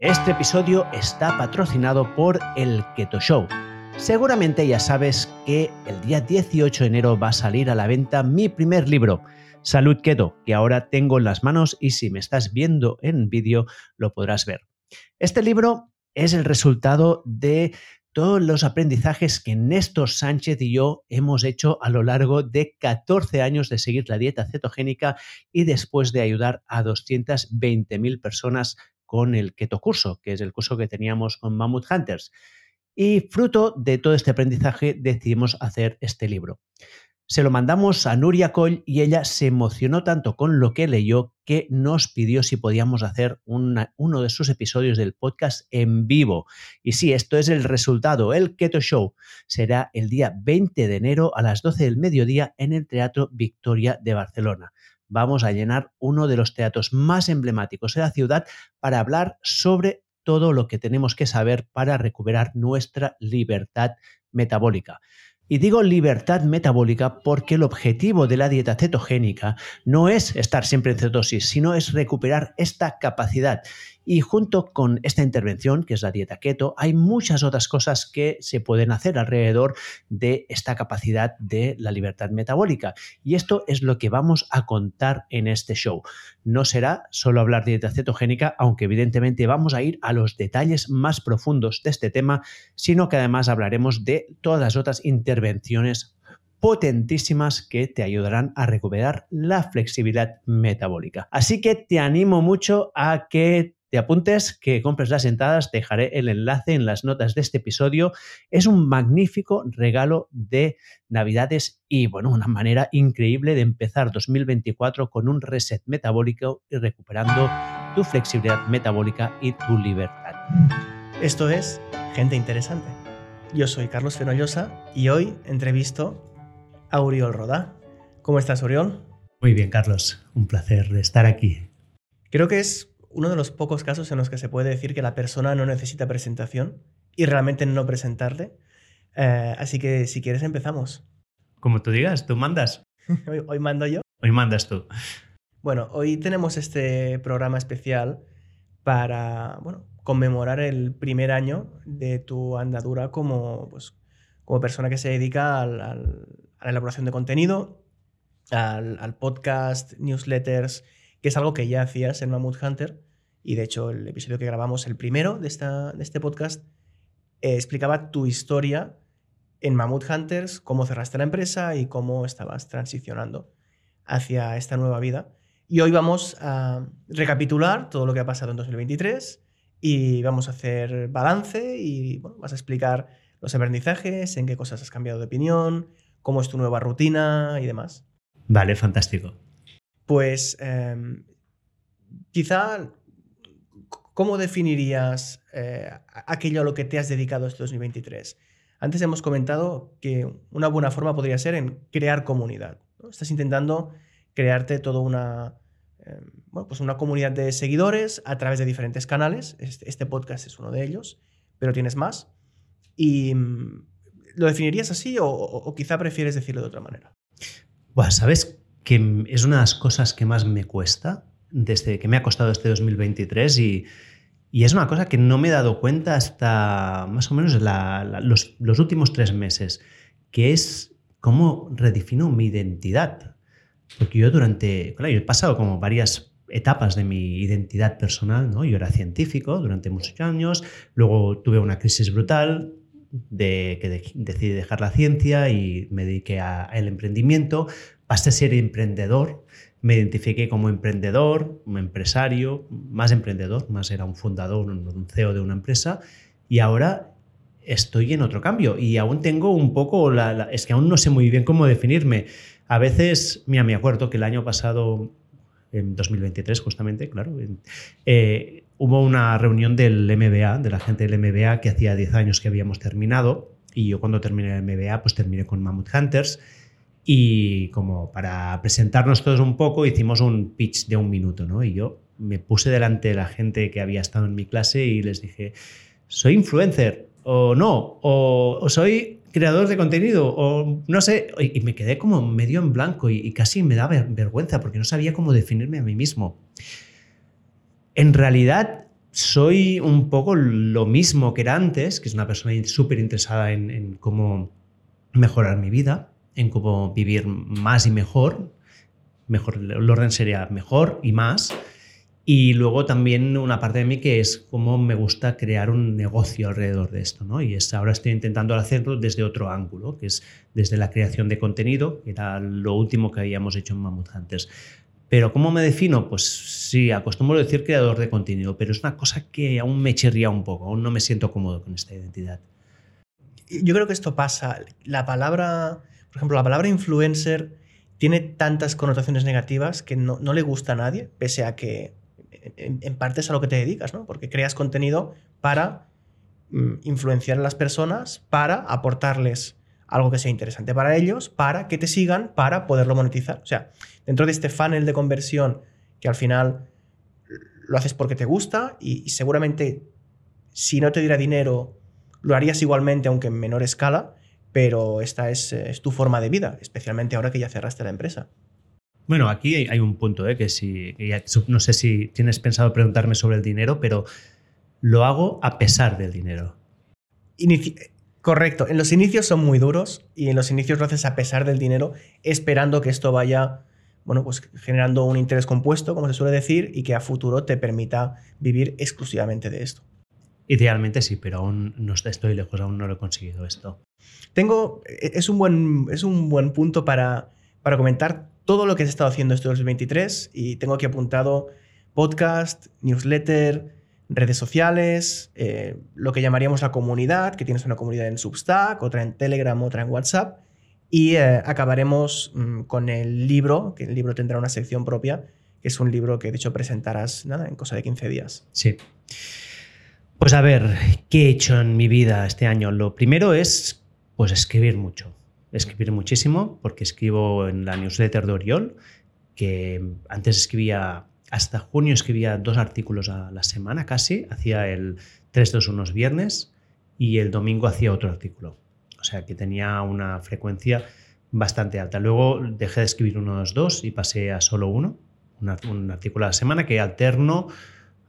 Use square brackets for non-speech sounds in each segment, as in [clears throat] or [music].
Este episodio está patrocinado por el Keto Show. Seguramente ya sabes que el día 18 de enero va a salir a la venta mi primer libro, Salud Keto, que ahora tengo en las manos y si me estás viendo en vídeo lo podrás ver. Este libro es el resultado de todos los aprendizajes que Néstor Sánchez y yo hemos hecho a lo largo de 14 años de seguir la dieta cetogénica y después de ayudar a 220.000 personas con el Keto Curso, que es el curso que teníamos con Mammoth Hunters. Y fruto de todo este aprendizaje decidimos hacer este libro. Se lo mandamos a Nuria Coll y ella se emocionó tanto con lo que leyó que nos pidió si podíamos hacer uno de sus episodios del podcast en vivo. Y sí, esto es el resultado. El Keto Show será el día 20 de enero a las 12 del mediodía en el Teatro Victoria de Barcelona vamos a llenar uno de los teatros más emblemáticos de la ciudad para hablar sobre todo lo que tenemos que saber para recuperar nuestra libertad metabólica. Y digo libertad metabólica porque el objetivo de la dieta cetogénica no es estar siempre en cetosis, sino es recuperar esta capacidad. Y junto con esta intervención, que es la dieta keto, hay muchas otras cosas que se pueden hacer alrededor de esta capacidad de la libertad metabólica. Y esto es lo que vamos a contar en este show. No será solo hablar de dieta cetogénica, aunque evidentemente vamos a ir a los detalles más profundos de este tema, sino que además hablaremos de todas las otras intervenciones potentísimas que te ayudarán a recuperar la flexibilidad metabólica. Así que te animo mucho a que te apuntes, que compres las entradas, dejaré el enlace en las notas de este episodio. Es un magnífico regalo de Navidades y, bueno, una manera increíble de empezar 2024 con un reset metabólico y recuperando tu flexibilidad metabólica y tu libertad. Esto es Gente Interesante. Yo soy Carlos Fenollosa y hoy entrevisto a Uriol Rodá. ¿Cómo estás, Uriol? Muy bien, Carlos. Un placer estar aquí. Creo que es uno de los pocos casos en los que se puede decir que la persona no necesita presentación y realmente no presentarle. Eh, así que si quieres empezamos. Como tú digas, tú mandas. [laughs] hoy, mando yo. Hoy mandas tú. Bueno, hoy tenemos este programa especial para bueno, conmemorar el primer año de tu andadura como, pues, como persona que se dedica a la elaboración de contenido, al, al podcast, newsletters que es algo que ya hacías en Mammoth Hunter. Y de hecho, el episodio que grabamos, el primero de, esta, de este podcast, eh, explicaba tu historia en Mammoth Hunters, cómo cerraste la empresa y cómo estabas transicionando hacia esta nueva vida. Y hoy vamos a recapitular todo lo que ha pasado en 2023 y vamos a hacer balance y vas a explicar los aprendizajes, en qué cosas has cambiado de opinión, cómo es tu nueva rutina y demás. Vale, fantástico pues em, quizá, ¿cómo definirías eh, aquello a lo que te has dedicado este 2023? Antes hemos comentado que una buena forma podría ser en crear comunidad. Estás intentando crearte toda una, em, pues una comunidad de seguidores a través de diferentes canales. Este, este, podcast es uno de ellos, pero tienes más. ¿Y mm, lo definirías así o, quizá prefieres decirlo de otra manera? Bueno, ¿sabes que es una de las cosas que más me cuesta, desde que me ha costado este 2023 y, y es una cosa que no me he dado cuenta hasta más o menos los, los, últimos tres meses, que es cómo redefino mi identidad. Porque yo durante, claro, yo he pasado como varias etapas de mi identidad personal, ¿no? Yo era científico durante muchos años, luego tuve una crisis brutal, de que decidí dejar la ciencia y me dediqué al emprendimiento, pasé a ser emprendedor, me identifiqué como emprendedor, como empresario, más emprendedor, más era un fundador, un CEO de una empresa, y ahora estoy en otro cambio y aún tengo un poco, la, es que aún no sé muy bien cómo definirme. A veces, mira, me acuerdo que el año pasado, en 2023 justamente, claro, eh, hubo una reunión del MBA, de la gente del MBA, que hacía 10 años que habíamos terminado, y yo cuando terminé el MBA, pues terminé con Mammoth Hunters, y como para presentarnos todos un poco, hicimos un pitch de un minuto, ¿no? Y yo me puse delante de la gente que había estado en mi clase y les dije, soy influencer o no, o, soy creador de contenido, o no sé, y, me quedé como medio en blanco y, casi me daba vergüenza porque no sabía cómo definirme a mí mismo. En realidad, soy un poco lo mismo que era antes, que es una persona súper interesada en, en, cómo mejorar mi vida, en cómo vivir más y mejor. Mejor, el orden sería mejor y más. Y luego también una parte de mí que es cómo me gusta crear un negocio alrededor de esto, ¿no? Y es, ahora estoy intentando hacerlo desde otro ángulo, que es desde la creación de contenido, que era lo último que habíamos hecho en Mammoth Hunters. Pero ¿cómo me defino? Pues sí, acostumbro a decir creador de contenido, pero es una cosa que aún me chirría un poco, aún no me siento cómodo con esta identidad. Yo creo que esto pasa. La palabra, por ejemplo, la palabra influencer tiene tantas connotaciones negativas que no, le gusta a nadie, pese a que en, parte es a lo que te dedicas, ¿no? Porque creas contenido para mm, influenciar a las personas, para aportarles algo que sea interesante para ellos, para que te sigan, para poderlo monetizar. O sea, dentro de este funnel de conversión que al final lo haces porque te gusta y, seguramente si no te diera dinero lo harías igualmente aunque en menor escala, pero esta es, es tu forma de vida, especialmente ahora que ya cerraste la empresa. Bueno, aquí hay un punto, ¿eh? que si, no sé si tienes pensado preguntarme sobre el dinero, pero lo hago a pesar del dinero. Correcto, en los inicios son muy duros y en los inicios lo haces a pesar del dinero, esperando que esto vaya, bueno, pues generando un interés compuesto, como se suele decir, y que a futuro te permita vivir exclusivamente de esto. Idealmente sí, pero aún no estoy lejos, aún no lo he conseguido esto. Tengo, e, es un buen, es un buen punto para, para comentar todo lo que has estado haciendo este 2023 y tengo aquí apuntado podcast, newsletter, redes sociales, eh, lo que llamaríamos la comunidad, que tienes una comunidad en Substack, otra en Telegram, otra en WhatsApp. Y eh, acabaremos mm, con el libro, que el libro tendrá una sección propia, que es un libro que de hecho presentarás nada, en cosa de 15 días. Sí. Pues a ver, ¿qué he hecho en mi vida este año? Lo primero es pues escribir mucho escribir muchísimo porque escribo en la newsletter de Oriol, que antes escribía, hasta junio escribía dos artículos a la semana casi, hacía el 3-2 unos viernes y el domingo hacía otro artículo. O sea que tenía una frecuencia bastante alta. Luego dejé de escribir unos dos y pasé a solo uno, un artículo a la semana que alterno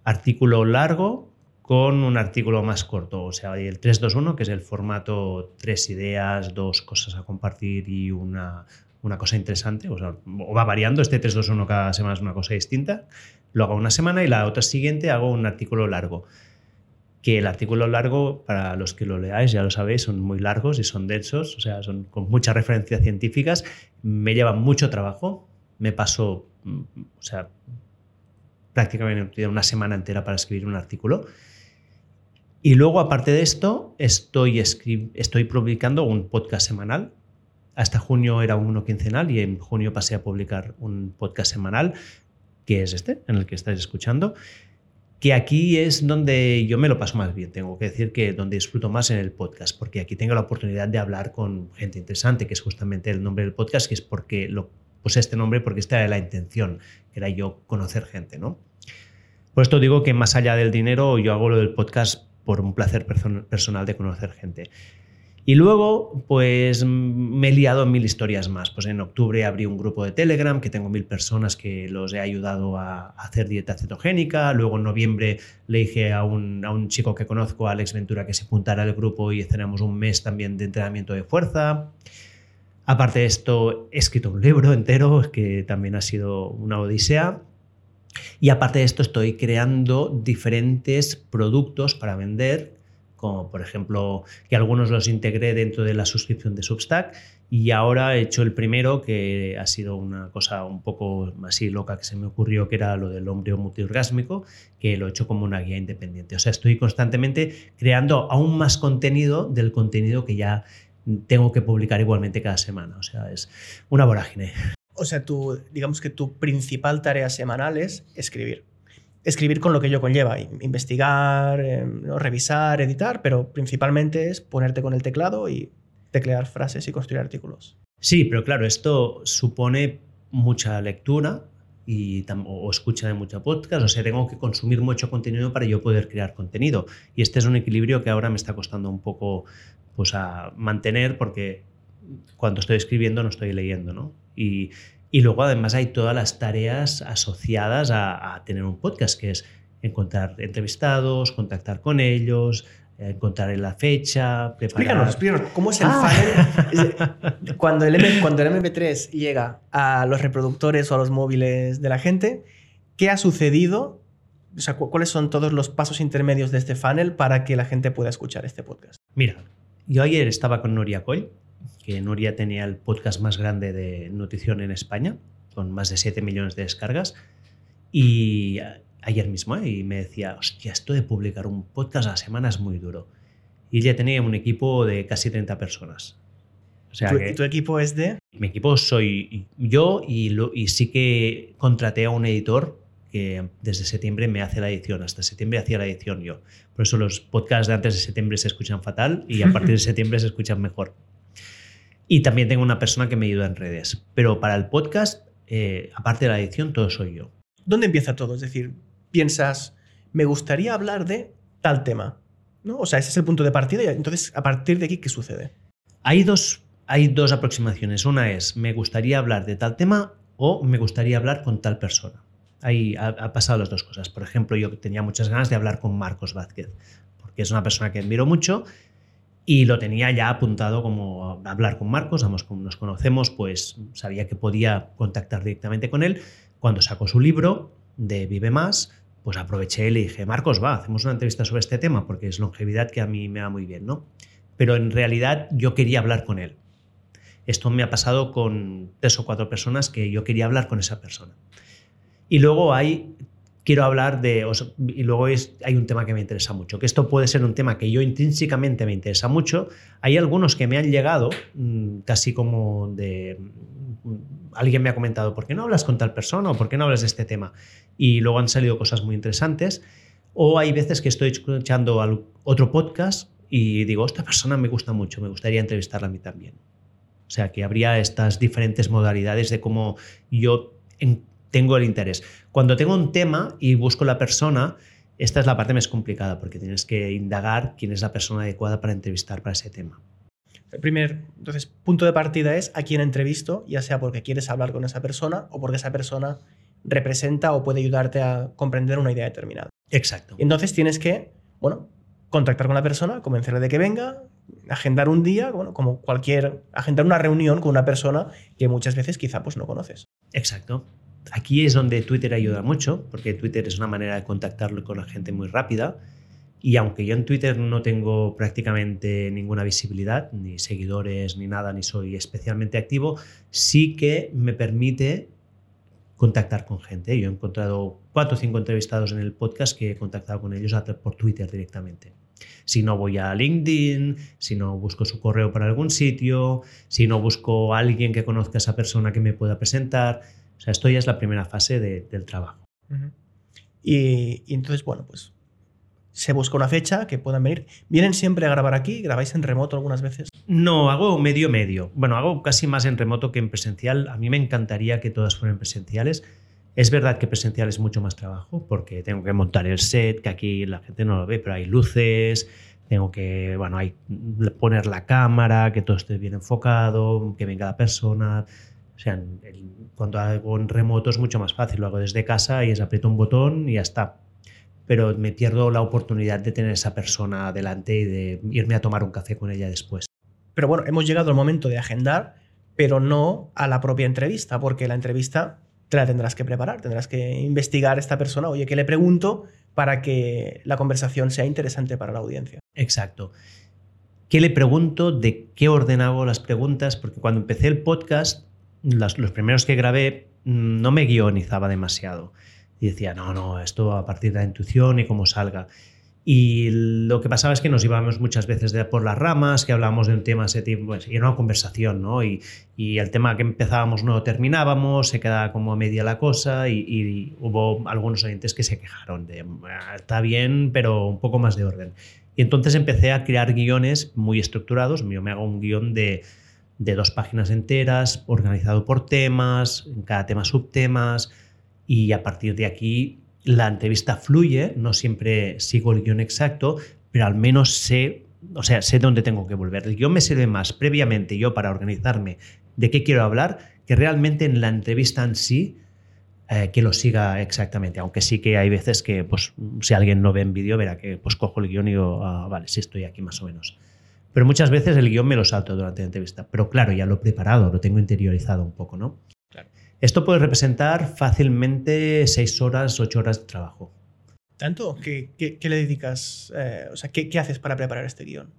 artículo largo con un artículo más corto, o sea, el 321, que es el formato tres ideas, dos cosas a compartir y una, una cosa interesante, o sea, va variando, este 321 cada semana es una cosa distinta, lo hago una semana y la otra siguiente hago un artículo largo. Que el artículo largo, para los que lo leáis, ya lo sabéis, son muy largos y son densos, o sea, son con muchas referencias científicas, me lleva mucho trabajo, me paso, o sea, prácticamente una semana entera para escribir un artículo y luego, aparte de esto, estoy, estoy publicando un podcast semanal. Hasta junio era uno quincenal y en junio pasé a publicar un podcast semanal, que es este, en el que estáis escuchando. Que aquí es donde yo me lo paso más bien, tengo que decir que donde disfruto más en el podcast, porque aquí tengo la oportunidad de hablar con gente interesante, que es justamente el nombre del podcast, que es porque lo puse este nombre porque esta era la intención, que era yo conocer gente, ¿no? Por esto digo que más allá del dinero, yo hago lo del podcast por un placer personal de conocer gente. Y luego, pues me he liado mil historias más. Pues en octubre abrí un grupo de Telegram que tengo mil personas que los he ayudado a hacer dieta cetogénica. Luego en noviembre le dije a un, a un chico que conozco, Alex Ventura, que se apuntara al grupo y cenamos un mes también de entrenamiento de fuerza. Aparte de esto, he escrito un libro entero que también ha sido una odisea. Y aparte de esto, estoy creando diferentes productos para vender, como por ejemplo que algunos los integré dentro de la suscripción de Substack y ahora he hecho el primero que ha sido una cosa un poco así loca que se me ocurrió, que era lo del hombre multiorgásmico, que lo he hecho como una guía independiente. O sea, estoy constantemente creando aún más contenido del contenido que ya tengo que publicar igualmente cada semana. O sea, es una vorágine. O sea, tu, digamos que tu principal tarea semanal es escribir. Escribir con lo que ello conlleva, investigar, em, revisar, editar, pero principalmente es ponerte con el teclado y teclear frases y construir artículos. Sí, pero claro, esto supone mucha lectura y, o escucha de mucho podcast, o sea, tengo que consumir mucho contenido para yo poder crear contenido. Y este es un equilibrio que ahora me está costando un poco pues, a mantener porque cuando estoy escribiendo no estoy leyendo, ¿no? Y, luego además hay todas las tareas asociadas a, tener un podcast, que es encontrar entrevistados, contactar con ellos, encontrar la fecha, preparar... Explícanos, explícanos, ¿cómo es el ah. funnel? [laughs] cuando, el MP, cuando el MP3 llega a los reproductores o a los móviles de la gente, ¿qué ha sucedido? O sea, ¿cuáles son todos los pasos intermedios de este funnel para que la gente pueda escuchar este podcast? Mira, yo ayer estaba con Nuria Coy, que Nuria tenía el podcast más grande de nutrición en España, con más de 7 millones de descargas, y ayer mismo, ¿eh? y me decía, hostia, esto de publicar un podcast a la semana es muy duro. Y ella tenía un equipo de casi 30 personas. O sea ¿Tu, ¿Tu, equipo es de? Mi equipo soy yo y, y sí que contraté a un editor que desde septiembre me hace la edición. Hasta septiembre hacía la edición yo. Por eso los podcasts de antes de septiembre se escuchan fatal y a partir de [laughs] septiembre se escuchan mejor. Y también tengo una persona que me ayuda en redes. Pero para el podcast, eh, aparte de la edición, todo soy yo. ¿Dónde empieza todo? Es decir, piensas, me gustaría hablar de tal tema. ¿no? O sea, ese es el punto de partida y entonces, a partir de aquí, ¿qué sucede? Hay dos, hay dos aproximaciones. Una es, me gustaría hablar de tal tema o me gustaría hablar con tal persona. Ahí ha, pasado las dos cosas. Por ejemplo, yo tenía muchas ganas de hablar con Marcos Vázquez, porque es una persona que admiro mucho y lo tenía ya apuntado como hablar con Marcos, como nos conocemos, pues sabía que podía contactar directamente con él. Cuando sacó su libro de Vive Más, pues aproveché y le dije, Marcos, va, hacemos una entrevista sobre este tema, porque es longevidad que a mí me va muy bien, ¿no? Pero en realidad yo quería hablar con él. Esto me ha pasado con tres o cuatro personas que yo quería hablar con esa persona. Y luego hay, quiero hablar de, y luego es, hay un tema que me interesa mucho, que esto puede ser un tema que yo intrínsecamente me interesa mucho. Hay algunos que me han llegado, mm, casi como de, mm, alguien me ha comentado, ¿por qué no hablas con tal persona o por qué no hablas de este tema? Y luego han salido cosas muy interesantes. O hay veces que estoy escuchando otro podcast y digo, esta persona me gusta mucho, me gustaría entrevistarla a mí también. O sea, que habría estas diferentes modalidades de cómo yo tengo el interés. Cuando tengo un tema y busco la persona, esta es la parte más complicada porque tienes que indagar quién es la persona adecuada para entrevistar para ese tema. El primer entonces, punto de partida es a quién entrevisto, ya sea porque quieres hablar con esa persona o porque esa persona representa o puede ayudarte a comprender una idea determinada. Exacto. Y entonces tienes que, bueno, contactar con la persona, convencerle de que venga, agendar un día, bueno, como cualquier, agendar una reunión con una persona que muchas veces quizá pues no conoces. Exacto. Aquí es donde Twitter ayuda mucho, porque Twitter es una manera de contactarlo con la gente muy rápida. Y aunque yo en Twitter no tengo prácticamente ninguna visibilidad, ni seguidores, ni nada, ni soy especialmente activo, sí que me permite contactar con gente. Yo he encontrado cuatro o cinco entrevistados en el podcast que he contactado con ellos por Twitter directamente. Si no voy a LinkedIn, si no busco su correo para algún sitio, si no busco a alguien que conozca a esa persona que me pueda presentar, o sea, esto ya es la primera fase del trabajo. y, entonces, bueno, pues se busca una fecha que puedan venir. ¿Vienen siempre a grabar aquí? ¿Grabáis en remoto algunas veces? No, hago medio medio. Bueno, hago casi más en remoto que en presencial. A mí me encantaría que todas fueran presenciales. Es verdad que presencial es mucho más trabajo porque tengo que montar el set, que aquí la gente no lo ve, pero hay luces, tengo que, bueno, hay poner la cámara, que todo esté bien enfocado, que venga la persona. O sea, cuando hago en remoto es mucho más fácil, lo hago desde casa y es aprieto un botón y ya está. Pero me pierdo la oportunidad de tener esa persona delante y de irme a tomar un café con ella después. Pero bueno, hemos llegado al momento de agendar, pero no a la propia entrevista, porque la entrevista te la tendrás que preparar, tendrás que investigar a esta persona, oye, ¿qué le pregunto para que la conversación sea interesante para la audiencia? Exacto. ¿Qué le pregunto? ¿De qué orden hago las preguntas? Porque cuando empecé el podcast los primeros que grabé mm, no me guionizaba demasiado. Y decía, no, no, esto a partir de la intuición y cómo salga. Y lo que pasaba es que nos íbamos muchas veces de por las ramas, que hablábamos de un tema ese tipo, pues, y era una conversación, ¿no? Y, y, el tema que empezábamos no terminábamos, se quedaba como a media la cosa, y, y, hubo algunos oyentes que se quejaron de, ah, está bien, pero un poco más de orden. Y entonces empecé a crear guiones muy estructurados. Yo me hago un guion de de dos páginas enteras, organizado por temas, en cada tema subtemas, y a partir de aquí la entrevista fluye, no siempre sigo el guion exacto, pero al menos sé, o sea, sé dónde tengo que volver. El guion me sirve más previamente yo para organizarme de qué quiero hablar que realmente en la entrevista en sí eh, que lo siga exactamente, aunque sí que hay veces que, pues, si alguien no ve en vídeo, verá que pues cojo el guion y digo, ah, vale, sí estoy aquí más o menos. Pero muchas veces el guion me lo salto durante la entrevista. Pero claro, ya lo he preparado, lo tengo interiorizado un poco, ¿no? Esto puede representar fácilmente seis horas, ocho horas de trabajo. ¿Tanto? ¿Qué, le dedicas? Eh, o sea, ¿qué, haces para preparar este guion?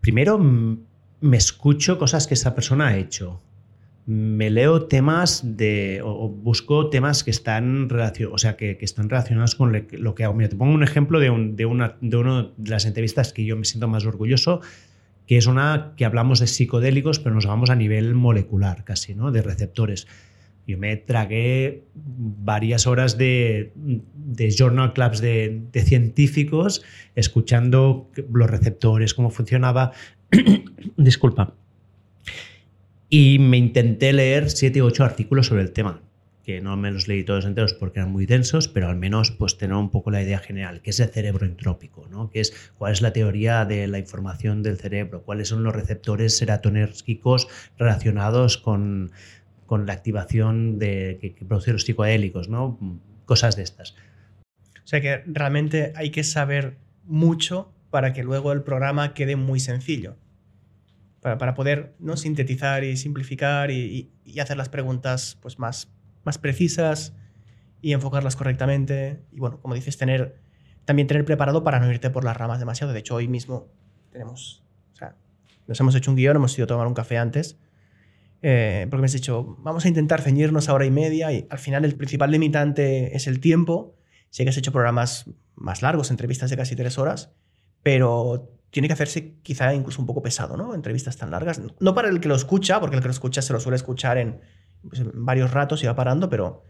Primero, me escucho cosas que esa persona ha hecho. Me leo temas de. o, busco temas que están, o sea, que, están relacionados con lo que hago. Mira, te pongo un ejemplo de, de, una, de una de las entrevistas que yo me siento más orgulloso, que es una que hablamos de psicodélicos, pero nos vamos a nivel molecular casi, ¿no? De receptores. Yo me tragué varias horas de, journal clubs de, científicos escuchando los receptores, cómo funcionaba. [coughs] Disculpa. Y me intenté leer siete u ocho artículos sobre el tema, que no me los leí todos enteros porque eran muy densos, pero al menos pues tener un poco la idea general, qué es el cerebro entrópico, ¿no? ¿Qué es, cuál es la teoría de la información del cerebro, cuáles son los receptores serotonérgicos relacionados con con la activación de, que, producen los psicoélicos, ¿no? Cosas de estas. O sea que realmente hay que saber mucho para que luego el programa quede muy sencillo. Para, poder ¿no? sintetizar y simplificar y, hacer las preguntas pues, más, más precisas y enfocarlas correctamente. Y bueno, como dices, tener, también tener preparado para no irte por las ramas demasiado. De hecho, hoy mismo tenemos, o sea, nos hemos hecho un guion, hemos ido a tomar un café antes eh, porque me has dicho, vamos a intentar ceñirnos a hora y media y al final el principal limitante es el tiempo. Sé que has hecho programas más largos, entrevistas de casi tres horas, pero tiene que hacerse quizá incluso un poco pesado, ¿no? Entrevistas tan largas. No para el que lo escucha, porque el que lo escucha se lo suele escuchar en, pues, en varios ratos y va parando, pero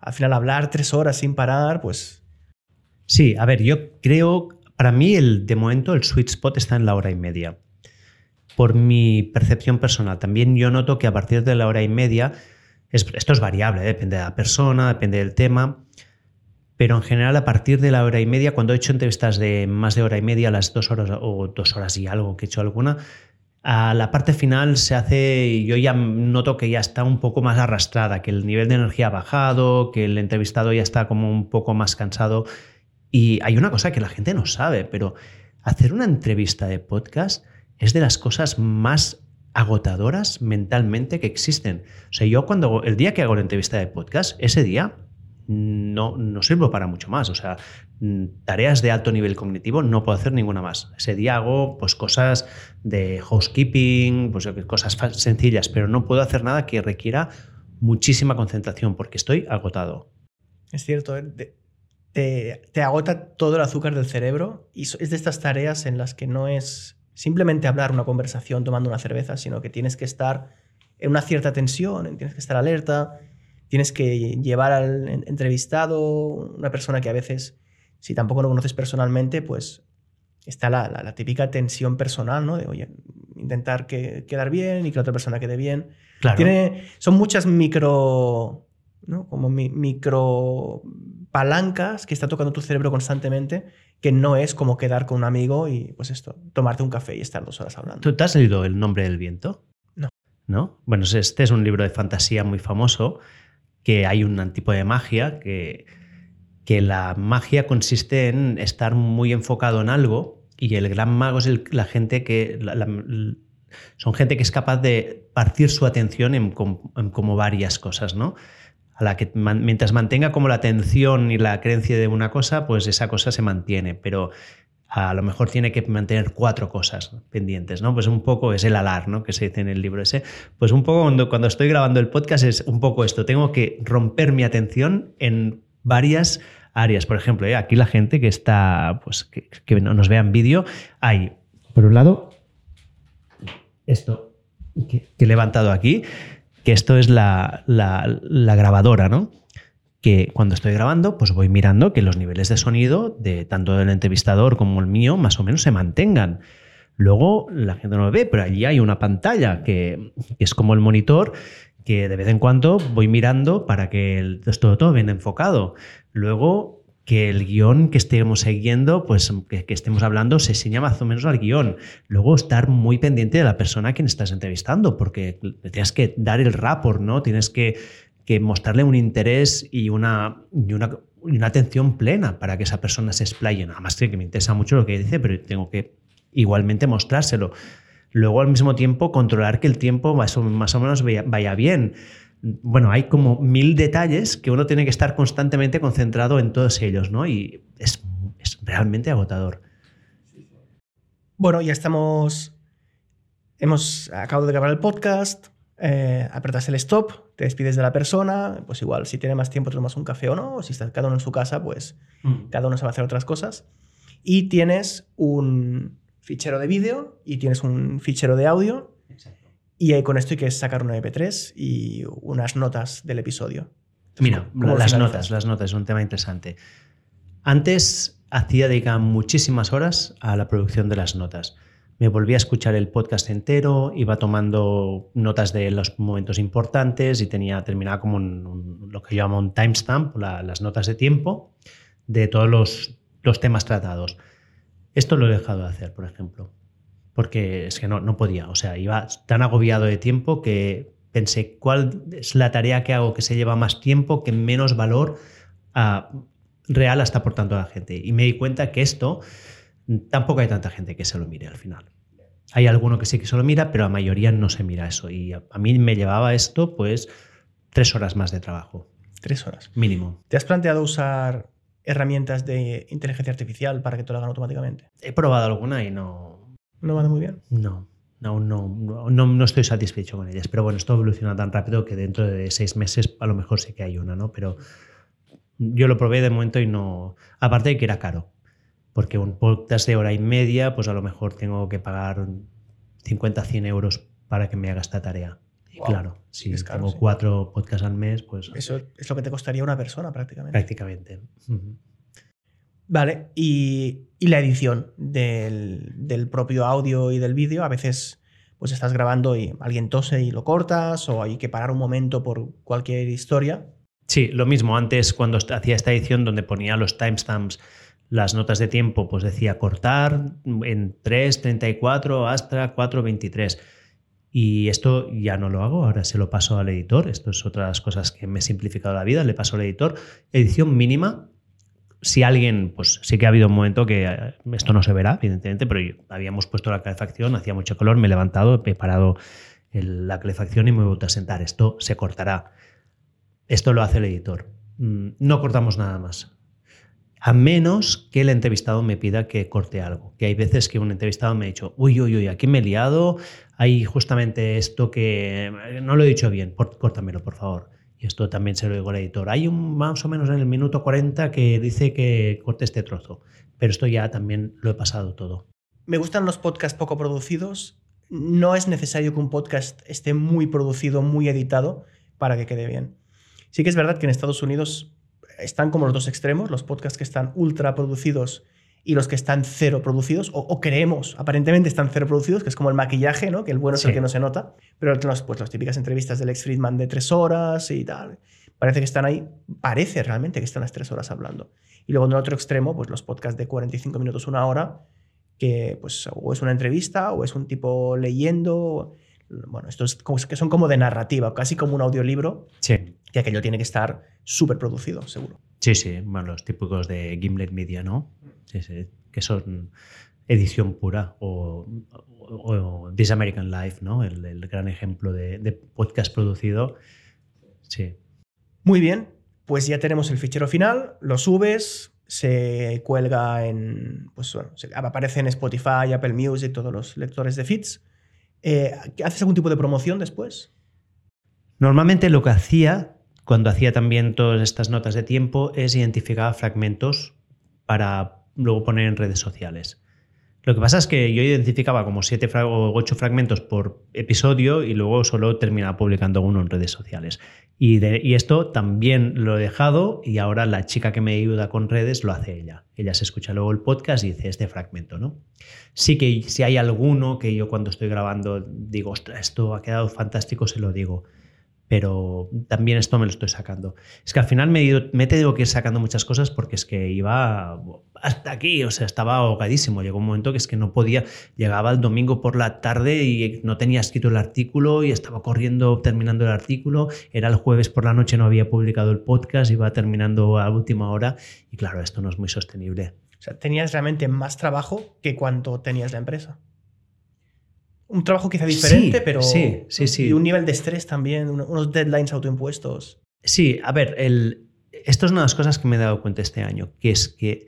al final hablar tres horas sin parar, pues... Sí, a ver, yo creo, para mí el, de momento el sweet spot está en la hora y media por mi percepción personal. También yo noto que a partir de la hora y media, esto es variable, ¿eh? depende de la persona, depende del tema, pero en general a partir de la hora y media, cuando he hecho entrevistas de más de hora y media, las dos horas o dos horas y algo que he hecho alguna, a la parte final se hace, yo ya noto que ya está un poco más arrastrada, que el nivel de energía ha bajado, que el entrevistado ya está como un poco más cansado. Y hay una cosa que la gente no sabe, pero hacer una entrevista de podcast es de las cosas más agotadoras mentalmente que existen. O sea, yo cuando el día que hago la entrevista de podcast, ese día no, no sirvo para mucho más. O sea, mm, tareas de alto nivel cognitivo no puedo hacer ninguna más. Ese día hago pues, cosas de housekeeping, pues, cosas sencillas, pero no puedo hacer nada que requiera muchísima concentración porque estoy agotado. Es cierto, ¿eh? te, te agota todo el azúcar del cerebro y es de estas tareas en las que no es simplemente hablar una conversación tomando una cerveza, sino que tienes que estar en una cierta tensión, tienes que estar alerta, tienes que llevar al entrevistado, una persona que a veces, si tampoco lo conoces personalmente, pues está la, típica tensión personal, ¿no? De, oye, intentar que, quedar bien y que la otra persona quede bien. Tiene, son muchas micro, ¿no? Como micro palancas que está tocando tu cerebro constantemente que no es como quedar con un amigo y, pues esto, tomarte un café y estar dos horas hablando. ¿Tú te has leído El nombre del viento? No. ¿No? Bueno, este es un libro de fantasía muy famoso, que hay un tipo de magia que, que la magia consiste en estar muy enfocado en algo y el gran mago es la gente que... son gente que es capaz de partir su atención en, como varias cosas, ¿no? a la que mientras mantenga como la atención y la creencia de una cosa, pues esa cosa se mantiene, pero a lo mejor tiene que mantener cuatro cosas pendientes, ¿no? Pues un poco es el alar, ¿no? Que se dice en el libro ese. Pues un poco cuando, cuando estoy grabando el podcast es un poco esto, tengo que romper mi atención en varias áreas. Por ejemplo, ¿eh? aquí la gente que está, pues que, que nos vea en vídeo, hay, por un lado, esto que he levantado aquí, que esto es la, grabadora, ¿no? Que cuando estoy grabando, pues voy mirando que los niveles de sonido de tanto del entrevistador como el mío más o menos se mantengan. Luego la gente no lo ve, pero allí hay una pantalla que, es como el monitor que de vez en cuando voy mirando para que el, todo, todo bien enfocado. Luego que el guion que estemos siguiendo, pues que, estemos hablando, se enseña más o menos al guion. Luego estar muy pendiente de la persona a quien estás entrevistando, porque tienes que dar el rapport, ¿no? Tienes que, que mostrarle un interés y una, y una, una atención plena para que esa persona se explaye. Nada más que me interesa mucho lo que dice, pero tengo que igualmente mostrárselo. Luego, al mismo tiempo, controlar que el tiempo más o, más o menos vaya, vaya bien. Bueno, hay como mil detalles que uno tiene que estar constantemente concentrado en todos ellos, ¿no? Y es, es realmente agotador. Bueno, ya estamos. Hemos acabado de grabar el podcast. Eh, apretas el stop, te despides de la persona. Pues igual, si tiene más tiempo, tomas un café o no. O si está cada uno en su casa, pues Mm. cada uno se va a hacer otras cosas. Y tienes un fichero de vídeo y tienes un fichero de audio. Y ahí con esto hay que sacar un MP3 y unas notas del episodio. Mira, ¿cómo lo las notas, las notas, es un tema interesante. Antes hacía dedicar muchísimas horas a la producción de las notas. Me volví a escuchar el podcast entero, iba tomando notas de los momentos importantes y tenía terminaba como lo que yo llamo un timestamp, la- las notas de tiempo de todos los, los temas tratados. Esto lo he dejado de hacer, por ejemplo, porque es que no, no podía. O sea, iba tan agobiado de tiempo que pensé, ¿cuál es la tarea que hago que se lleva más tiempo, que menos valor ah, real está aportando a la gente? Y me di cuenta que esto tampoco hay tanta gente que se lo mire al final. Hay alguno que sí que se lo mira, pero la mayoría no se mira eso. Y a, a mí me llevaba esto, pues, tres horas más de trabajo, Tres horas. mínimo. ¿Te has planteado usar herramientas de inteligencia artificial para que te lo hagan automáticamente? He probado alguna y no, No va muy bien. No, no, no, no, no, no estoy satisfecho con ellas. Pero bueno, esto evoluciona tan rápido que dentro de seis meses a lo mejor sí que hay una, ¿no? Pero yo lo probé de momento y no. Aparte de que era caro. Porque un podcast de hora y media, pues a lo mejor tengo que pagar 50, 100 euros para que me haga esta tarea. Y Wow, claro, si es caro, tengo sí. cuatro podcasts al mes, pues Eso es lo que te costaría una persona prácticamente. prácticamente. Vale, y, y la edición del, del propio audio y del vídeo, a veces pues estás grabando y alguien tose y lo cortas o hay que parar un momento por cualquier historia. Sí, lo mismo. Antes, cuando hacía esta edición donde ponía los timestamps, las notas de tiempo, pues decía cortar en 3.34 hasta 4.23. Y esto ya no lo hago, ahora se lo paso al editor. Esto es otras cosas que me he simplificado la vida, le paso al editor. Edición mínima. Si alguien, pues sí que ha habido un momento que eh, esto no se verá, evidentemente, pero yo- habíamos puesto la calefacción, hacía mucho calor, me he levantado, he parado el- la calefacción y me he vuelto a sentar. Esto se cortará. Esto lo hace el editor. Mm, No cortamos nada más. A menos que el entrevistado me pida que corte algo. Que hay veces que un entrevistado me ha dicho, uy, uy, uy, aquí me he liado, hay justamente esto que eh, no lo he dicho bien, por- córtamelo, por favor. Y esto también se lo digo al editor. Hay un más o menos en el minuto 40 que dice que corte este trozo. Pero esto ya también lo he pasado todo. Me gustan los podcasts poco producidos. No es necesario que un podcast esté muy producido, muy editado para que quede bien. Sí que es verdad que en Estados Unidos están como los dos extremos, los podcasts que están ultra producidos y los que están cero producidos, o, o creemos, aparentemente están cero producidos, que es como el maquillaje, ¿no? que el bueno es el que no se nota, pero los, pues, las típicas entrevistas del ex Friedman de tres horas y tal, parece que están ahí, parece realmente que están las tres horas hablando. Y luego en el otro extremo, pues los podcasts de 45 minutos, una hora, que pues o es una entrevista o es un tipo leyendo. Bueno, estos que son como de narrativa, casi como un audiolibro, Sí. Que aquello tiene que estar súper producido, seguro. Sí, sí, bueno, los típicos de Gimlet Media, ¿no? Sí, sí, que son edición pura o, o- o This American Life, ¿no? El, el gran ejemplo de, de podcast producido. Sí. Muy bien, pues ya tenemos el fichero final, lo subes, se cuelga en, pues bueno, se- aparece en Spotify, Apple Music, todos los lectores de feeds. Eh, ¿Haces algún tipo de promoción después? Normalmente lo que hacía, cuando hacía también todas estas notas de tiempo, es identificar fragmentos para luego poner en redes sociales. Lo que pasa es que yo identificaba como siete o ocho fragmentos por episodio y luego solo terminaba publicando uno en redes sociales. Y, de- y esto también lo he dejado y ahora la chica que me ayuda con redes lo hace ella. Ella se escucha luego el podcast y dice este fragmento, ¿no? Sí que si hay alguno que yo cuando estoy grabando digo, ostras, esto ha quedado fantástico, se lo digo pero también esto me lo estoy sacando. Es que al final me, me he tenido que ir sacando muchas cosas porque es que iba hasta aquí, o sea, estaba ahogadísimo. Llegó un momento que es que no podía, llegaba el domingo por la tarde y no tenía escrito el artículo y estaba corriendo terminando el artículo, era el jueves por la noche, no había publicado el podcast, iba terminando a última hora y claro, esto no es muy sostenible. O sea, tenías realmente más trabajo que cuando tenías la empresa. Un trabajo quizá diferente, Sí, pero. sí, sí, sí. Y un nivel de estrés también, un- unos deadlines autoimpuestos. Sí, a ver, el, esto es una de las cosas que me he dado cuenta este año, que es que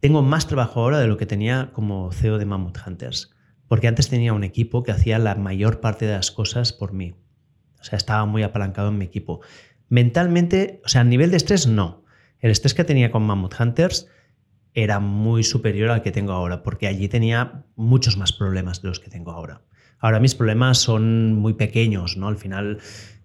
tengo más trabajo ahora de lo que tenía como CEO de Mammoth Hunters, porque antes tenía un equipo que hacía la mayor parte de las cosas por mí. O sea, estaba muy apalancado en mi equipo. Mentalmente, o sea, a nivel de estrés, no. El estrés que tenía con Mammoth Hunters era muy superior al que tengo ahora, porque allí tenía muchos más problemas de los que tengo ahora. Ahora mis problemas son muy pequeños, ¿no? Al final,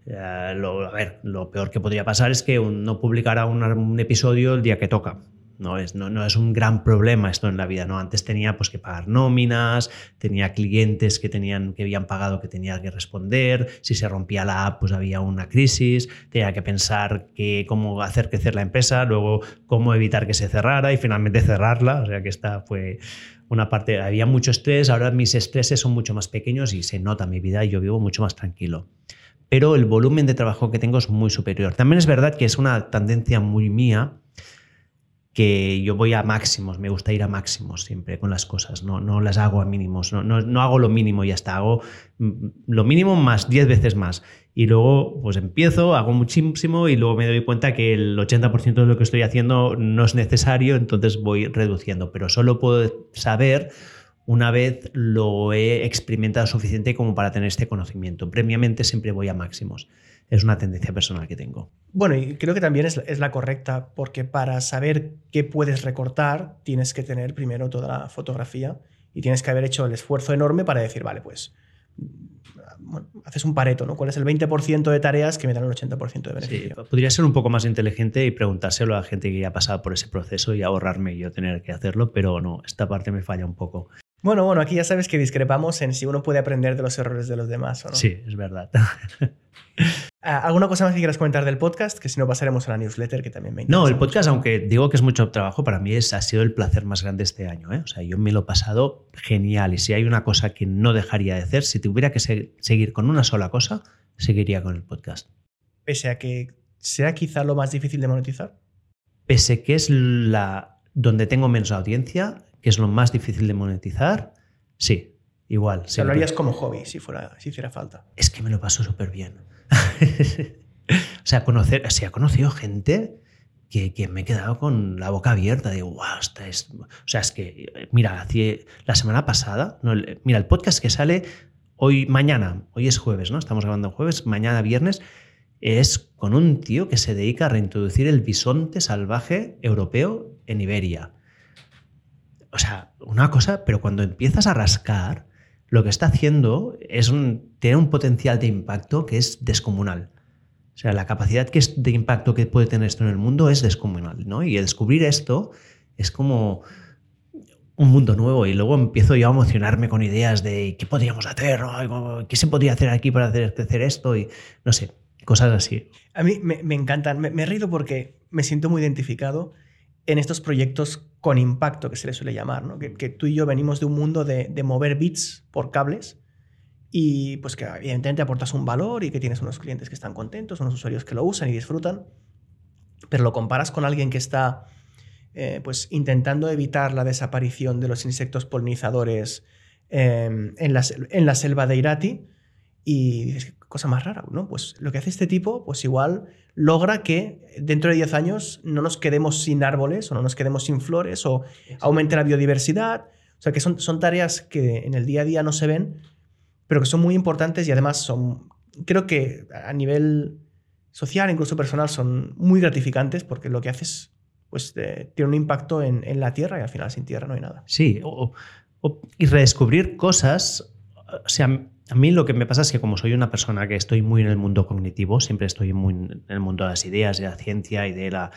eh, lo, a ver, lo peor que podría pasar es que no publicara un, episodio el día que toca. No es, no, no es un gran problema esto en la vida, ¿no? Antes tenía pues, que pagar nóminas, tenía clientes que, tenían, que habían pagado que tenía que responder, si se rompía la app pues había una crisis, tenía que pensar que, cómo hacer crecer la empresa, luego cómo evitar que se cerrara y finalmente cerrarla, o sea que esta fue una parte, había mucho estrés, ahora mis estreses son mucho más pequeños y se nota mi vida y yo vivo mucho más tranquilo. Pero el volumen de trabajo que tengo es muy superior. También es verdad que es una tendencia muy mía que yo voy a máximos, me gusta ir a máximos siempre con las cosas, no, no las hago a mínimos, no, no, no hago lo mínimo y ya está, hago mm, lo mínimo más 10 veces más. Y luego pues empiezo, hago muchísimo y luego me doy cuenta que el 80% de lo que estoy haciendo no es necesario, entonces voy reduciendo, pero solo puedo saber una vez lo he experimentado suficiente como para tener este conocimiento. Previamente siempre voy a máximos. Es una tendencia personal que tengo. Bueno, y creo que también es, es la correcta, porque para saber qué puedes recortar, tienes que tener primero toda la fotografía y tienes que haber hecho el esfuerzo enorme para decir, vale, pues bueno, haces un pareto, ¿no? ¿Cuál es el 20% de tareas que me dan el 80% de Sí, beneficio? podría ser un poco más inteligente y preguntárselo a gente que ya ha pasado por ese proceso y ahorrarme yo tener que hacerlo, pero no, esta parte me falla un poco. Bueno, bueno, aquí ya sabes que discrepamos en si uno puede aprender de los errores de los demás o no. Sí, es verdad. [laughs] Ah, ¿Alguna cosa más que quieras comentar del podcast? Que si no pasaremos a la newsletter, que también me interesa. No, el mucho. podcast, aunque digo que es mucho trabajo, para mí es, ha sido el placer más grande este año. ¿eh? O sea, yo me lo he pasado genial y si hay una cosa que no dejaría de hacer, si tuviera que se- seguir con una sola cosa, seguiría con el podcast. Pese a que sea quizá lo más difícil de monetizar. Pese que es la donde tengo menos audiencia, es lo más difícil de monetizar, sí, igual. Sí, lo harías como hobby si, fuera, si hiciera falta. es que me lo paso súper bien. [laughs] o sea, conocer, o sea, he conocido gente que, que me he quedado con la boca abierta. Digo, wow, esta es... O sea, es que, mira, hace- la semana pasada, no, el- mira, el podcast que sale hoy, mañana, hoy es jueves, ¿no? Estamos grabando jueves, mañana viernes, es con un tío que se dedica a reintroducir el bisonte salvaje europeo en Iberia. O sea, una cosa, pero cuando empiezas a rascar, lo que está haciendo es un, tiene un potencial de impacto que es descomunal. O sea, la capacidad que es de impacto que puede tener esto en el mundo es descomunal, ¿no? Y descubrir esto es como un mundo nuevo y luego empiezo yo a emocionarme con ideas de qué podríamos hacer, qué se podría hacer aquí para hacer crecer esto y no sé, cosas así. A mí me, me encantan. Me, me he reído porque me siento muy identificado en estos proyectos con impacto, que se les suele llamar, ¿no? que, tú y yo venimos de un mundo de, mover bits por cables y pues que evidentemente aportas un valor y que tienes unos clientes que están contentos, unos usuarios que lo usan y disfrutan, pero lo comparas con alguien que está eh, pues intentando evitar la desaparición de los insectos polinizadores eh, en, la, selva de Irati y dices, cosa más rara, ¿no? Pues lo que hace este tipo, pues igual logra que dentro de 10 años no nos quedemos sin árboles o no nos quedemos sin flores o aumente la biodiversidad. O sea, que son, son tareas que en el día a día no se ven, pero que son muy importantes y además son, creo que a nivel social, incluso personal, son muy gratificantes porque lo que haces pues, eh, tiene un impacto en, en la tierra y al final sin tierra no hay nada. Sí, o- o- y redescubrir cosas. O sea, a mí lo que me pasa es que como soy una persona que estoy muy en el mundo cognitivo, siempre estoy muy en el mundo de las ideas, de la ciencia y de la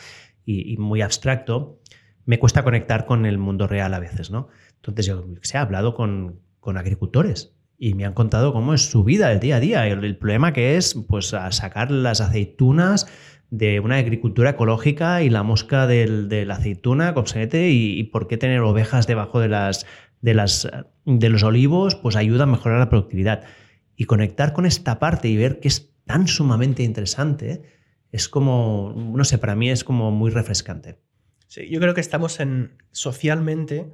y, muy abstracto, me cuesta conectar con el mundo real a veces, ¿no? Entonces yo sé, he hablado con, con agricultores y me han contado cómo es su vida, el día a día, el, el problema que es pues a sacar las aceitunas de una agricultura ecológica y la mosca del, de la aceituna, copsete, y, y por qué tener ovejas debajo de, las, de, las, de los olivos, pues ayuda a mejorar la productividad. Y conectar con esta parte y ver que es tan sumamente interesante, es como, no sé, para mí es como muy refrescante. Sí, yo creo que estamos en, socialmente,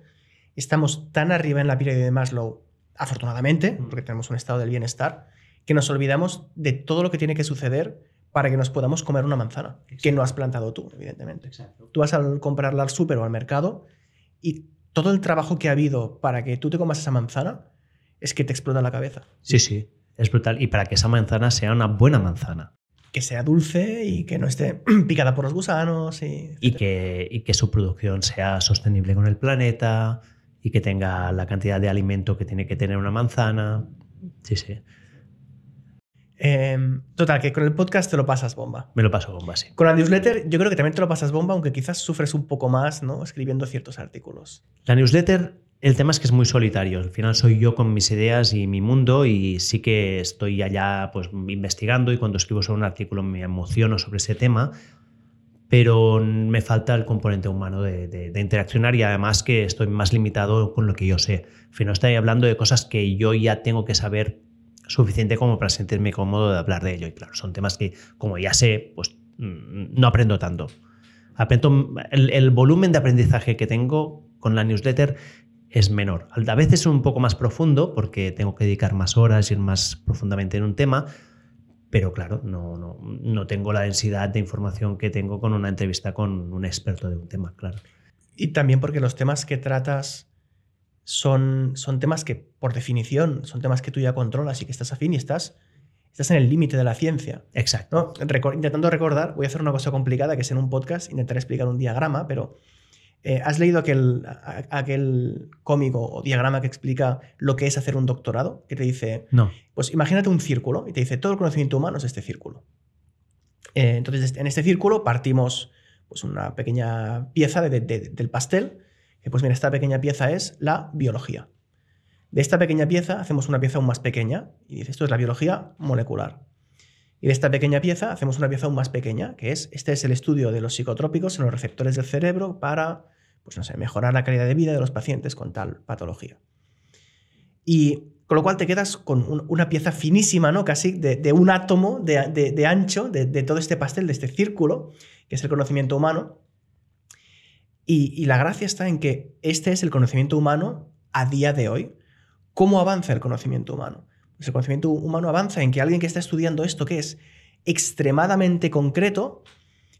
estamos tan arriba en la pirámide de Maslow, afortunadamente, porque tenemos un estado del bienestar, que nos olvidamos de todo lo que tiene que suceder para que nos podamos comer una manzana, que no has plantado tú, evidentemente. Exacto. Tú vas a comprarla al súper o al mercado y todo el trabajo que ha habido para que tú te comas esa manzana es que te explota la cabeza. Sí, sí, es brutal. Y para que esa manzana sea una buena manzana. Que sea dulce y que no esté [clears throat] picada por los gusanos. Y, Y que, y que su producción sea sostenible con el planeta y que tenga la cantidad de alimento que tiene que tener una manzana. Sí, sí. Eh, total, que con el podcast te lo pasas bomba. Me lo paso bomba, sí. Con la newsletter yo creo que también te lo pasas bomba, aunque quizás sufres un poco más, ¿no? Escribiendo ciertos artículos. La newsletter, el tema es que es muy solitario. Al final soy yo con mis ideas y mi mundo y sí que estoy allá pues investigando y cuando escribo sobre un artículo me emociono sobre ese tema, pero me falta el componente humano de, de- de interaccionar y además que estoy más limitado con lo que yo sé. Al final estoy hablando de cosas que yo ya tengo que saber suficiente como para sentirme cómodo de hablar de ello. Y claro, son temas que como ya sé, pues mm, no aprendo tanto. Aprendo, el, volumen de aprendizaje que tengo con la newsletter es menor. A veces es un poco más profundo porque tengo que dedicar más horas, ir más profundamente en un tema, pero claro, no, no, no tengo la densidad de información que tengo con una entrevista con un experto de un tema, claro. Y también porque los temas que tratas son, son temas que, por definición, son temas que tú ya controlas y que estás afín y estás, estás en el límite de la ciencia. Exacto. ¿no? Reco- intentando recordar, voy a hacer una cosa complicada que es en un podcast, intentaré explicar un diagrama, pero eh, ¿has leído aquel, aquel cómico o diagrama que explica lo que es hacer un doctorado? Que te dice, No. pues imagínate un círculo y te dice, todo el conocimiento humano es este círculo. Eh, entonces, en este círculo partimos pues, una pequeña pieza de- de- del pastel, pues mira, esta pequeña pieza es la biología. De esta pequeña pieza hacemos una pieza aún más pequeña y dice, esto es la biología molecular. Y de esta pequeña pieza hacemos una pieza aún más pequeña, que es, este es el estudio de los psicotrópicos en los receptores del cerebro para, pues no sé, mejorar la calidad de vida de los pacientes con tal patología. Y con lo cual te quedas con un- una pieza finísima, ¿no? Casi de, un átomo de, ancho de todo este pastel, de este círculo, que es el conocimiento humano. Y, la gracia está en que este es el conocimiento humano a día de hoy. ¿Cómo avanza el conocimiento humano? Pues el conocimiento humano avanza en que alguien que está estudiando esto, que es extremadamente concreto,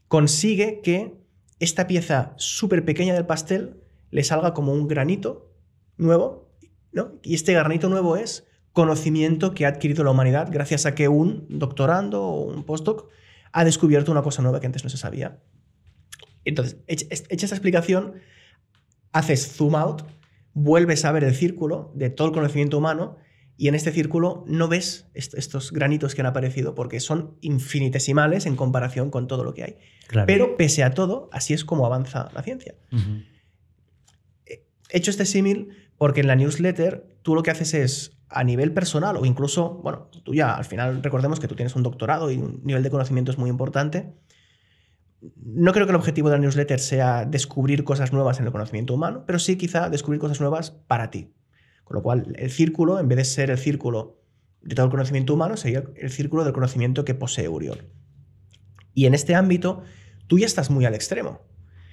consigue que esta pieza súper pequeña del pastel le salga como un granito nuevo, ¿no? Y este granito nuevo es conocimiento que ha adquirido la humanidad gracias a que un doctorando o un postdoc ha descubierto una cosa nueva que antes no se sabía. Entonces, hecha esta explicación, haces zoom out, vuelves a ver el círculo de todo el conocimiento humano y en este círculo no ves est- estos granitos que han aparecido porque son infinitesimales en comparación con todo lo que hay. Claro. Pero pese a todo, así es como avanza la ciencia. He hecho este símil porque en la newsletter tú lo que haces es a nivel personal o incluso, bueno, tú ya al final recordemos que tú tienes un doctorado y un nivel de conocimiento es muy importante. No creo que el objetivo de la newsletter sea descubrir cosas nuevas en el conocimiento humano, pero sí quizá descubrir cosas nuevas para ti. Con lo cual, el círculo, en vez de ser el círculo de todo el conocimiento humano, sería el círculo del conocimiento que posee Uriol. Y en este ámbito, tú ya estás muy al extremo.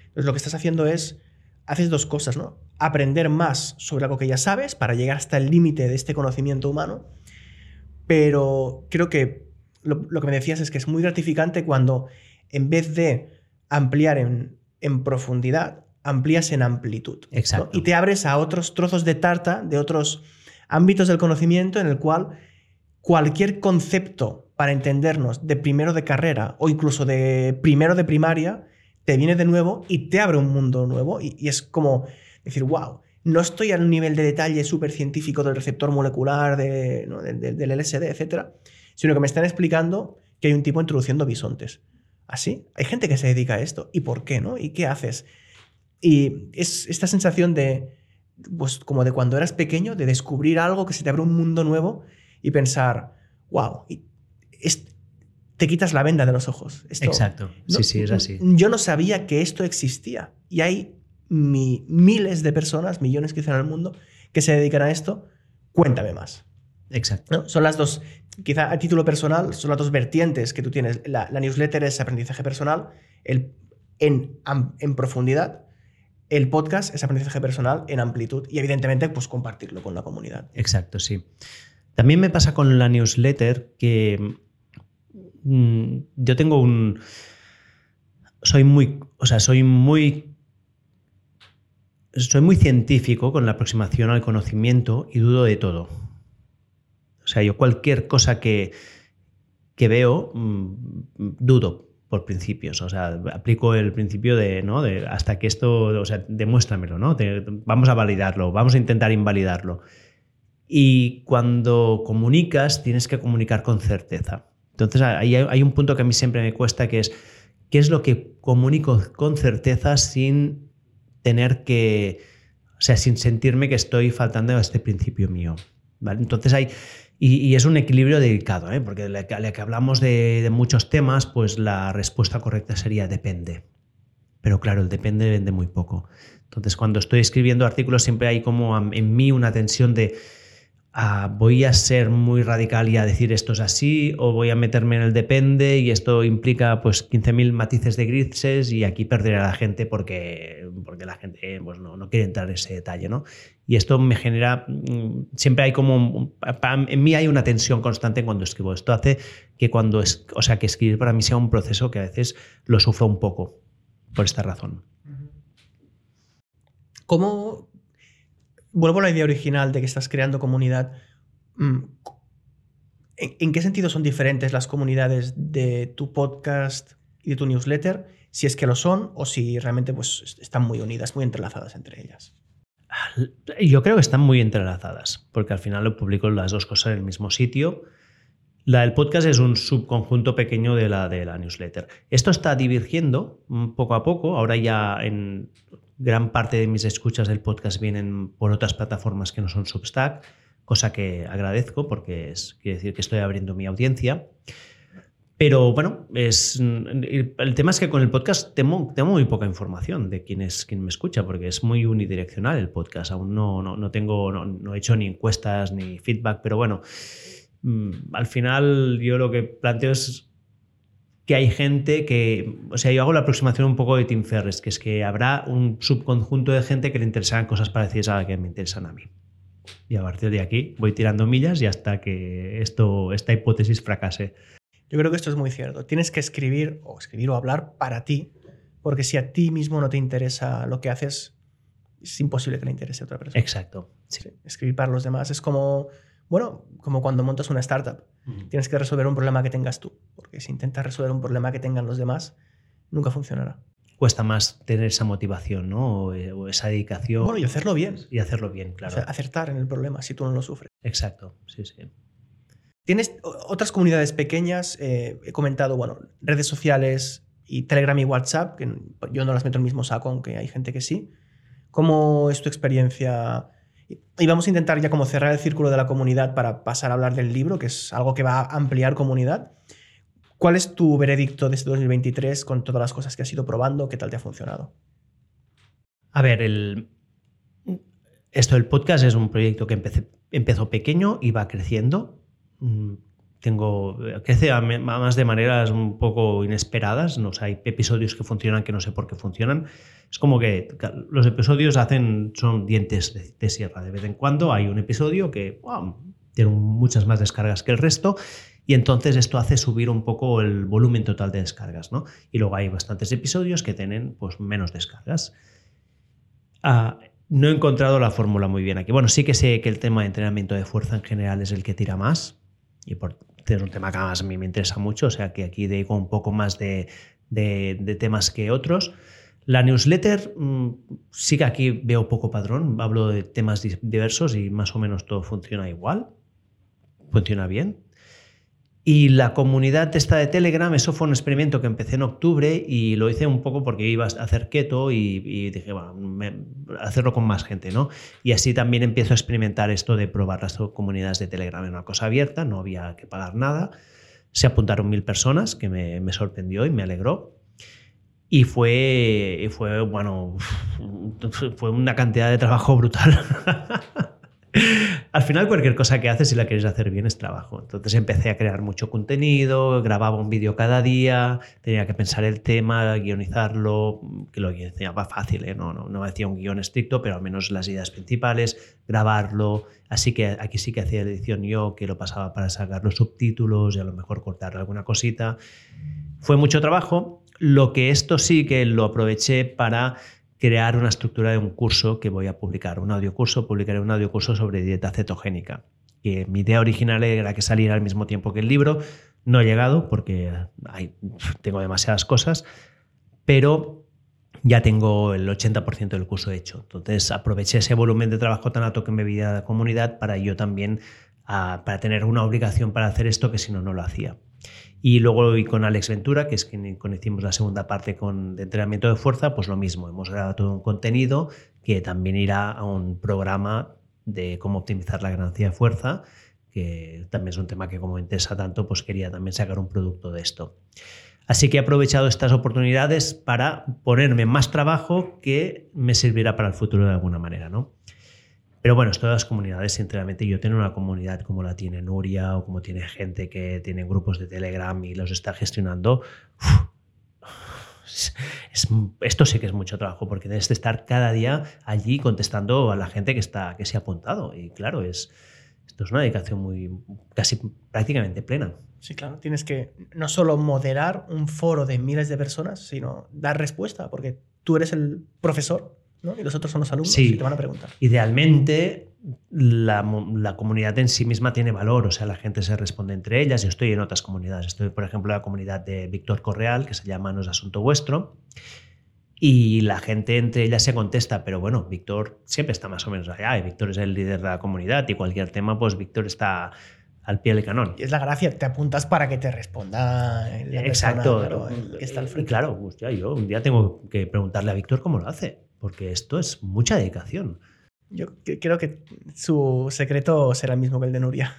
Entonces, lo que estás haciendo es, haces dos cosas, ¿no? Aprender más sobre algo que ya sabes para llegar hasta el límite de este conocimiento humano, pero creo que lo, lo que me decías es que es muy gratificante cuando en vez de ampliar en, en profundidad, amplías en amplitud. ¿no? Exacto. Y te abres a otros trozos de tarta, de otros ámbitos del conocimiento en el cual cualquier concepto para entendernos de primero de carrera o incluso de primero de primaria te viene de nuevo y te abre un mundo nuevo y, y es como decir, wow, no estoy a un nivel de detalle súper científico del receptor molecular, de, ¿no? de- de- del LSD, etcétera, sino que me están explicando que hay un tipo introduciendo bisontes. ¿Así? Hay gente que se dedica a esto. ¿Y por qué, no? ¿Y qué haces? Y es esta sensación de pues como de cuando eras pequeño, de descubrir algo que se te abre un mundo nuevo y pensar, wow, te quitas la venda de los ojos. Exacto, sí, sí, es así. Yo no sabía que esto existía y hay miles de personas, millones que en el mundo, que se dedican a esto. Cuéntame más. Exacto. Son las dos, quizá a título personal, son las dos vertientes que tú tienes. La, newsletter es aprendizaje personal el, en, en profundidad el podcast es aprendizaje personal en amplitud y evidentemente pues compartirlo con la comunidad. Exacto, sí. También me pasa con la newsletter que mm, yo tengo un... Soy muy... O sea, soy muy... Soy muy científico con la aproximación al conocimiento y dudo de todo. Sea, yo cualquier cosa que, que veo, mm, dudo por principios. O sea, aplico el principio de, ¿no? De hasta que esto, o sea, demuéstramelo, ¿no? vamos a validarlo, vamos a intentar invalidarlo. Y cuando comunicas, tienes que comunicar con certeza. Entonces, ahí hay un punto que a mí siempre me cuesta, que es, ¿qué es lo que comunico con certeza sin tener que, o sea, sin sentirme que estoy faltando a este principio mío? ¿Vale? Entonces hay y, es un equilibrio delicado, ¿eh? porque le, que hablamos de, muchos temas, pues la respuesta correcta sería depende. Pero claro, el depende vende muy poco. Entonces, cuando estoy escribiendo artículos, siempre hay como en mí una tensión de voy a ser muy radical y a decir esto es así, o voy a meterme en el depende y esto implica pues 15.000 matices de grises y aquí perderé a la gente porque, porque la gente pues, no, no, quiere entrar en ese detalle. ¿no? Y esto me genera, mm, siempre hay como, en mí hay una tensión constante cuando escribo. Esto hace que cuando, es, o sea, que escribir para mí sea un proceso que a veces lo sufro un poco por esta razón. ¿Cómo, vuelvo a la idea original de que estás creando comunidad. Mm, ¿En, qué sentido son diferentes las comunidades de tu podcast y de tu newsletter? Si es que lo son o si realmente pues, están muy unidas, muy entrelazadas entre ellas. Yo creo que están muy entrelazadas, porque al final lo publico las dos cosas en el mismo sitio. La del podcast es un subconjunto pequeño de la de la newsletter. Esto está divergiendo poco a poco. Ahora ya en gran parte de mis escuchas del podcast vienen por otras plataformas que no son Substack, cosa que agradezco porque es, quiere decir que estoy abriendo mi audiencia. Pero bueno, es, el tema es que con el podcast tengo, tengo muy poca información de quién es quien me escucha, porque es muy unidireccional el podcast. Aún no, no, no tengo, no, no, he hecho ni encuestas ni feedback, pero bueno, mm, al final yo lo que planteo es que hay gente que, o sea, yo hago la aproximación un poco de Tim Ferriss, que es que habrá un subconjunto de gente que le interesarán cosas parecidas a las que me interesan a mí. Y a partir de aquí voy tirando millas y hasta que esto, esta hipótesis fracase. Yo creo que esto es muy cierto. Tienes que escribir o escribir o hablar para ti, porque si a ti mismo no te interesa lo que haces, es imposible que le interese a otra persona. Exacto. Escribir para los demás es como bueno, como cuando montas una startup. Tienes que resolver un problema que tengas tú, porque si intentas resolver un problema que tengan los demás, nunca funcionará. Cuesta más tener esa motivación, ¿no? O, eh, esa dedicación. Bueno, y hacerlo bien. Y hacerlo bien, claro. acertar en el problema si tú no lo sufres. Exacto, sí, sí. Tienes otras comunidades pequeñas, eh, he comentado, bueno, redes sociales y Telegram y WhatsApp, que yo no las meto en el mismo saco, aunque hay gente que sí. ¿Cómo es tu experiencia y vamos a intentar ya como cerrar el círculo de la comunidad para pasar a hablar del libro, que es algo que va a ampliar comunidad. ¿Cuál es tu veredicto de este 2023 con todas las cosas que has ido probando? ¿Qué tal te ha funcionado? A ver, el... esto del podcast es un proyecto que empezó pequeño y va creciendo. Tengo, crece más de maneras un poco inesperadas. ¿no? hay episodios que funcionan que no sé por qué funcionan. Es como que los episodios hacen, son dientes de, sierra. De vez en cuando hay un episodio que tiene muchas más descargas que el resto y entonces esto hace subir un poco el volumen total de descargas. ¿no? Y luego hay bastantes episodios que tienen pues, menos descargas. Ah, no he encontrado la fórmula muy bien aquí. Bueno, sí que sé que el tema de entrenamiento de fuerza en general es el que tira más y por es un tema que a mí me interesa mucho, o sea que aquí dedico un poco más de, temas que otros. La newsletter mm, sí que aquí veo poco padrón, hablo de temas diversos y más o menos todo funciona igual, funciona bien. Y la comunidad esta de Telegram, eso fue un experimento que empecé en octubre y lo hice un poco porque iba a hacer keto y, dije, bueno, hacerlo con más gente, ¿no? Y así también empiezo a experimentar esto de probar las comunidades de Telegram. Era una cosa abierta, no había que pagar nada. Se apuntaron mil personas, que me, me sorprendió y me alegró. Y fue, fue, bueno, [laughs] fue una cantidad de trabajo brutal. [laughs] Al final cualquier cosa que haces si la quieres hacer bien es trabajo. Entonces empecé a crear mucho contenido, grababa un vídeo cada día, tenía que pensar el tema, guionizarlo, que lo guionizaba fácil, ¿eh? no, no, no hacía un guion estricto, pero al menos las ideas principales, grabarlo. Así que aquí sí que hacía edición yo, que lo pasaba para sacar los subtítulos y a lo mejor cortar alguna cosita. Fue mucho trabajo, lo que esto sí que lo aproveché para crear una estructura de un curso que voy a publicar, un audio curso, publicaré un audio curso sobre dieta cetogénica. Que mi idea original era que saliera al mismo tiempo que el libro, no he llegado porque tengo demasiadas cosas, pero ya tengo el 80% del curso hecho. Entonces aproveché ese volumen de trabajo tan alto que me veía la comunidad para yo también, ah, para tener una obligación para hacer esto que si no, no lo hacía. Y luego con Alex Ventura, que es quien conocimos la segunda parte con, de entrenamiento de fuerza, pues lo mismo, hemos grabado todo un contenido que también irá a un programa de cómo optimizar la ganancia de fuerza, que también es un tema que como me interesa tanto, pues quería también sacar un producto de esto. Así que he aprovechado estas oportunidades para ponerme más trabajo que me servirá para el futuro de alguna manera, ¿no? Pero bueno, todas las comunidades, sinceramente, yo tengo una comunidad como la tiene Nuria o como tiene gente que tiene grupos de Telegram y los está gestionando. esto sí que es mucho trabajo porque debes de estar cada día allí contestando a la gente que, está, que se ha apuntado. Y claro, es, esto es una dedicación muy casi prácticamente plena. Sí, claro, tienes que no solo moderar un foro de miles de personas, sino dar respuesta, porque tú eres el profesor y los otros son los alumnos y te van a preguntar. Idealmente, la, la, comunidad en sí misma tiene valor, o sea, la gente se responde entre ellas. Yo estoy en otras comunidades. Estoy, por ejemplo, en la comunidad de Víctor Correal, que se llama No es Asunto Vuestro. Y la gente entre ellas se contesta, pero bueno, Víctor siempre está más o menos allá, y Víctor es el líder de la comunidad, y cualquier tema, pues Víctor está al pie del canón. Y es la gracia, te apuntas para que te responda. Exacto. claro, que está al frente. Claro, pues yo un día tengo que preguntarle a Víctor cómo lo hace porque esto es mucha dedicación. Yo creo que su secreto será el mismo que el de Nuria.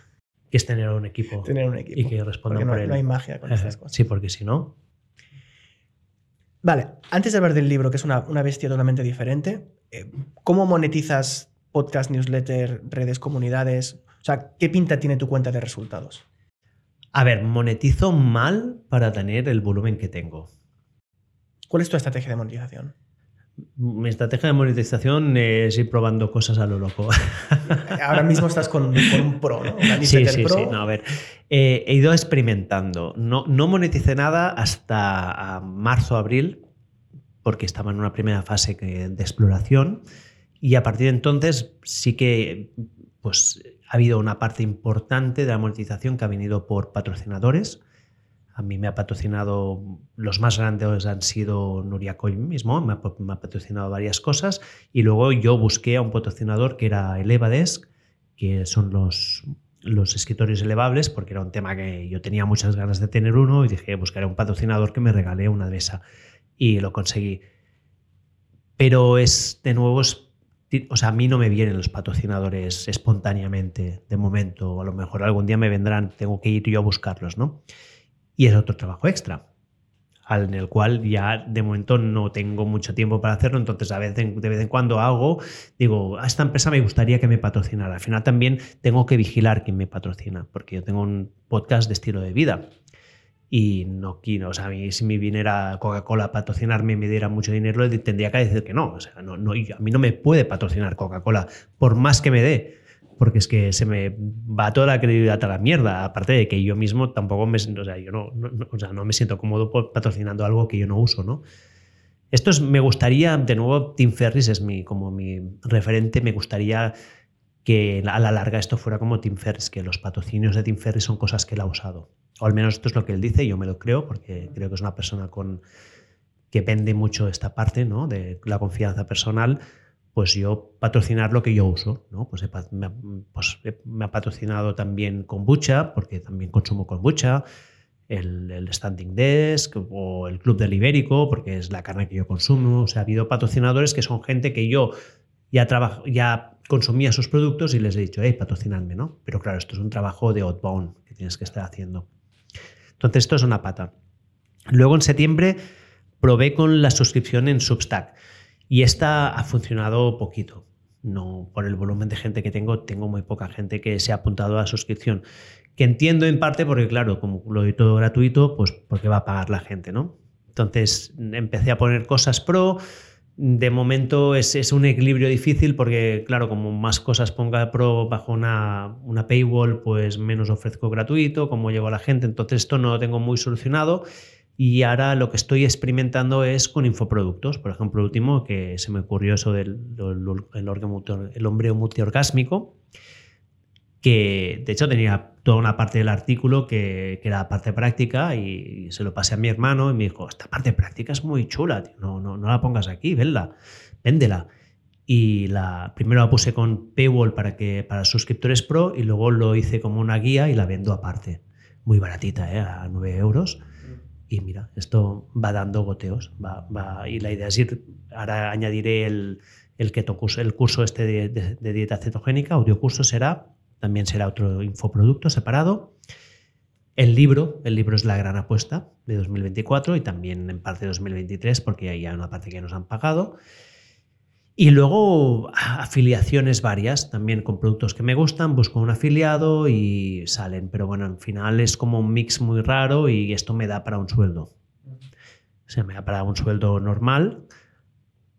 Que es tener un equipo. Tener un equipo. Y que respondan por él. No hay magia con estas cosas. Sí, porque si no. Vale, antes de hablar del libro, que es una, bestia totalmente diferente, eh, ¿cómo monetizas podcast, newsletter, redes, comunidades? O sea, ¿qué pinta tiene tu cuenta de resultados? A ver, monetizo mal para tener el volumen que tengo. ¿Cuál es tu estrategia de monetización? Mi estrategia de monetización es ir probando cosas a lo loco. [laughs] Ahora mismo estás con, un pro, ¿no? sí, sí, sí. a ver, eh, he ido experimentando. No, no moneticé nada hasta marzo, abril, porque estaba en una primera fase de exploración. Y a partir de entonces sí que pues, ha habido una parte importante de la monetización que ha venido por patrocinadores a mí me ha patrocinado, los más grandes han sido Nuria Coy mismo, me ha, patrocinado varias cosas y luego yo busqué a un patrocinador que era Elevadesk, que son los, los escritorios elevables, porque era un tema que yo tenía muchas ganas de tener uno y dije, buscaré un patrocinador que me regale una de esa y lo conseguí. Pero es, de nuevo, o sea, a mí no me vienen los patrocinadores espontáneamente de momento, a lo mejor algún día me vendrán, tengo que ir yo a buscarlos, ¿no? Y es otro trabajo extra en el cual ya de momento no tengo mucho tiempo para hacerlo, entonces a veces, de vez en cuando hago, digo, a esta empresa me gustaría que me patrocinara. Al final también tengo que vigilar quién me patrocina, porque yo tengo un podcast de estilo de vida. Y no quiero, o sea, si me viniera Coca-Cola a patrocinarme y me diera mucho dinero, tendría que decir que no, o sea, no, no, a mí no me puede patrocinar Coca-Cola, por más que me dé porque es que se me va toda la credibilidad a la mierda, aparte de que yo mismo tampoco me, o sea, yo no, o sea, no me siento cómodo patrocinando algo que yo no uso, ¿no? Esto es, me gustaría, de nuevo, Tim Ferris es mi, como mi referente, me gustaría que a la larga esto fuera como Tim Ferris, que los patrocinios de Tim Ferris son cosas que él ha usado. O al menos esto es lo que él dice, yo me lo creo, porque creo que es una persona con, que vende mucho esta parte ¿no? de la confianza personal pues yo patrocinar lo que yo uso, ¿no? Pues, me, pues me, ha patrocinado también kombucha, porque también consumo kombucha, el, el, Standing Desk o el Club del Ibérico, porque es la carne que yo consumo. O sea, ha habido patrocinadores que son gente que yo ya, ya consumía sus productos y les he dicho, hey, patrocinadme, ¿no? Pero claro, esto es un trabajo de outbound que tienes que estar haciendo. Entonces, esto es una pata. Luego, en septiembre, probé con la suscripción en Substack. Y esta ha funcionado poquito. No, por el volumen de gente que tengo, tengo muy poca gente que se ha apuntado a la suscripción. Que entiendo en parte porque, claro, como lo doy todo gratuito, pues porque va a pagar la gente, ¿no? Entonces empecé a poner cosas pro. De momento es, es un equilibrio difícil porque, claro, como más cosas ponga pro bajo una, una paywall, pues menos ofrezco gratuito, como llevo a la gente. Entonces esto no lo tengo muy solucionado y ahora lo que estoy experimentando es con infoproductos. Por ejemplo, el último que se me ocurrió eso del el, hombre multiorgásmico, que de hecho tenía toda una parte del artículo que, era la parte práctica y, se lo pasé a mi hermano y me dijo, esta parte práctica es muy chula, No, no, no la pongas aquí, véndela, véndela. Y la, primero la puse con Paywall para, que, para suscriptores pro y luego lo hice como una guía y la vendo aparte. Muy baratita, ¿eh? a 9 euros y mira, esto va dando goteos. Va, va, y la idea es ir, ahora añadiré el, el, keto curso, el curso este de, dieta cetogénica, audio curso será, también será otro infoproducto separado. El libro, el libro es la gran apuesta de 2024 y también en parte de 2023 porque hay una parte que nos han pagado. Y luego afiliaciones varias, también con productos que me gustan, busco un afiliado y salen. Pero bueno, al final es como un mix muy raro y esto me da para un sueldo. O sea, me da para un sueldo normal,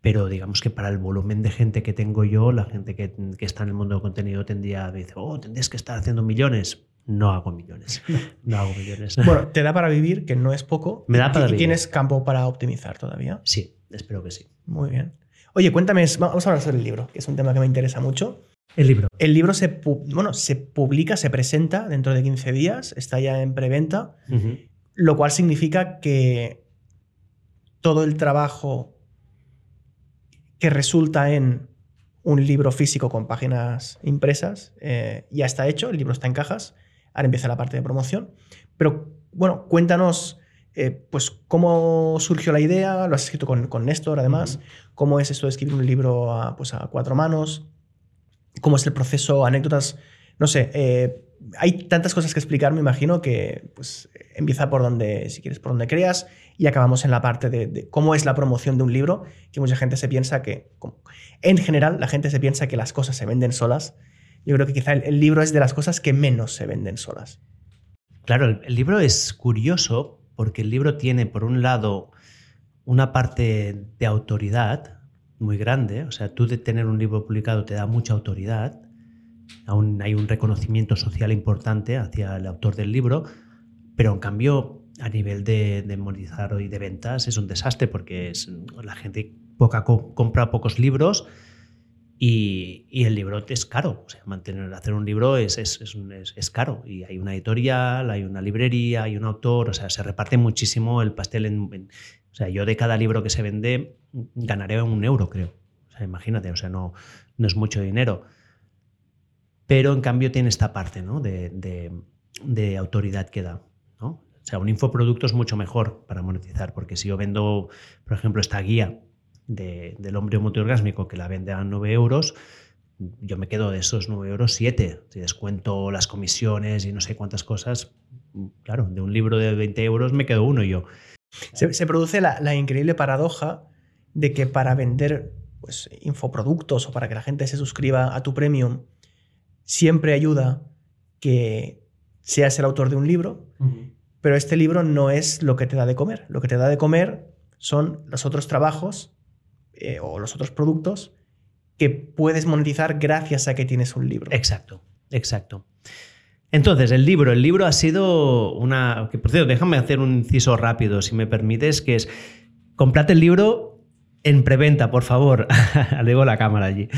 pero digamos que para el volumen de gente que tengo yo, la gente que, está en el mundo del contenido tendría, me dice, oh, tendrías que estar haciendo millones. No hago millones. [laughs] No hago millones. [laughs] Bueno, te da para vivir, que no es poco. Me da para ¿Y vivir. tienes campo para optimizar todavía? Sí, espero que sí. Muy bien. Oye, cuéntame, vamos a hablar sobre el libro, que es un tema que me interesa mucho. El libro. El libro se, bueno, se publica, se presenta dentro de 15 días, está ya en preventa, lo cual significa que todo el trabajo que resulta en un libro físico con páginas impresas eh, ya está hecho, el libro está en cajas, ahora empieza la parte de promoción. Pero bueno, cuéntanos eh, pues cómo surgió la idea, lo has escrito con, con Néstor además, cómo es esto de escribir un libro a, pues a cuatro manos, cómo es el proceso, anécdotas, no sé, eh, hay tantas cosas que explicar, me imagino, que pues empieza por donde, si quieres, por donde creas y acabamos en la parte de, cómo es la promoción de un libro, que mucha gente se piensa que, en general, la gente se piensa que las cosas se venden solas. Yo creo que quizá el, libro es de las cosas que menos se venden solas. Claro, el libro es curioso porque el libro tiene, por un lado, una parte de autoridad muy grande, o sea, tú de tener un libro publicado te da mucha autoridad, aún hay un reconocimiento social importante hacia el autor del libro, pero en cambio a nivel de, de monetizar y de ventas es un desastre porque es, la gente poca, compra pocos libros y, el libro es caro, o sea, mantener, hacer un libro es, es, es, caro. Y hay una editorial, hay una librería, hay un autor, o sea, se reparte muchísimo el pastel. En, o sea, yo de cada libro que se vende ganaré un euro, creo. O sea, imagínate, o sea, no, no es mucho dinero. Pero en cambio tiene esta parte ¿no? de, de, de autoridad que da. ¿no? O sea, un infoproducto es mucho mejor para monetizar, porque si yo vendo, por ejemplo, esta guía del hombre multiorgásmico que la vende a 9 euros, yo me quedo de esos 9 euros 7. Si descuento las comisiones y no sé cuántas cosas, claro, de un libro de 20 euros me quedo uno yo. Se, produce la, increíble paradoja de que para vender pues, infoproductos o para que la gente se suscriba a tu premium, siempre ayuda que seas el autor de un libro, pero este libro no es lo que te da de comer. Lo que te da de comer son los otros trabajos eh, o los otros productos que puedes monetizar gracias a que tienes un libro. Exacto, exacto. Entonces, el libro, el libro ha sido una... Que, por cierto, déjame hacer un inciso rápido, si me permites, que es, comprate el libro en preventa, por favor. [laughs] Alevo la cámara allí.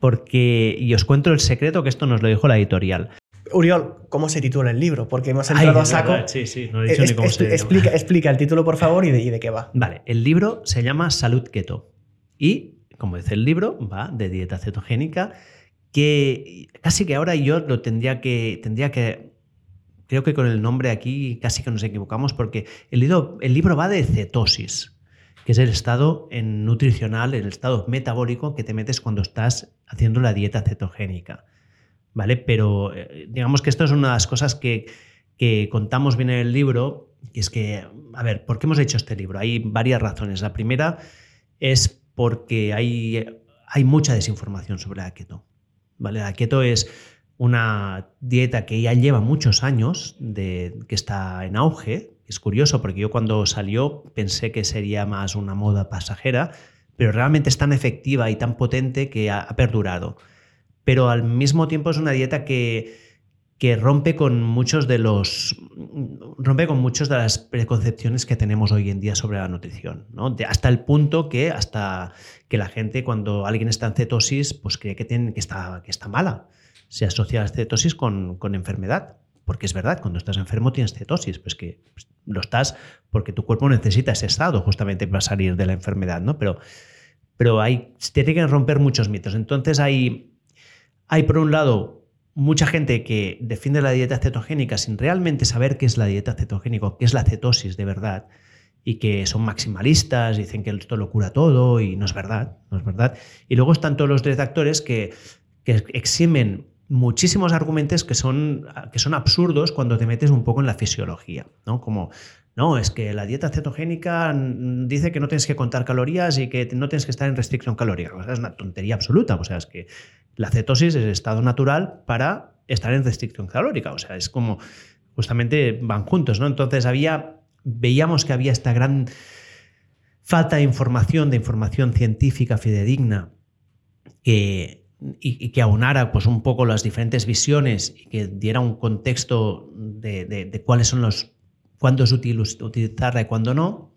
Porque, y os cuento el secreto que esto nos lo dijo la editorial. Uriol, ¿cómo se titula el libro? Porque hemos entrado a saco. Sí, sí, no he dicho ni cómo se explica, explica el título, por favor, y de, y de qué va. Vale, el libro se llama Salud Keto. Y como dice el libro, va de dieta cetogénica, que casi que ahora yo lo tendría que, tendría que, creo que con el nombre aquí casi que nos equivocamos porque el libro, el libro va de cetosis, que es el estado nutricional, el estado metabólico que te metes cuando estás haciendo la dieta cetogénica. ¿Vale? Pero eh, digamos que esto es una de las cosas que, que contamos bien en el libro, y es que, a ver, ¿por qué hemos hecho este libro? Hay varias razones. La primera es porque hay, hay mucha desinformación sobre la keto. ¿vale? La keto es una dieta que ya lleva muchos años, de, que está en auge. Es curioso porque yo cuando salió pensé que sería más una moda pasajera, pero realmente es tan efectiva y tan potente que ha perdurado. Pero al mismo tiempo es una dieta que, que rompe con muchos de los rompe con muchas de las preconcepciones que tenemos hoy en día sobre la nutrición, ¿no? hasta el punto que hasta que la gente cuando alguien está en cetosis pues cree que, tiene, que, está, que está mala. Se asocia la cetosis con, con, enfermedad, porque es verdad, cuando estás enfermo tienes cetosis, pues que lo estás porque tu cuerpo necesita ese estado justamente para salir de la enfermedad, ¿no? Pero, pero hay, tiene que romper muchos mitos. Entonces hay, hay por un lado mucha gente que defiende la dieta cetogénica sin realmente saber qué es la dieta cetogénica, qué es la cetosis de verdad, y que son maximalistas, dicen que esto lo cura todo y no es verdad, no es verdad. Y luego están todos los detractores que, que eximen muchísimos argumentos que son, que son absurdos cuando te metes un poco en la fisiología, ¿no? Como, no, es que la dieta cetogénica dice que no tienes que contar calorías y que no tienes que estar en restricción calórica. O sea, es una tontería absoluta. O sea, es que la cetosis es el estado natural para estar en restricción calórica. O sea, es como justamente van juntos, ¿no? Entonces había, veíamos que había esta gran falta de información, de información científica fidedigna, que, y, que aunara pues, un poco las diferentes visiones y que diera un contexto de, cuáles son los, cuándo es útil utilizarla y cuándo no.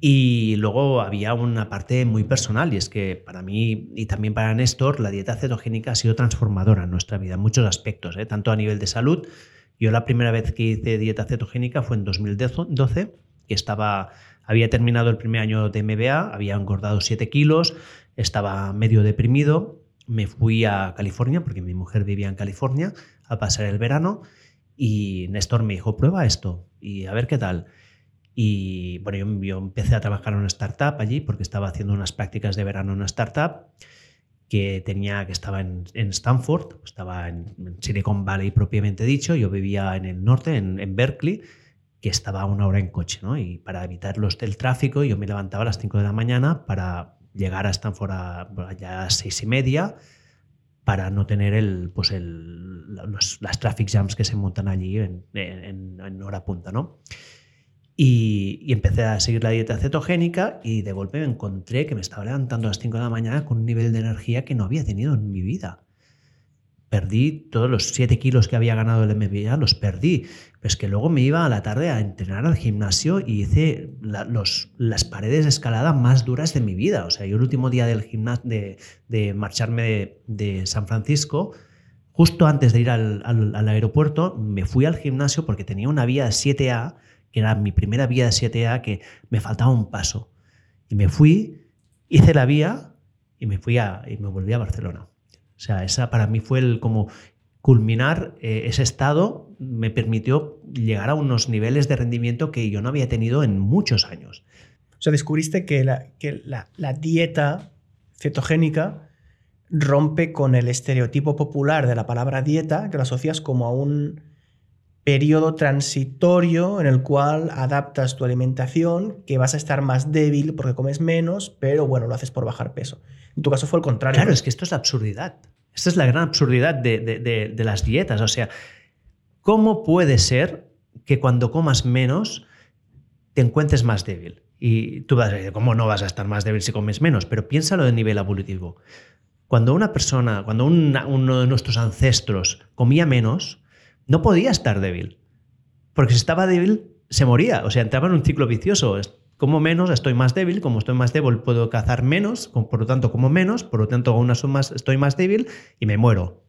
Y luego había una parte muy personal, y es que para mí y también para Néstor, la dieta cetogénica ha sido transformadora en nuestra vida, en muchos aspectos, ¿eh? tanto a nivel de salud. Yo la primera vez que hice dieta cetogénica fue en 2012, que estaba, había terminado el primer año de MBA, había engordado 7 kilos, estaba medio deprimido, me fui a California, porque mi mujer vivía en California, a pasar el verano, y Néstor me dijo, prueba esto y a ver qué tal. Y bueno, yo, empecé a trabajar en una startup allí porque estaba haciendo unas prácticas de verano en una startup que tenía que estaba en, Stanford, estaba en, Silicon Valley propiamente dicho, yo vivía en el norte, en, Berkeley, que estaba a una hora en coche, ¿no? Y para evitar los del tráfico, yo me levantaba a las 5 de la mañana para llegar a Stanford a, a las seis y media, para no tener el, pues el, los, las traffic jams que se montan allí en, en hora punta, ¿no? Y, empecé a seguir la dieta cetogénica y de golpe me encontré que me estaba levantando a las 5 de la mañana con un nivel de energía que no había tenido en mi vida. Perdí todos los 7 kilos que había ganado el MBA, los perdí. Pues que luego me iba a la tarde a entrenar al gimnasio y hice las paredes de escalada más duras de mi vida. O sea, yo el último día de, marcharme de, San Francisco, justo antes de ir al, al, al aeropuerto, me fui al gimnasio porque tenía una vía 7A que era mi primera vía de 7A, que me faltaba un paso. Y me fui, hice la vía y me fui a, y me volví a Barcelona. O sea, esa para mí fue el como culminar eh, ese estado me permitió llegar a unos niveles de rendimiento que yo no había tenido en muchos años. O sea, descubriste que la, que la, la dieta cetogénica rompe con el estereotipo popular de la palabra dieta, que lo asocias como a un periodo transitorio en el cual adaptas tu alimentación, que vas a estar más débil porque comes menos, pero bueno, lo haces por bajar peso. En tu caso fue el contrario. Claro, es que esto es la absurdidad. Esta es la gran absurdidad de, las dietas. O sea, ¿cómo puede ser que cuando comas menos te encuentres más débil? Y tú vas a decir, ¿cómo no vas a estar más débil si comes menos? Pero piénsalo de nivel evolutivo. Cuando una persona, cuando uno de nuestros ancestros comía menos, no podía estar débil. Porque si estaba débil, se moría. O sea, entraba en un ciclo vicioso. Como menos, estoy más débil. Como estoy más débil, puedo cazar menos. Por lo tanto, como menos. Por lo tanto, aún más, estoy más débil y me muero.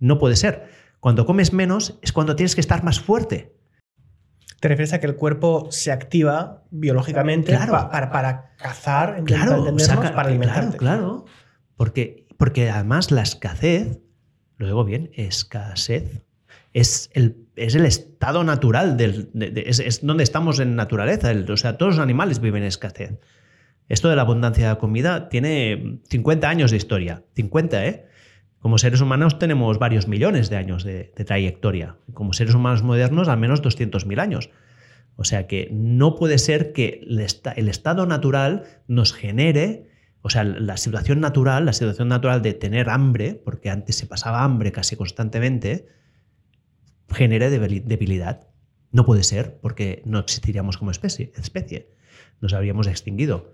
No puede ser. Cuando comes menos es cuando tienes que estar más fuerte. Te refieres a que el cuerpo se activa biológicamente Claro. pa- para, para cazar, Claro, para o sea, entendernos, ca- para alimentarte. Claro, claro. Porque, porque además la escasez, lo digo bien, escasez, es el, es el estado natural, del, de- es, es donde estamos en naturaleza. o sea, todos los animales viven en escasez. Esto de la abundancia de comida tiene 50 años de historia. 50, ¿eh? Como seres humanos tenemos varios millones de años de, trayectoria. Como seres humanos modernos, al menos 200.000 años. O sea que no puede ser que el estado natural nos genere, o sea, la situación natural, la situación natural de tener hambre, porque antes se pasaba hambre casi constantemente, genere debili- debilidad. No puede ser, porque no existiríamos como especie, especie. Nos habríamos extinguido.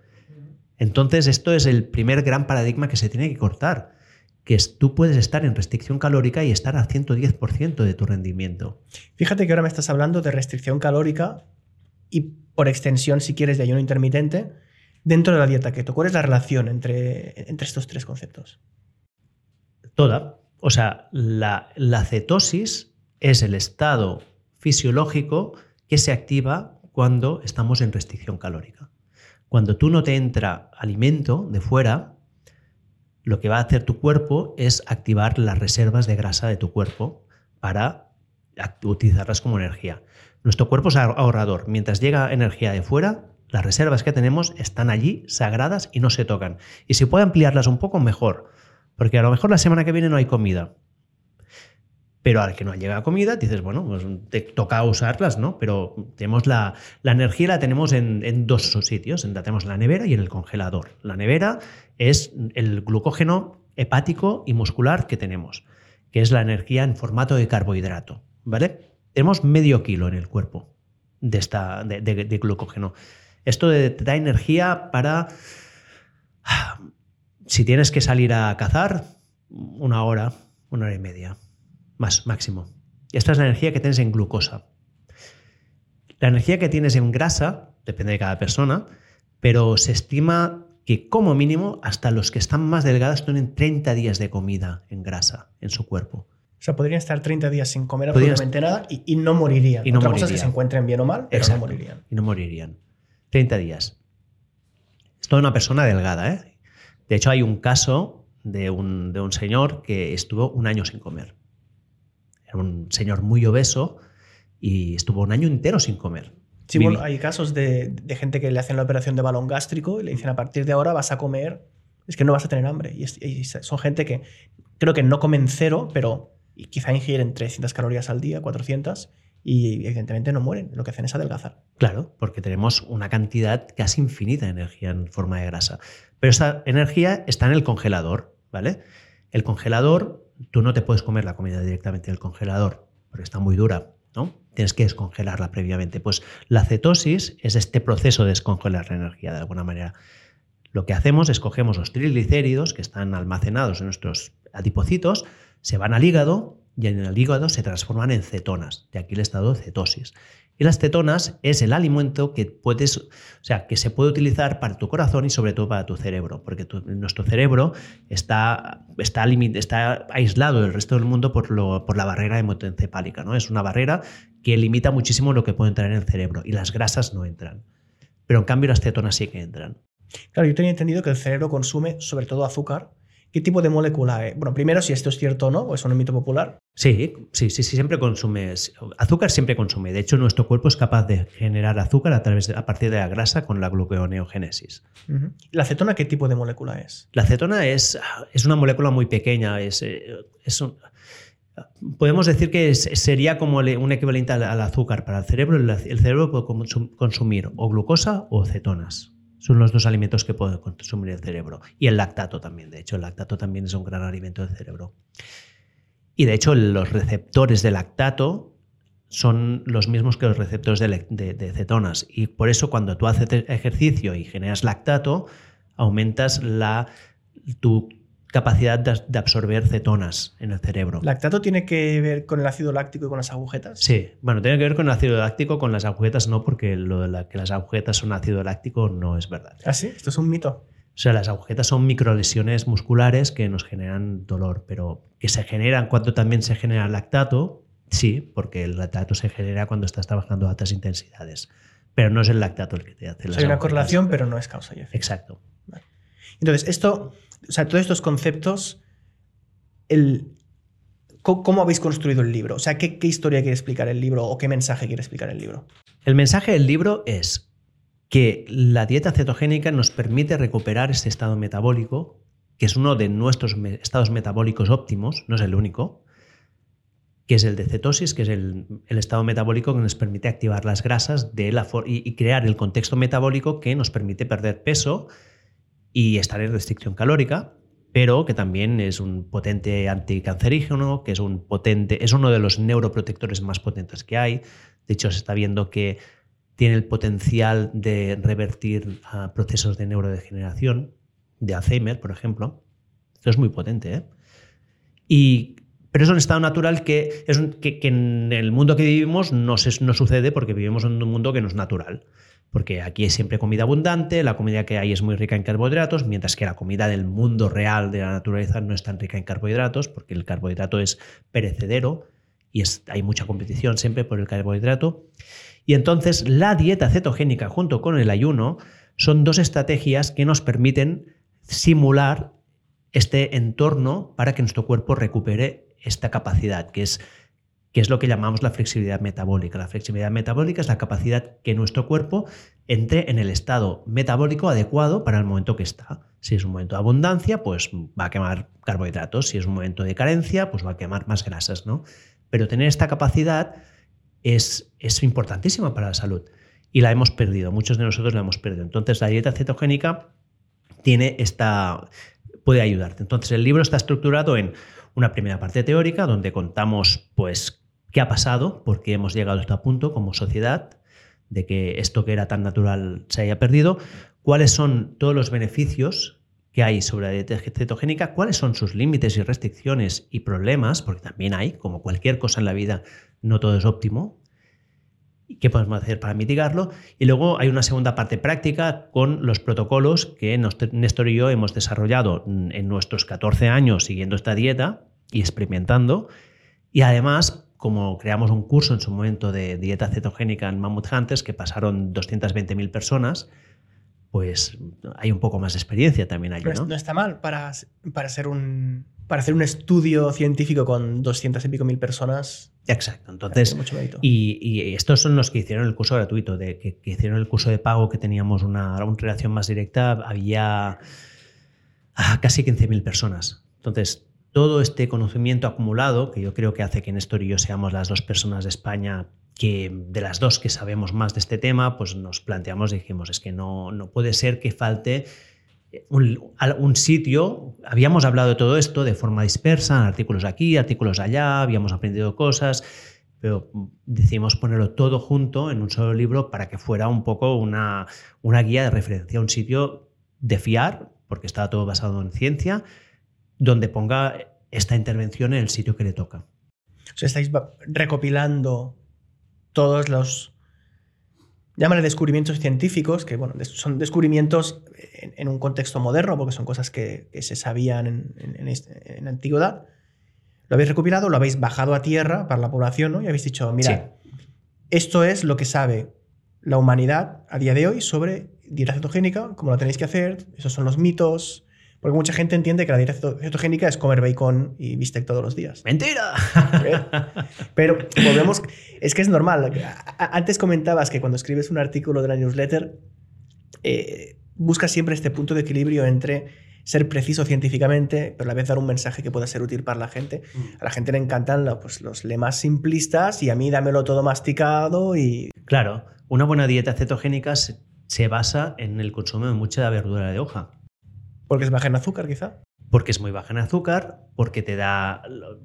Entonces, esto es el primer gran paradigma que se tiene que cortar, que es tú puedes estar en restricción calórica y estar al 110% de tu rendimiento. Fíjate que ahora me estás hablando de restricción calórica y por extensión, si quieres, de ayuno intermitente dentro de la dieta keto. ¿Cuál es la relación entre, entre estos tres conceptos? Toda. O sea, la, la cetosis es el estado fisiológico que se activa cuando estamos en restricción calórica. Cuando tú no te entra alimento de fuera, lo que va a hacer tu cuerpo es activar las reservas de grasa de tu cuerpo para utilizarlas como energía. Nuestro cuerpo es ahor- ahorrador. Mientras llega energía de fuera, las reservas que tenemos están allí sagradas y no se tocan. Y si puede ampliarlas un poco, mejor. Porque a lo mejor la semana que viene no hay comida. Pero al que no llega comida, dices, bueno, pues te toca usarlas, ¿no? Pero tenemos la, la energía la tenemos en, dos sitios. La tenemos en la nevera y en el congelador. La nevera es el glucógeno hepático y muscular que tenemos, que es la energía en formato de carbohidrato, ¿vale? Tenemos medio kilo en el cuerpo de, esta, de, de- glucógeno. Esto te da energía para si tienes que salir a cazar, una hora, una hora y media, más máximo. Esta es la energía que tienes en glucosa. La energía que tienes en grasa, depende de cada persona, pero se estima que como mínimo hasta los que están más delgadas tienen 30 días de comida en grasa en su cuerpo. O sea, podrían estar 30 días sin comer absolutamente nada y, y no morirían. Y no Otra cosa es que morirían. se encuentren bien o mal, pero Exacto. no morirían. Y no morirían. 30 días. Esto de una persona delgada, ¿eh? De hecho, hay un caso de un, de un señor que estuvo un año sin comer. Era un señor muy obeso y estuvo un año entero sin comer. Sí, Vivi- bueno, hay casos de, de gente que le hacen la operación de balón gástrico y le dicen a partir de ahora vas a comer, es que no vas a tener hambre. Y, es- y son gente que creo que no comen cero, pero quizá ingieren 300 calorías al día, 400, y evidentemente no mueren. Lo que hacen es adelgazar. Claro, porque tenemos una cantidad casi infinita de energía en forma de grasa. Pero esta energía está en el congelador, ¿vale? El congelador, tú no te puedes comer la comida directamente del congelador, porque está muy dura, ¿no? Tienes que descongelarla previamente. Pues la cetosis es este proceso de descongelar la energía de alguna manera. Lo que hacemos es cogemos los triglicéridos que están almacenados en nuestros adipocitos, se van al hígado y en el hígado se transforman en cetonas. De aquí el estado de cetosis. Y las cetonas es el alimento que puedes, o sea, que se puede utilizar para tu corazón y sobre todo para tu cerebro, porque nuestro cerebro está, está, está aislado del resto del mundo por, lo- por la barrera hemoencefálica, ¿no? Es una barrera que limita muchísimo lo que puede entrar en el cerebro y las grasas no entran. Pero en cambio las cetonas sí que entran. Claro, yo tenía entendido que el cerebro consume sobre todo azúcar. ¿Qué tipo de molécula es? Bueno, primero, si esto es cierto o no, o es un mito popular. Sí, sí, sí, sí, siempre consume. Azúcar siempre consume. De hecho, nuestro cuerpo es capaz de generar azúcar a, través de- a partir de la grasa con la gluconeogénesis. ¿La cetona qué tipo de molécula es? La cetona es, es una molécula muy pequeña. Es, eh, es un- podemos decir que es- sería como un equivalente al, al azúcar para el cerebro. El, el cerebro puede consum- consumir o glucosa o cetonas. Son los dos alimentos que puede consumir el cerebro. Y el lactato también. De hecho, el lactato también es un gran alimento del cerebro. Y de hecho, los receptores de lactato son los mismos que los receptores de, de cetonas. Y por eso cuando tú haces ejercicio y generas lactato, aumentas la, tu capacidad de, de absorber cetonas en el cerebro. ¿Lactato tiene que ver con el ácido láctico y con las agujetas? Sí, bueno, tiene que ver con el ácido láctico, con las agujetas no, porque lo de la- que las agujetas son ácido láctico no es verdad. ¿Ah, sí? Esto es un mito. O sea, las agujetas son microlesiones musculares que nos generan dolor, pero que se generan cuando también se genera lactato, Sí, porque el lactato se genera cuando estás trabajando a altas intensidades. Pero no es el lactato el que te hace las Hay una correlación, pero no es causa y efecto. Exacto. Entonces, esto, o sea, todos estos conceptos, el, ¿cómo, habéis construido el libro? O sea, ¿qué, ¿qué historia quiere explicar el libro o qué mensaje quiere explicar el libro? El mensaje del libro es que la dieta cetogénica nos permite recuperar este estado metabólico, que es uno de nuestros estados metabólicos óptimos, no es el único, que es el de cetosis, que es el, estado metabólico que nos permite activar las grasas y, crear el contexto metabólico que nos permite perder peso y estar en restricción calórica, pero que también es un potente anticancerígeno, que es un potente, es uno de los neuroprotectores más potentes que hay. De hecho, se está viendo que tiene el potencial de revertir procesos de neurodegeneración, de Alzheimer, por ejemplo. Esto es muy potente. ¿eh? Y pero es un estado natural que, es que, en el mundo que vivimos no, no sucede porque vivimos en un mundo que no es natural. Porque aquí es siempre comida abundante, la comida que hay es muy rica en carbohidratos, mientras que la comida del mundo real de la naturaleza no es tan rica en carbohidratos, porque el carbohidrato es perecedero y hay mucha competición siempre por el carbohidrato. Y entonces la dieta cetogénica junto con el ayuno son dos estrategias que nos permiten simular este entorno para que nuestro cuerpo recupere esta capacidad, que es, que es lo que llamamos la flexibilidad metabólica. La flexibilidad metabólica es la capacidad que nuestro cuerpo entre en el estado metabólico adecuado para el momento que está. Si es un momento de abundancia, pues va a quemar carbohidratos. Si es un momento de carencia, pues va a quemar más grasas, ¿no? Pero tener esta capacidad es, es importantísima para la salud y la hemos perdido. Muchos de nosotros la hemos perdido. Entonces, la dieta cetogénica tiene esta puede ayudarte. Entonces, el libro está estructurado en una primera parte teórica donde contamos pues qué ha pasado, por qué hemos llegado a este punto como sociedad, de que esto que era tan natural se haya perdido, cuáles son todos los beneficios que hay sobre la dieta cetogénica, cuáles son sus límites y restricciones y problemas, porque también hay, como cualquier cosa en la vida, no todo es óptimo, qué podemos hacer para mitigarlo. Y luego hay una segunda parte práctica con los protocolos que Néstor y yo hemos desarrollado en nuestros 14 años siguiendo esta dieta y experimentando. Y además, como creamos un curso en su momento de dieta cetogénica en Mammoth Hunters, que pasaron 220.000 personas, pues hay un poco más de experiencia también allí. ¿no? no está mal para, para, ser un, para hacer un estudio científico con 200 y pico mil personas. Exacto. Entonces, y, estos son los que hicieron el curso gratuito, de, que, hicieron el curso de pago, que teníamos una, una relación más directa, había ah, casi 15.000 personas. Entonces, todo este conocimiento acumulado, que yo creo que hace que Néstor y yo seamos las dos personas de España que de las dos que sabemos más de este tema, pues nos planteamos dijimos, es que no, no puede ser que falte un, un, sitio, habíamos hablado de todo esto de forma dispersa, artículos aquí, artículos allá, habíamos aprendido cosas, pero decidimos ponerlo todo junto en un solo libro para que fuera un poco una, una guía de referencia, un sitio de fiar, porque estaba todo basado en ciencia, donde ponga esta intervención en el sitio que le toca. O sea, estáis recopilando todos los, llámale descubrimientos científicos, que bueno, son descubrimientos en, un contexto moderno, porque son cosas que, se sabían en, este, en, antigüedad. Lo habéis recopilado, lo habéis bajado a tierra para la población, ¿no? Y habéis dicho, mira, esto es lo que sabe la humanidad a día de hoy sobre dieta cetogénica, cómo lo tenéis que hacer, esos son los mitos, porque mucha gente entiende que la dieta cetogénica es comer bacon y bistec todos los días. ¡Mentira! Pero volvemos, es que es normal. Antes comentabas que cuando escribes un artículo de la newsletter, eh, buscas siempre este punto de equilibrio entre ser preciso científicamente, pero a la vez dar un mensaje que pueda ser útil para la gente. Mm. A la gente le encantan pues, los lemas simplistas y a mí dámelo todo masticado y... Claro, una buena dieta cetogénica se basa en el consumo de mucha verdura de hoja. Porque es baja en azúcar, quizá. Porque es muy baja en azúcar, porque te da.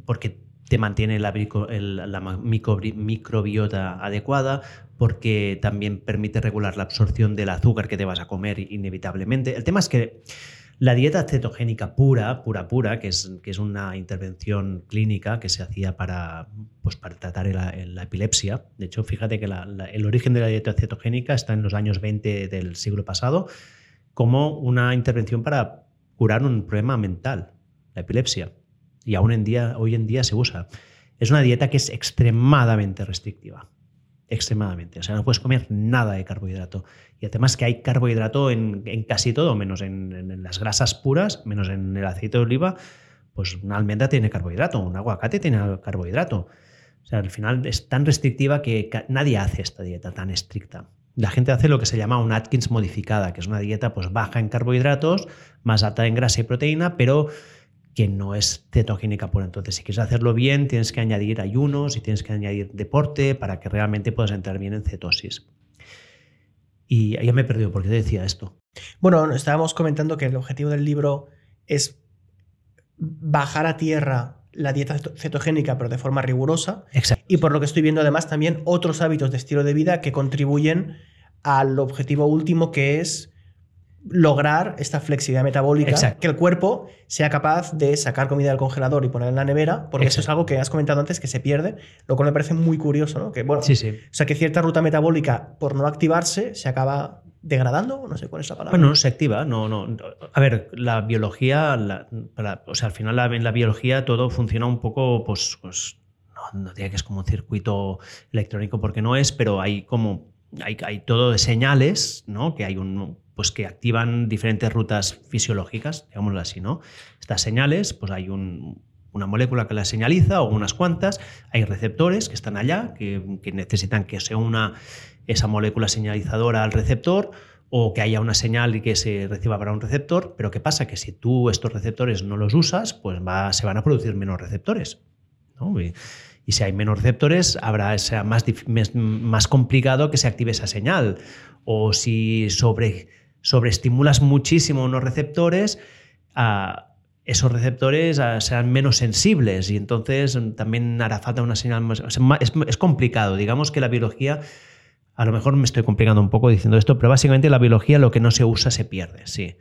porque te mantiene la, la microbiota adecuada, porque también permite regular la absorción del azúcar que te vas a comer inevitablemente. El tema es que la dieta cetogénica pura, pura, pura, que es, que es una intervención clínica que se hacía para, pues para tratar la, epilepsia. De hecho, fíjate que el origen de la dieta cetogénica está en los años 20 del siglo pasado como una intervención para curar un problema mental, la epilepsia. Y aún en día, hoy en día se usa. es una dieta que es extremadamente restrictiva. Extremadamente. O sea, no puedes comer nada de carbohidrato. Y además que hay carbohidrato en, casi todo, menos en, las grasas puras, menos en el aceite de oliva. Pues una almendra tiene carbohidrato, un aguacate tiene carbohidrato. O sea, al final es tan restrictiva que nadie hace esta dieta tan estricta. La gente hace lo que se llama una Atkins modificada, que es una dieta pues baja en carbohidratos, más alta en grasa y proteína, pero que no es cetogénica por entonces. Si quieres hacerlo bien, tienes que añadir ayunos y tienes que añadir deporte para que realmente puedas entrar bien en cetosis. Y ya me he perdido, ¿por qué te decía esto? Bueno, estábamos comentando que el objetivo del libro es bajar a tierra la dieta cetogénica, pero de forma rigurosa. Exacto. Y por lo que estoy viendo, además, también otros hábitos de estilo de vida que contribuyen al objetivo último, que es lograr esta flexibilidad metabólica, que el cuerpo sea capaz de sacar comida del congelador y ponerla en la nevera, porque eso es algo que has comentado antes que se pierde, lo cual me parece muy curioso, ¿no? Que bueno, sí, sí. o sea, que cierta ruta metabólica por no activarse se acaba degradando, no sé cuál es la palabra. Bueno, no se activa, no, no. A ver, la biología, o sea, al final en la biología todo funciona un poco, pues, pues no, no diría que es como un circuito electrónico porque no es, pero hay como hay, hay, todo de señales, ¿no? Que hay un, pues que activan diferentes rutas fisiológicas, digámoslo así, ¿no? Estas señales, pues hay una molécula que las señaliza o unas cuantas, hay receptores que están allá, que, necesitan que se una esa molécula señalizadora al receptor o que haya una señal y que se reciba para un receptor, pero ¿qué pasa? Que si tú estos receptores no los usas, pues se van a producir menos receptores. Y, si hay menos receptores, habrá sea más, más complicado que se active esa señal. O si sobre sobreestimulas muchísimo unos receptores, esos receptores serán menos sensibles y entonces también hará falta una señal más... es, complicado, digamos que la biología, a lo mejor me estoy complicando un poco diciendo esto, pero básicamente la biología lo que no se usa se pierde, sí.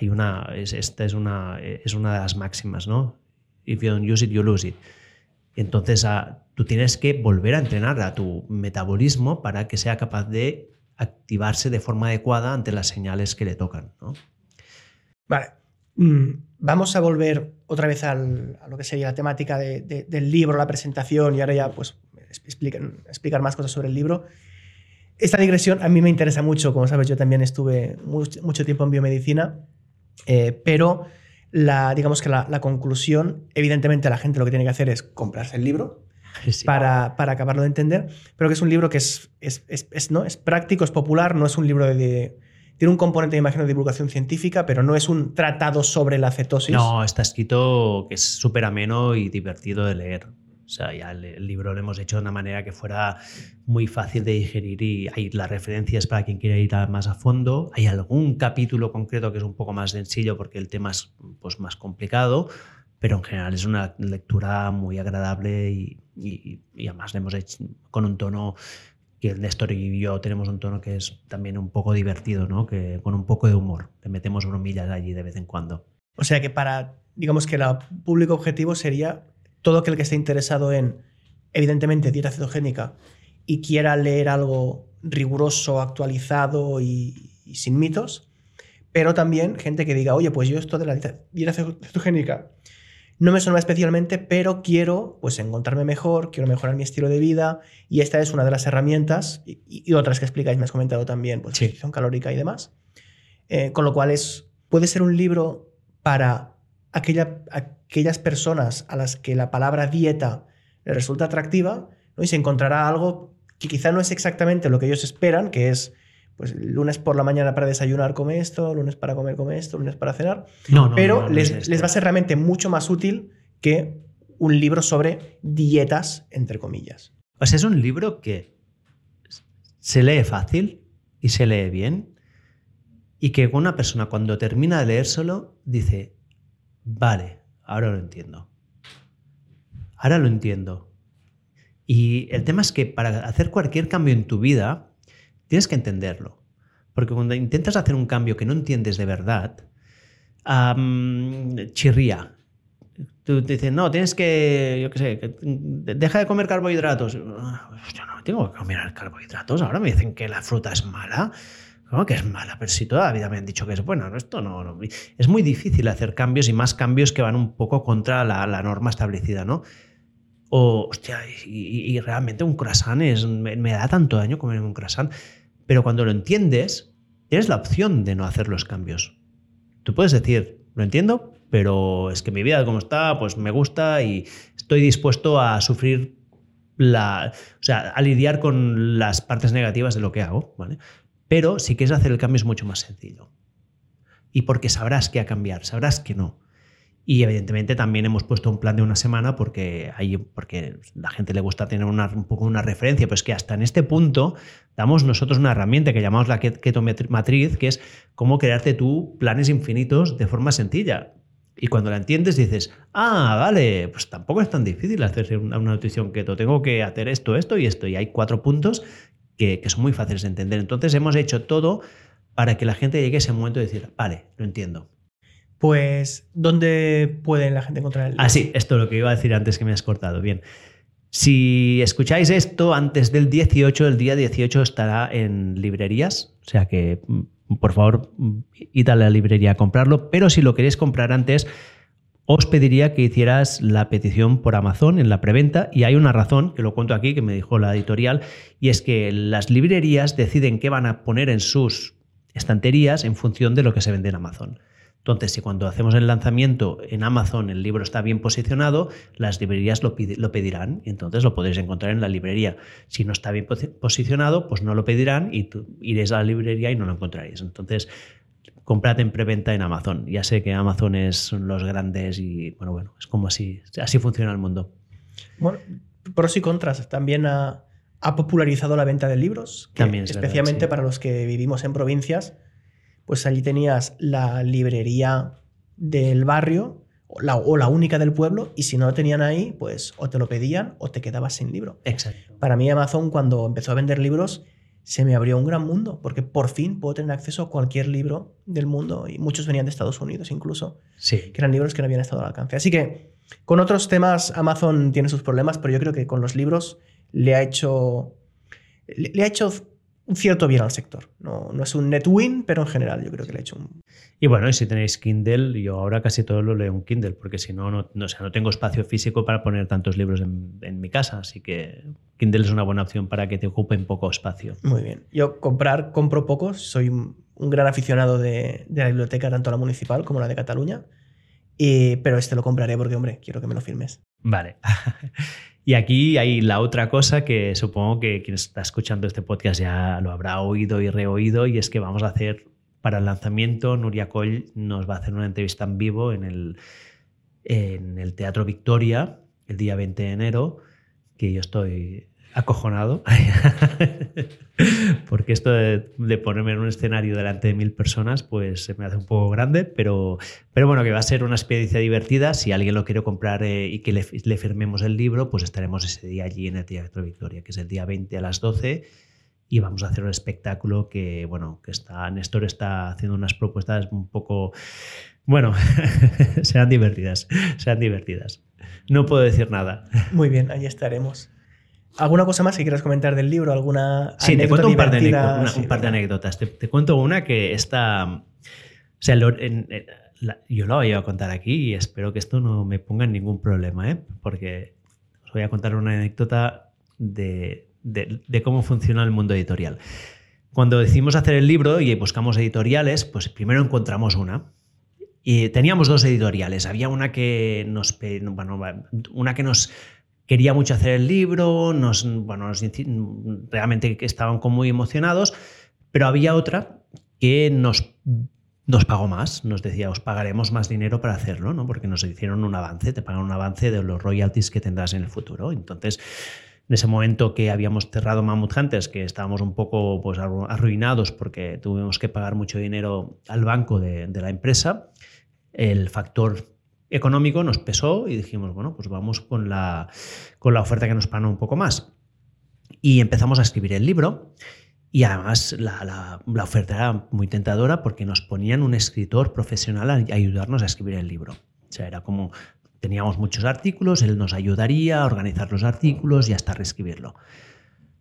Hay una, esta es una, es una de las máximas, ¿no? If you don't use it, you lose it. Entonces tú tienes que volver a entrenar a tu metabolismo para que sea capaz de activarse de forma adecuada ante las señales que le tocan. Vale. Mm, vamos a volver otra vez a lo que sería la temática del libro, la presentación y ahora ya pues explicar más cosas sobre el libro. Esta digresión a mí me interesa mucho, como sabes, yo también estuve mucho, tiempo en biomedicina, eh, pero la, digamos que la, la, conclusión, evidentemente la gente lo que tiene que hacer es comprarse el libro, [laughs] para, para, acabarlo de entender, pero que es un libro que es, es, es, ¿no? es práctico, es popular, no es un libro de, Tiene un componente, imagino, de divulgación científica, pero no es un tratado sobre la cetosis. No, está escrito que es súper ameno y divertido de leer. Sea, ya el, libro lo hemos hecho de una manera que fuera muy fácil de digerir y hay las referencias para quien quiera ir más a fondo. Hay algún capítulo concreto que es un poco más sencillo porque el tema es pues, más complicado, pero en general es una lectura muy agradable y, además le hemos hecho con un tono que Néstor y yo tenemos un tono que es también un poco divertido, ¿no? que con un poco de humor. Le metemos bromillas allí de vez en cuando. O sea que para, digamos que el público objetivo sería todo aquel que esté interesado en, evidentemente, dieta cetogénica y quiera leer algo riguroso, actualizado y, y sin mitos, pero también gente que diga, oye, pues yo esto de la dieta cetogénica no me suena especialmente, pero quiero pues encontrarme mejor, quiero mejorar mi estilo de vida y esta es una de las herramientas y, otras que explicáis, me has comentado también, pues sí. calórica y demás. Eh, con lo cual es, puede ser un libro para aquella, aquellas personas a las que la palabra dieta le resulta atractiva ¿no? y se encontrará algo que quizá no es exactamente lo que ellos esperan, que es pues lunes por la mañana para desayunar come esto, lunes para comer come esto, lunes para cenar. pero les, les, va a ser realmente mucho más útil que un libro sobre dietas, entre comillas. O sea, es un libro que se lee fácil y se lee bien y que una persona cuando termina de leérselo dice, vale, ahora lo entiendo. Ahora lo entiendo. Y el tema es que para hacer cualquier cambio en tu vida, Tienes que entenderlo. Porque cuando intentas hacer un cambio que no entiendes de verdad, chirría. Tú dices, no, tienes que, yo qué sé, deja de comer carbohidratos. Yo no tengo que comer carbohidratos. Ahora me dicen que la fruta es mala. ¿Cómo que es mala? Pero si toda la vida me han dicho que es buena. Esto no, Es muy difícil hacer cambios y más cambios que van un poco contra la, la norma establecida, ¿no? O, hostia, y, realmente un croissant es, me, da tanto daño comer un croissant. Pero cuando lo entiendes, tienes la opción de no hacer los cambios. Tú puedes decir, lo entiendo, pero es que mi vida como está, pues me gusta y estoy dispuesto a sufrir la, o sea, a lidiar con las partes negativas de lo que hago, ¿vale? Pero si quieres hacer el cambio es mucho más sencillo. Y porque sabrás que a cambiar, sabrás que no. Y evidentemente también hemos puesto un plan de una semana porque, hay, porque la gente le gusta tener un poco una referencia, pues que hasta en este punto damos nosotros una herramienta que llamamos la Keto Matriz, que es cómo crearte tú planes infinitos de forma sencilla. Y cuando la entiendes dices, ah, vale, pues tampoco es tan difícil hacer una, nutrición keto, tengo que hacer esto, esto y esto. Y hay cuatro puntos que, que son muy fáciles de entender. Entonces hemos hecho todo para que la gente llegue a ese momento de decir, vale, lo entiendo pues, ¿dónde puede la gente encontrar el libro? Ah, sí, esto es lo que iba a decir antes que me has cortado. Bien. Si escucháis esto antes del 18, el día 18 estará en librerías, o sea que mm, por favor mm, id a la librería a comprarlo, pero si lo queréis comprar antes, os pediría que hicieras la petición por Amazon en la preventa y hay una razón, que lo cuento aquí, que me dijo la editorial, y es que las librerías deciden qué van a poner en sus estanterías en función de lo que se vende en Amazon. Entonces, si cuando hacemos el lanzamiento en Amazon el libro está bien posicionado, las librerías lo, pedirán y entonces lo podréis encontrar en la librería. Si no está bien posicionado, pues no lo pedirán y tú iréis a la librería y no lo encontraréis. Entonces, comprad en preventa en Amazon. Ya sé que Amazon es los grandes y bueno, bueno, es como así, así funciona el mundo. Bueno, pros y contras. También ha, popularizado la venta de libros, También especialmente para los que vivimos en provincias pues allí tenías la librería del barrio la, o la, única del pueblo y si no lo tenían ahí, pues o te lo pedían o te quedabas sin libro. Exacto. Para mí Amazon cuando empezó a vender libros se me abrió un gran mundo porque por fin puedo tener acceso a cualquier libro del mundo y muchos venían de Estados Unidos incluso, sí. que eran libros que no habían estado al alcance. Así que con otros temas Amazon tiene sus problemas, pero yo creo que con los libros le ha hecho le ha hecho un cierto bien al sector. No, no es un net win, pero en general yo creo que le he hecho un... Y bueno, si tenéis Kindle, yo ahora casi todo lo leo en Kindle, porque si no, no, no, no tengo espacio físico para poner tantos libros en, en, mi casa, así que Kindle es una buena opción para que te ocupen poco espacio. Muy bien. Yo comprar, compro pocos, soy un, gran aficionado de, de, la biblioteca, tanto la municipal como la de Cataluña, y, pero este lo compraré porque, hombre, quiero que me lo firmes. Vale. [laughs] Y aquí hay la otra cosa que supongo que quien está escuchando este podcast ya lo habrá oído y reoído, y es que vamos a hacer para el lanzamiento, Nuria Coll nos va a hacer una entrevista en vivo en el, en el Teatro Victoria el día 20 de enero, que yo estoy acojonado, [laughs] porque esto de, ponerme en un escenario delante de mil personas, pues se me hace un poco grande, pero, pero bueno, que va a ser una experiencia divertida. Si alguien lo quiere comprar eh, y que le, firmemos el libro, pues estaremos ese día allí en el Teatro Victoria, que es el día 20 a las 12 y vamos a hacer un espectáculo que, bueno, que está, Néstor está haciendo unas propuestas un poco, bueno, [laughs] serán divertidas, serán divertidas. No puedo decir nada. Muy bien, ahí estaremos. ¿Alguna cosa más que quieras comentar del libro? ¿Alguna sí, te cuento un par, de un par de anécdotas. Te, cuento una que está... O sea, yo lo voy a contar aquí y espero que esto no me ponga en ningún problema, ¿eh? porque os voy a contar una anécdota de, de, cómo funciona el mundo editorial. Cuando decidimos hacer el libro y buscamos editoriales, pues primero encontramos una. Y teníamos dos editoriales. Había una que nos, bueno, una que nos quería mucho hacer el libro, nos, bueno, realmente estaban como muy emocionados, pero había otra que nos, nos pagó más, nos decía, os pagaremos más dinero para hacerlo, ¿no? porque nos hicieron un avance, te pagan un avance de los royalties que tendrás en el futuro. Entonces, en ese momento que habíamos cerrado Mammoth Hunters, que estábamos un poco pues, arruinados porque tuvimos que pagar mucho dinero al banco de, la empresa, el factor económico nos pesó y dijimos, bueno, pues vamos con la, con la oferta que nos pagó un poco más. Y empezamos a escribir el libro. Y además la, oferta era muy tentadora porque nos ponían un escritor profesional a ayudarnos a escribir el libro. O sea, era como, teníamos muchos artículos, él nos ayudaría a organizar los artículos y hasta reescribirlo.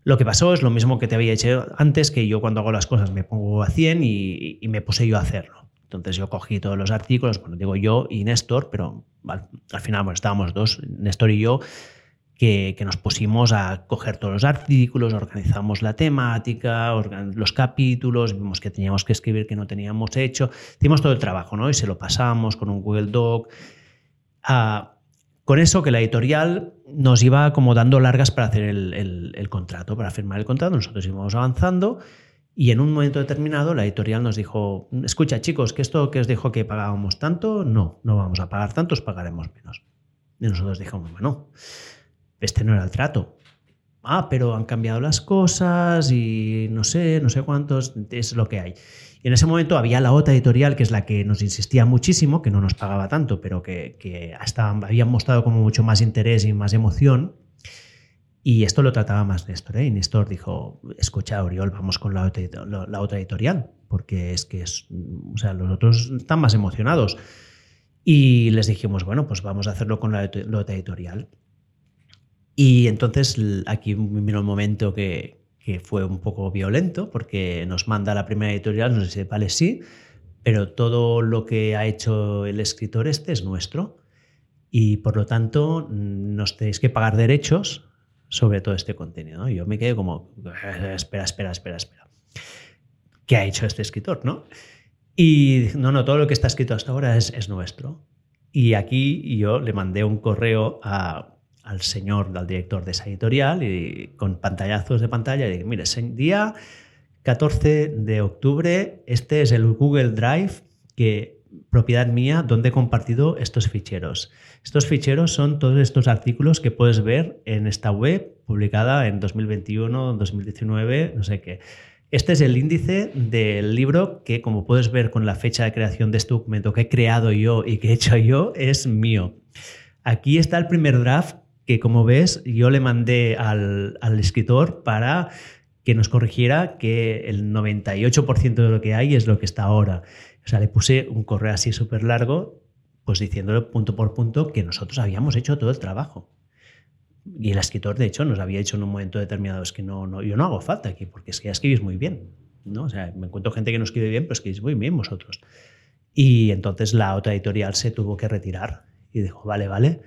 Lo que pasó es lo mismo que te había dicho antes, que yo cuando hago las cosas me pongo a 100 y, y me puse yo a hacerlo. Entonces yo cogí todos los artículos, bueno, digo yo y Néstor, pero al, final bueno, estábamos dos, Néstor y yo, que, nos pusimos a coger todos los artículos, organizamos la temática, los capítulos, vimos que teníamos que escribir que no teníamos hecho, hicimos todo el trabajo, ¿no? Y se lo pasamos con un Google Doc. Ah, con eso que la editorial nos iba como dando largas para hacer el, contrato, para firmar el contrato, nosotros íbamos avanzando y en un momento determinado la editorial nos dijo, escucha chicos, que esto que os dijo que pagábamos tanto, no, no vamos a pagar tanto, os pagaremos menos. Y nosotros dijimos, bueno, este no era el trato. Ah, pero han cambiado las cosas y no sé, no sé cuántos, es lo que hay. En ese momento había la otra editorial, que es la que nos insistía muchísimo, que no nos pagaba tanto, pero que, hasta habían mostrado como mucho más interés y más emoción. Y esto lo trataba más Néstor. ¿eh? Y Néstor dijo, escucha, Oriol, vamos con la otra, editorial, porque es que es, o sea, los otros están más emocionados. Y les dijimos, bueno, pues vamos a hacerlo con la, la otra editorial. Y entonces aquí vino el momento que, que fue un poco violento porque nos manda la primera editorial, nos dice, vale, sí, pero todo lo que ha hecho el escritor este es nuestro y por lo tanto nos tenéis que pagar derechos sobre todo este contenido. Yo me quedé como, espera, espera, espera, espera. ¿Qué ha hecho este escritor? ¿no? Y no, no, todo lo que está escrito hasta ahora es, es nuestro. Y aquí yo le mandé un correo a al señor, al director de esa editorial, y con pantallazos de pantalla, y dije, mire, día 14 de octubre, este es el Google Drive que propiedad mía donde he compartido estos ficheros. Estos ficheros son todos estos artículos que puedes ver en esta web publicada en 2021, 2019, no sé qué. Este es el índice del libro que, como puedes ver con la fecha de creación de este documento que he creado yo y que he hecho yo, es mío. Aquí está el primer draft que como ves yo le mandé al, escritor para que nos corrigiera que el 98% de lo que hay es lo que está ahora. O sea, le puse un correo así súper largo, pues diciéndole punto por punto que nosotros habíamos hecho todo el trabajo. Y el escritor, de hecho, nos había dicho en un momento determinado, es que no, no, yo no hago falta aquí, porque es que escribís muy bien. ¿no? O sea, me encuentro gente que no escribe bien, pero escribís muy bien vosotros. Y entonces la otra editorial se tuvo que retirar y dijo, vale, vale,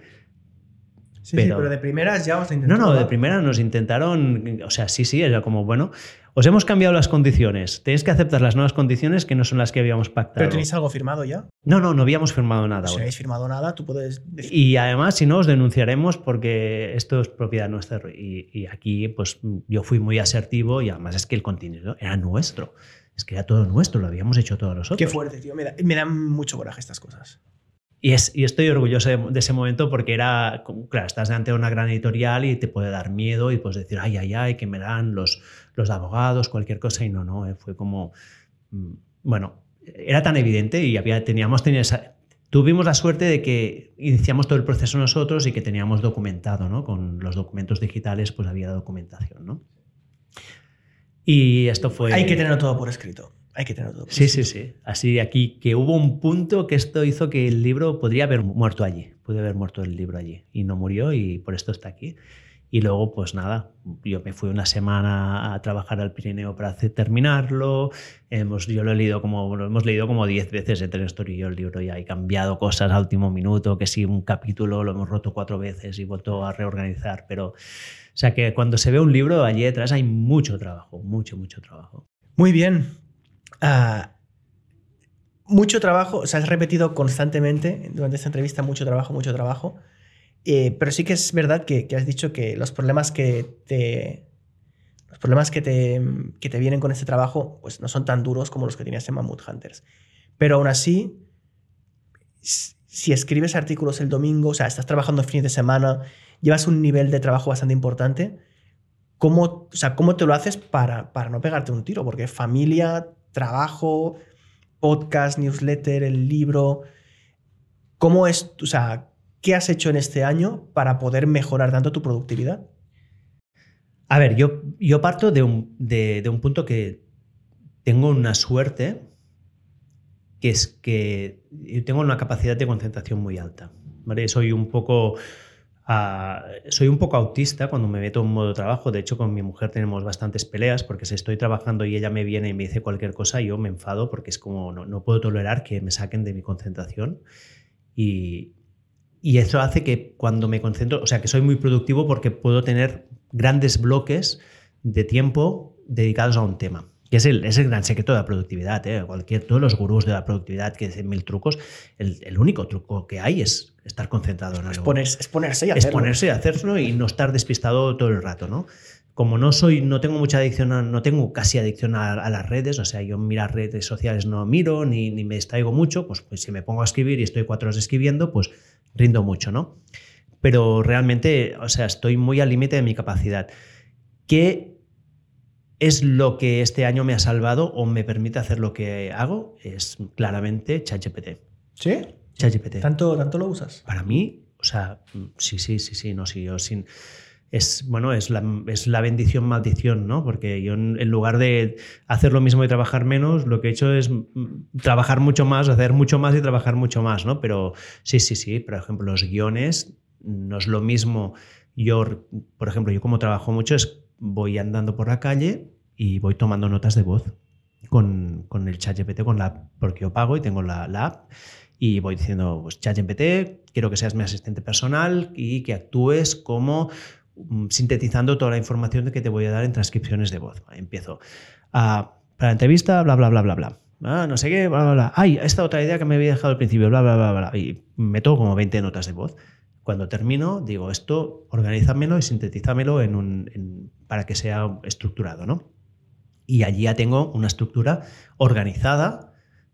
Sí, pero, de primeras ya os intentaron. No, no, de primera nos intentaron. O sea, sí, sí, era como, bueno, os hemos cambiado las condiciones. Tenéis que aceptar las nuevas condiciones que no son las que habíamos pactado. ¿Pero tenéis algo firmado ya? No, no, no habíamos firmado nada. Si no habéis firmado nada, tú puedes. Y además, si no, os denunciaremos porque esto es propiedad nuestra. Y, aquí, pues yo fui muy asertivo y además es que el contenido era nuestro. Es que era todo nuestro, lo habíamos hecho todos nosotros. Qué fuerte, tío. Me, me dan mucho coraje estas cosas. Y, es, y estoy orgulloso de, ese momento porque era, claro, estás delante de una gran editorial y te puede dar miedo y puedes decir, ay, ay, ay, que me dan los, los abogados, cualquier cosa, y no, no, eh, fue como, mm, bueno, era tan evidente y había, teníamos, tuvimos la suerte de que iniciamos todo el proceso nosotros y que teníamos documentado, ¿no? Con los documentos digitales, pues había documentación, ¿no? Y esto fue... Hay que tenerlo todo por escrito. Hay que tenerlo todo. Sí, sí, sí. Así aquí, que hubo un punto que esto hizo que el libro podría haber muerto allí. Puede haber muerto el libro allí. Y no murió y por esto está aquí. Y luego, pues nada, yo me fui una semana a trabajar al Pirineo para hacer, terminarlo. Hemos, yo lo he leído como, lo hemos leído como 10 veces entre Néstor y yo el libro ya he cambiado cosas al último minuto, que si un capítulo lo hemos roto cuatro veces y vuelto a reorganizar. Pero, o sea que cuando se ve un libro allí detrás hay mucho trabajo, mucho, mucho trabajo. Muy bien, Ah, mucho trabajo, o sea, has repetido constantemente durante esta entrevista mucho trabajo, mucho trabajo. Eh, pero sí que es verdad que, has dicho que los problemas que te. Los problemas que te, que te vienen con este trabajo pues no son tan duros como los que tenías en Mammoth Hunters. Pero aún así, si escribes artículos el domingo, o sea, estás trabajando fines de semana, llevas un nivel de trabajo bastante importante, ¿cómo, o sea, ¿cómo te lo haces para, para no pegarte un tiro? Porque familia, trabajo, podcast, newsletter, el libro. ¿Cómo es, o sea, qué has hecho en este año para poder mejorar tanto tu productividad? A ver, yo, yo parto de un, de, un punto que tengo una suerte, que es que tengo una capacidad de concentración muy alta. ¿vale? Soy un poco soy un poco autista cuando me meto en modo trabajo. De hecho, con mi mujer tenemos bastantes peleas porque si estoy trabajando y ella me viene y me dice cualquier cosa, yo me enfado porque es como no, puedo tolerar que me saquen de mi concentración. Y, y eso hace que cuando me concentro, o sea, que soy muy productivo porque puedo tener grandes bloques de tiempo dedicados a un tema. Que es el, es el gran secreto de la productividad. ¿eh? Cualquier, todos los gurús de la productividad que dicen mil trucos, el, el único truco que hay es estar concentrado en algo. Es, ponerse, es ponerse y Es hacerlo. ponerse y hacerlo y no estar despistado todo el rato, ¿no? Como no soy, no tengo mucha adicción, a- no tengo casi adicción a, a las redes, o sea, yo mirar redes sociales no miro ni, ni me distraigo mucho, pues, pues si me pongo a escribir y estoy cuatro horas escribiendo, pues rindo mucho, ¿no? Pero realmente, o sea, estoy muy al límite de mi capacidad. ¿Qué es lo que este año me ha salvado o me permite hacer lo que hago? Es claramente ChatGPT. ¿Sí? ChatGPT. ¿Tanto, ¿Tanto lo usas? Para mí, o sea, sí, sí, sí, sí, no, sí, yo sin... Es, bueno, es la, es la bendición maldición, ¿no? Porque yo en, lugar de hacer lo mismo y trabajar menos, lo que he hecho es mm, trabajar mucho más, hacer mucho más y trabajar mucho más, ¿no? Pero sí, sí, sí, por ejemplo, los guiones no es lo mismo. Yo, por ejemplo, yo como trabajo mucho es voy andando por la calle y voy tomando notas de voz con, con el chat GPT, con la app, porque yo pago y tengo la, la app y voy diciendo, pues ChatGPT, quiero que seas mi asistente personal y que actúes como mm, sintetizando toda la información que te voy a dar en transcripciones de voz. Empiezo. ah, para la entrevista, bla, bla, bla, bla, bla. Ah, no sé qué, bla, bla, bla. Ay, esta otra idea que me había dejado al principio, bla, bla, bla, bla. Y meto como 20 notas de voz. Cuando termino, digo, esto organízamelo y sintetízamelo en un, en- para que sea estructurado, ¿no? Y allí ya tengo una estructura organizada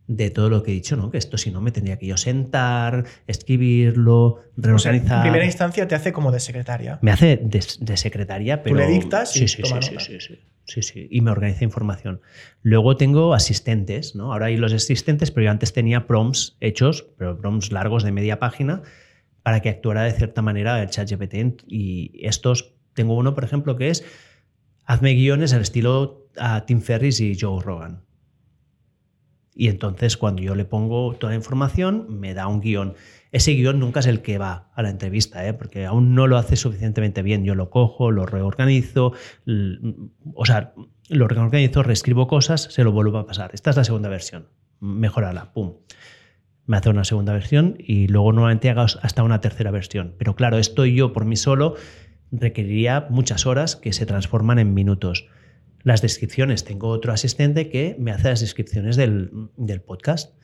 de todo lo que he dicho, ¿no? Que esto si no me tendría que yo sentar, escribirlo, O sea, reorganizar. en primera instancia te hace como de secretaria. Me hace de, de secretaria, pero. le dictas y sí, sí, toma sí, nota. sí, sí, sí, sí, Y me organiza información. Luego tengo asistentes, ¿no? Ahora hay los asistentes, pero yo antes tenía prompts hechos, pero prompts largos de media página, para que actuara de cierta manera el chat GPT. Y estos, tengo uno, por ejemplo, que es hazme guiones al estilo a Tim Ferriss y Joe Rogan. Y entonces cuando yo le pongo toda la información, me da un guion. Ese guion nunca es el que va a la entrevista, ¿eh? porque aún no lo hace suficientemente bien. Yo lo cojo, lo reorganizo, o sea, lo reorganizo, reescribo cosas, se lo vuelvo a pasar. Esta es la segunda versión. Mejorala, pum. Me hace una segunda versión y luego nuevamente hago hasta una tercera versión. Pero claro, esto yo por mí solo requeriría muchas horas que se transforman en minutos. Las descripciones, tengo otro asistente que me hace las descripciones del, del podcast.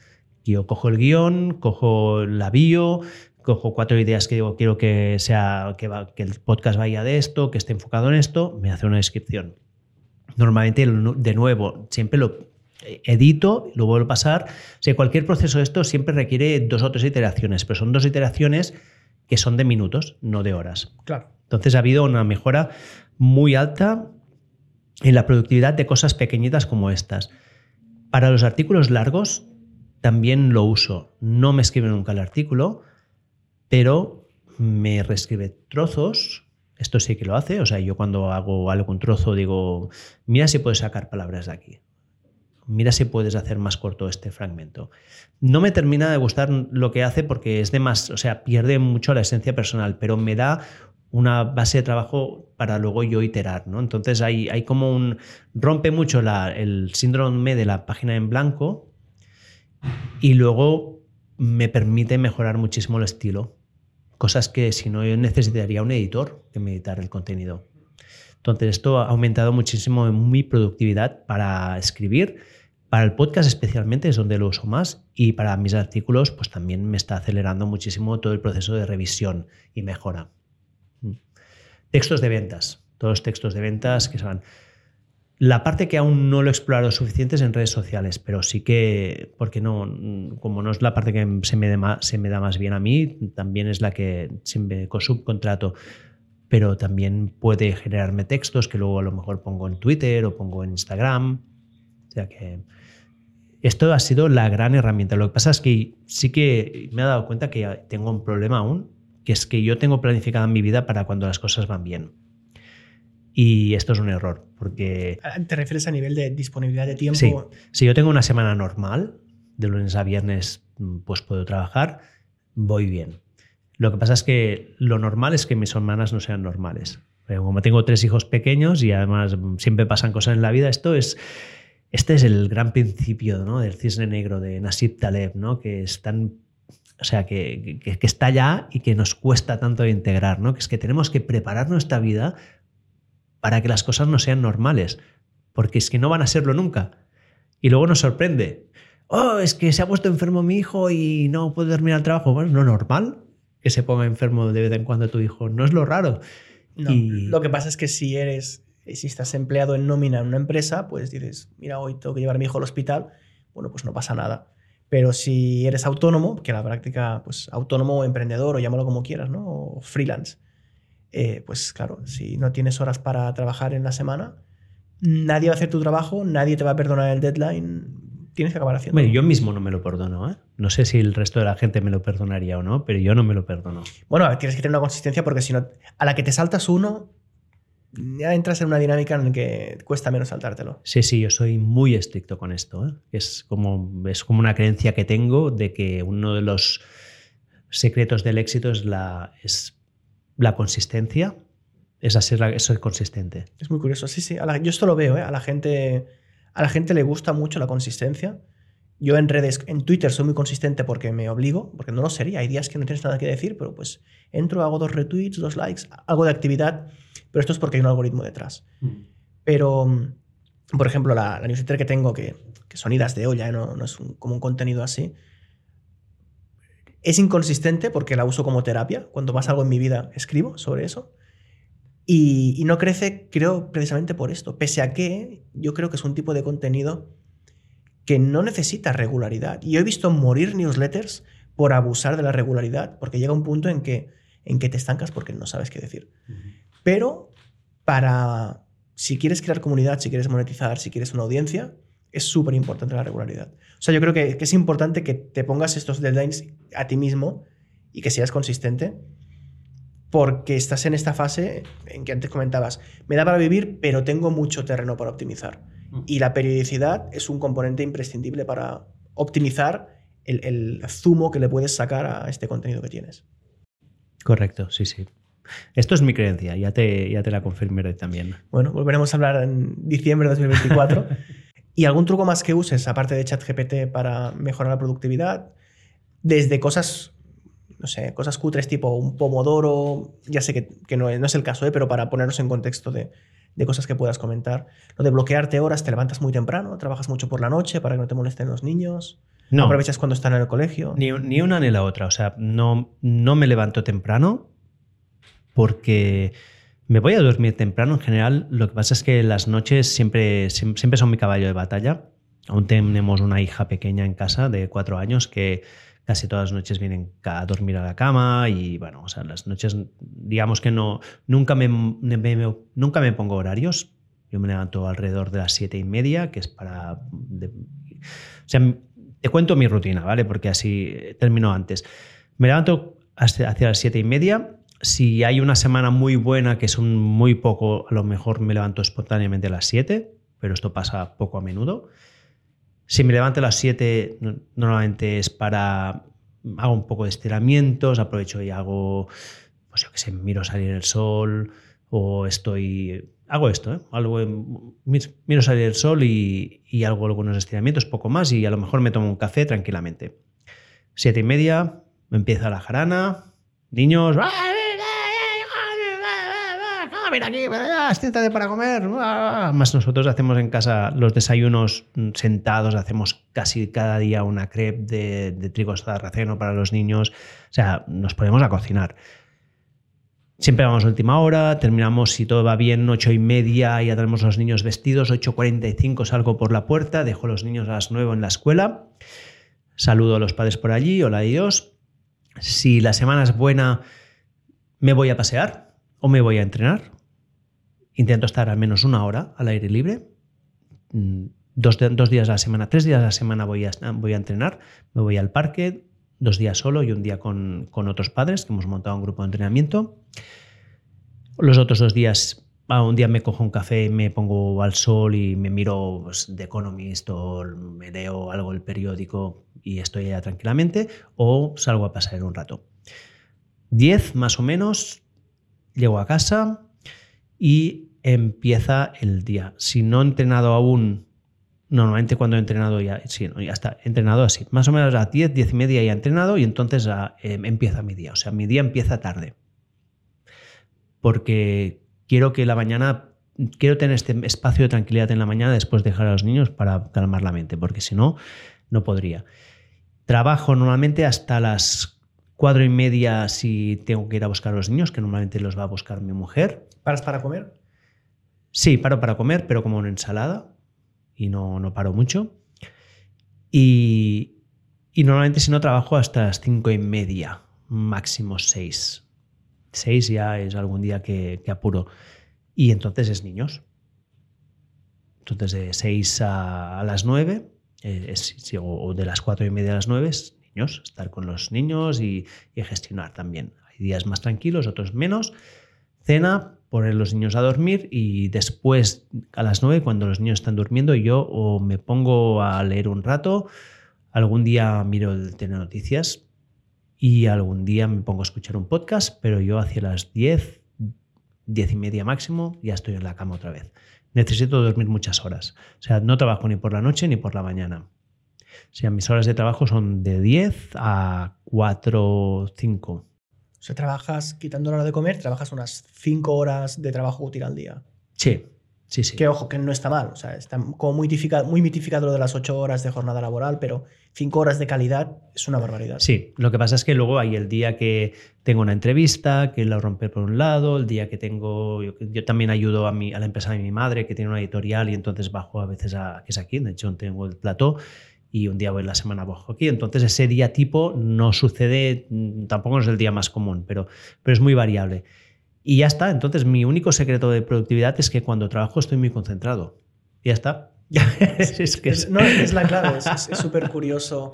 Yo cojo el guion, cojo la bio, cojo cuatro ideas que digo, quiero que, sea, que, que el podcast vaya de esto, que esté enfocado en esto, me hace una descripción. Normalmente, de nuevo, siempre lo edito, lo vuelvo a pasar. O sea, cualquier proceso de esto siempre requiere dos o tres iteraciones, pero son dos iteraciones que son de minutos, no de horas. Claro. Entonces ha habido una mejora muy alta en la productividad de cosas pequeñitas como estas. Para los artículos largos también lo uso. No me escribe nunca el artículo, pero me reescribe trozos. Esto sí que lo hace. O sea, yo cuando hago algún trozo digo, mira si puedes sacar palabras de aquí. Mira si puedes hacer más corto este fragmento. No me termina de gustar lo que hace porque es de más, o sea, pierde mucho la esencia personal, pero me da una base de trabajo para luego yo iterar, ¿no? Entonces hay, hay como un... rompe mucho el síndrome de la página en blanco y luego me permite mejorar muchísimo el estilo. Cosas que si no yo necesitaría un editor que me editara el contenido. Entonces esto ha aumentado muchísimo mi productividad para escribir, para el podcast especialmente es donde lo uso más y para mis artículos pues también me está acelerando muchísimo todo el proceso de revisión y mejora. Mm. Textos de ventas, todos los textos de ventas que son la parte que aún no lo he explorado suficiente es en redes sociales, pero sí que, porque no, como no es la parte que se me, se me da más bien a mí, también es la que siempre subcontrato, pero también puede generarme textos que luego a lo mejor pongo en Twitter o pongo en Instagram. O sea que esto ha sido la gran herramienta. Lo que pasa es que sí que me he dado cuenta que tengo un problema aún, que es que yo tengo planificada mi vida para cuando las cosas van bien. Y esto es un error, porque ¿Te refieres a nivel de disponibilidad de tiempo? Sí. si yo tengo una semana normal, de lunes a viernes, mm, pues puedo trabajar, voy bien. Lo que pasa es que lo normal es que mis semanas no sean normales. Pero como tengo tres hijos pequeños y además siempre pasan cosas en la vida, esto es, este es el gran principio ¿no? del cisne negro de Nasib Taleb, ¿no? que es tan o sea, que, que, está ya y que nos cuesta tanto integrar, ¿no? Que es que tenemos que preparar nuestra vida para que las cosas no sean normales, porque es que no van a serlo nunca. Y luego nos sorprende. Oh, es que se ha puesto enfermo mi hijo y no puede dormir al trabajo. Bueno, no normal que se ponga enfermo de vez en cuando tu hijo, no es lo raro. Lo que pasa es que si eres, si estás empleado en nómina en una empresa, pues dices, mira, hoy tengo que llevar a mi hijo al hospital, bueno, pues no pasa nada. Pero si eres autónomo, que la práctica, pues autónomo o emprendedor, o llámalo como quieras, ¿no? O freelance, eh, pues claro, si no tienes horas para trabajar en la semana, nadie va a hacer tu trabajo, nadie te va a perdonar el deadline, tienes que acabar haciendo. yo mismo no me lo perdono, ¿eh? No sé si el resto de la gente me lo perdonaría o no, pero yo no me lo perdono. Bueno, tienes que tener una consistencia porque si no, a la que te saltas uno, ya entras en una dinámica en la que cuesta menos saltártelo. Sí, sí, yo soy muy estricto con esto. ¿eh? Es, como, es como una creencia que tengo de que uno de los secretos del éxito es la, es la consistencia. Es ser, es consistente. Es muy curioso. Sí, sí. yo esto lo veo. ¿eh? A, la gente, a la gente le gusta mucho la consistencia. Yo en redes, en Twitter soy muy consistente porque me obligo, porque no lo sería. Hay días que no tienes nada que decir, pero pues entro, hago dos retweets, dos likes, algo de actividad, pero esto es porque hay un algoritmo detrás. Mm. Pero, por ejemplo, la, newsletter que tengo, que, que son idas de olla, ¿eh? no, no, es como un contenido así, es inconsistente porque la uso como terapia. Cuando pasa algo en mi vida, escribo sobre eso. Y, y no crece, creo, precisamente por esto. Pese a que yo creo que es un tipo de contenido que no necesita regularidad. Y yo he visto morir newsletters por abusar de la regularidad, porque llega un punto en que, en que te estancas porque no sabes qué decir. Pero para, si quieres crear comunidad, si quieres monetizar, si quieres una audiencia, es súper importante la regularidad. O sea, yo creo que, que, es importante que te pongas estos deadlines a ti mismo y que seas consistente, porque estás en esta fase en que antes comentabas, me da para vivir, pero tengo mucho terreno para optimizar. Y la periodicidad es un componente imprescindible para optimizar el, zumo que le puedes sacar a este contenido que tienes. Correcto, sí, sí. Esto es mi creencia, ya te, ya te la confirmaré también. Bueno, volveremos a hablar en diciembre de 2024. [laughs] ¿Y algún truco más que uses, aparte de ChatGPT, para mejorar la productividad? Desde cosas, no sé, cosas cutres tipo un pomodoro, ya sé que, no, es, el caso, ¿eh? pero para ponernos en contexto de, de cosas que puedas comentar. Lo de bloquearte horas, te levantas muy temprano, trabajas mucho por la noche para que no te molesten los niños. No. Aprovechas cuando están en el colegio. Ni, una ni la otra. O sea, no, no me levanto temprano porque me voy a dormir temprano en general. Lo que pasa es que las noches siempre, siempre son mi caballo de batalla. Aún tenemos una hija pequeña en casa de cuatro años que casi todas las noches vienen a dormir a la cama y bueno, o sea, las noches, digamos que no, nunca me, nunca me pongo horarios. Yo me levanto alrededor de las siete y media, que es para... o sea, te cuento mi rutina, ¿vale? Porque así termino antes. Me levanto hacia las siete y media. Si hay una semana muy buena, que es un muy poco, a lo mejor me levanto espontáneamente a las siete, pero esto pasa poco a menudo. Si me levanto a las 7, normalmente es para. Hago un poco de estiramientos, aprovecho y hago. Pues yo qué sé, miro salir el sol o estoy. Hago esto, ¿eh? Algo, miro salir el sol y, hago algunos estiramientos, poco más, y a lo mejor me tomo un café tranquilamente. Siete y media, me empieza la jarana, niños, mira aquí, siéntate para comer. Más nosotros hacemos en casa los desayunos sentados, hacemos casi cada día una crepe de, de trigo sarraceno para los niños. O sea, nos ponemos a cocinar. Siempre vamos a última hora, terminamos, si todo va bien, ocho y media, ya tenemos los niños vestidos, 8.45 salgo por la puerta, dejo los niños a las 9 en la escuela, saludo a los padres por allí, hola Dios. Si la semana es buena, me voy a pasear o me voy a entrenar. Intento estar al menos una hora al aire libre. Mm, dos, dos, días a la semana, tres días a la semana voy a, voy a entrenar. Me voy al parque, dos días solo y un día con, con otros padres, que hemos montado un grupo de entrenamiento. Los otros dos días un día me cojo un café, me pongo al sol y me miro pues, The Economist o me leo algo del periódico y estoy allá tranquilamente, o salgo a pasar un rato. Diez más o menos, llego a casa y empieza el día. Si no he entrenado aún Normalmente cuando he entrenado ya, sí, ya está, he entrenado así. Más o menos a 10, 10 y media ya he entrenado y entonces ah, em, empieza mi día. O sea, mi día empieza tarde. Porque quiero que la mañana, quiero tener este espacio de tranquilidad en la mañana después de dejar a los niños para calmar la mente, porque si no, no podría. Trabajo normalmente hasta las cuatro y media si tengo que ir a buscar a los niños, que normalmente los va a buscar mi mujer. ¿Paras para comer? Sí, paro para comer, pero como una ensalada y no, no paro mucho. Y, normalmente si no trabajo hasta las cinco y media, máximo seis. Seis ya es algún día que, apuro. Y entonces es niños. Entonces de seis a, las nueve, eh, o de las cuatro y media a las nueve es niños, estar con los niños y, y gestionar también. Hay días más tranquilos, otros menos. Cena, poner los niños a dormir y después a las 9 cuando los niños están durmiendo yo me pongo a leer un rato, algún día miro el noticias y algún día me pongo a escuchar un podcast, pero yo hacia las 10, 10 y media máximo ya estoy en la cama otra vez. Necesito dormir muchas horas. O sea, no trabajo ni por la noche ni por la mañana. O sea, mis horas de trabajo son de 10 a 4, 5 o sea, trabajas, quitando la hora de comer, trabajas unas 5 horas de trabajo útil al día. Sí, sí, sí. Que ojo, que no está mal. O sea, está como muy mitificado, muy mitificado lo de las 8 horas de jornada laboral, pero 5 horas de calidad es una barbaridad. Sí, lo que pasa es que luego hay el día que tengo una entrevista, que la romper por un lado, el día que tengo. Yo, también ayudo a, mi, a la empresa de mi madre, que tiene una editorial, y entonces bajo a veces a. que es aquí, de hecho tengo el plató y un día voy la semana bajo aquí. Entonces ese día tipo no sucede, mm, tampoco es el día más común, pero, pero es muy variable. Y ya está, entonces mi único secreto de productividad es que cuando trabajo estoy muy concentrado. Ya está. [laughs] es, que es, no, es la clave, es súper curioso.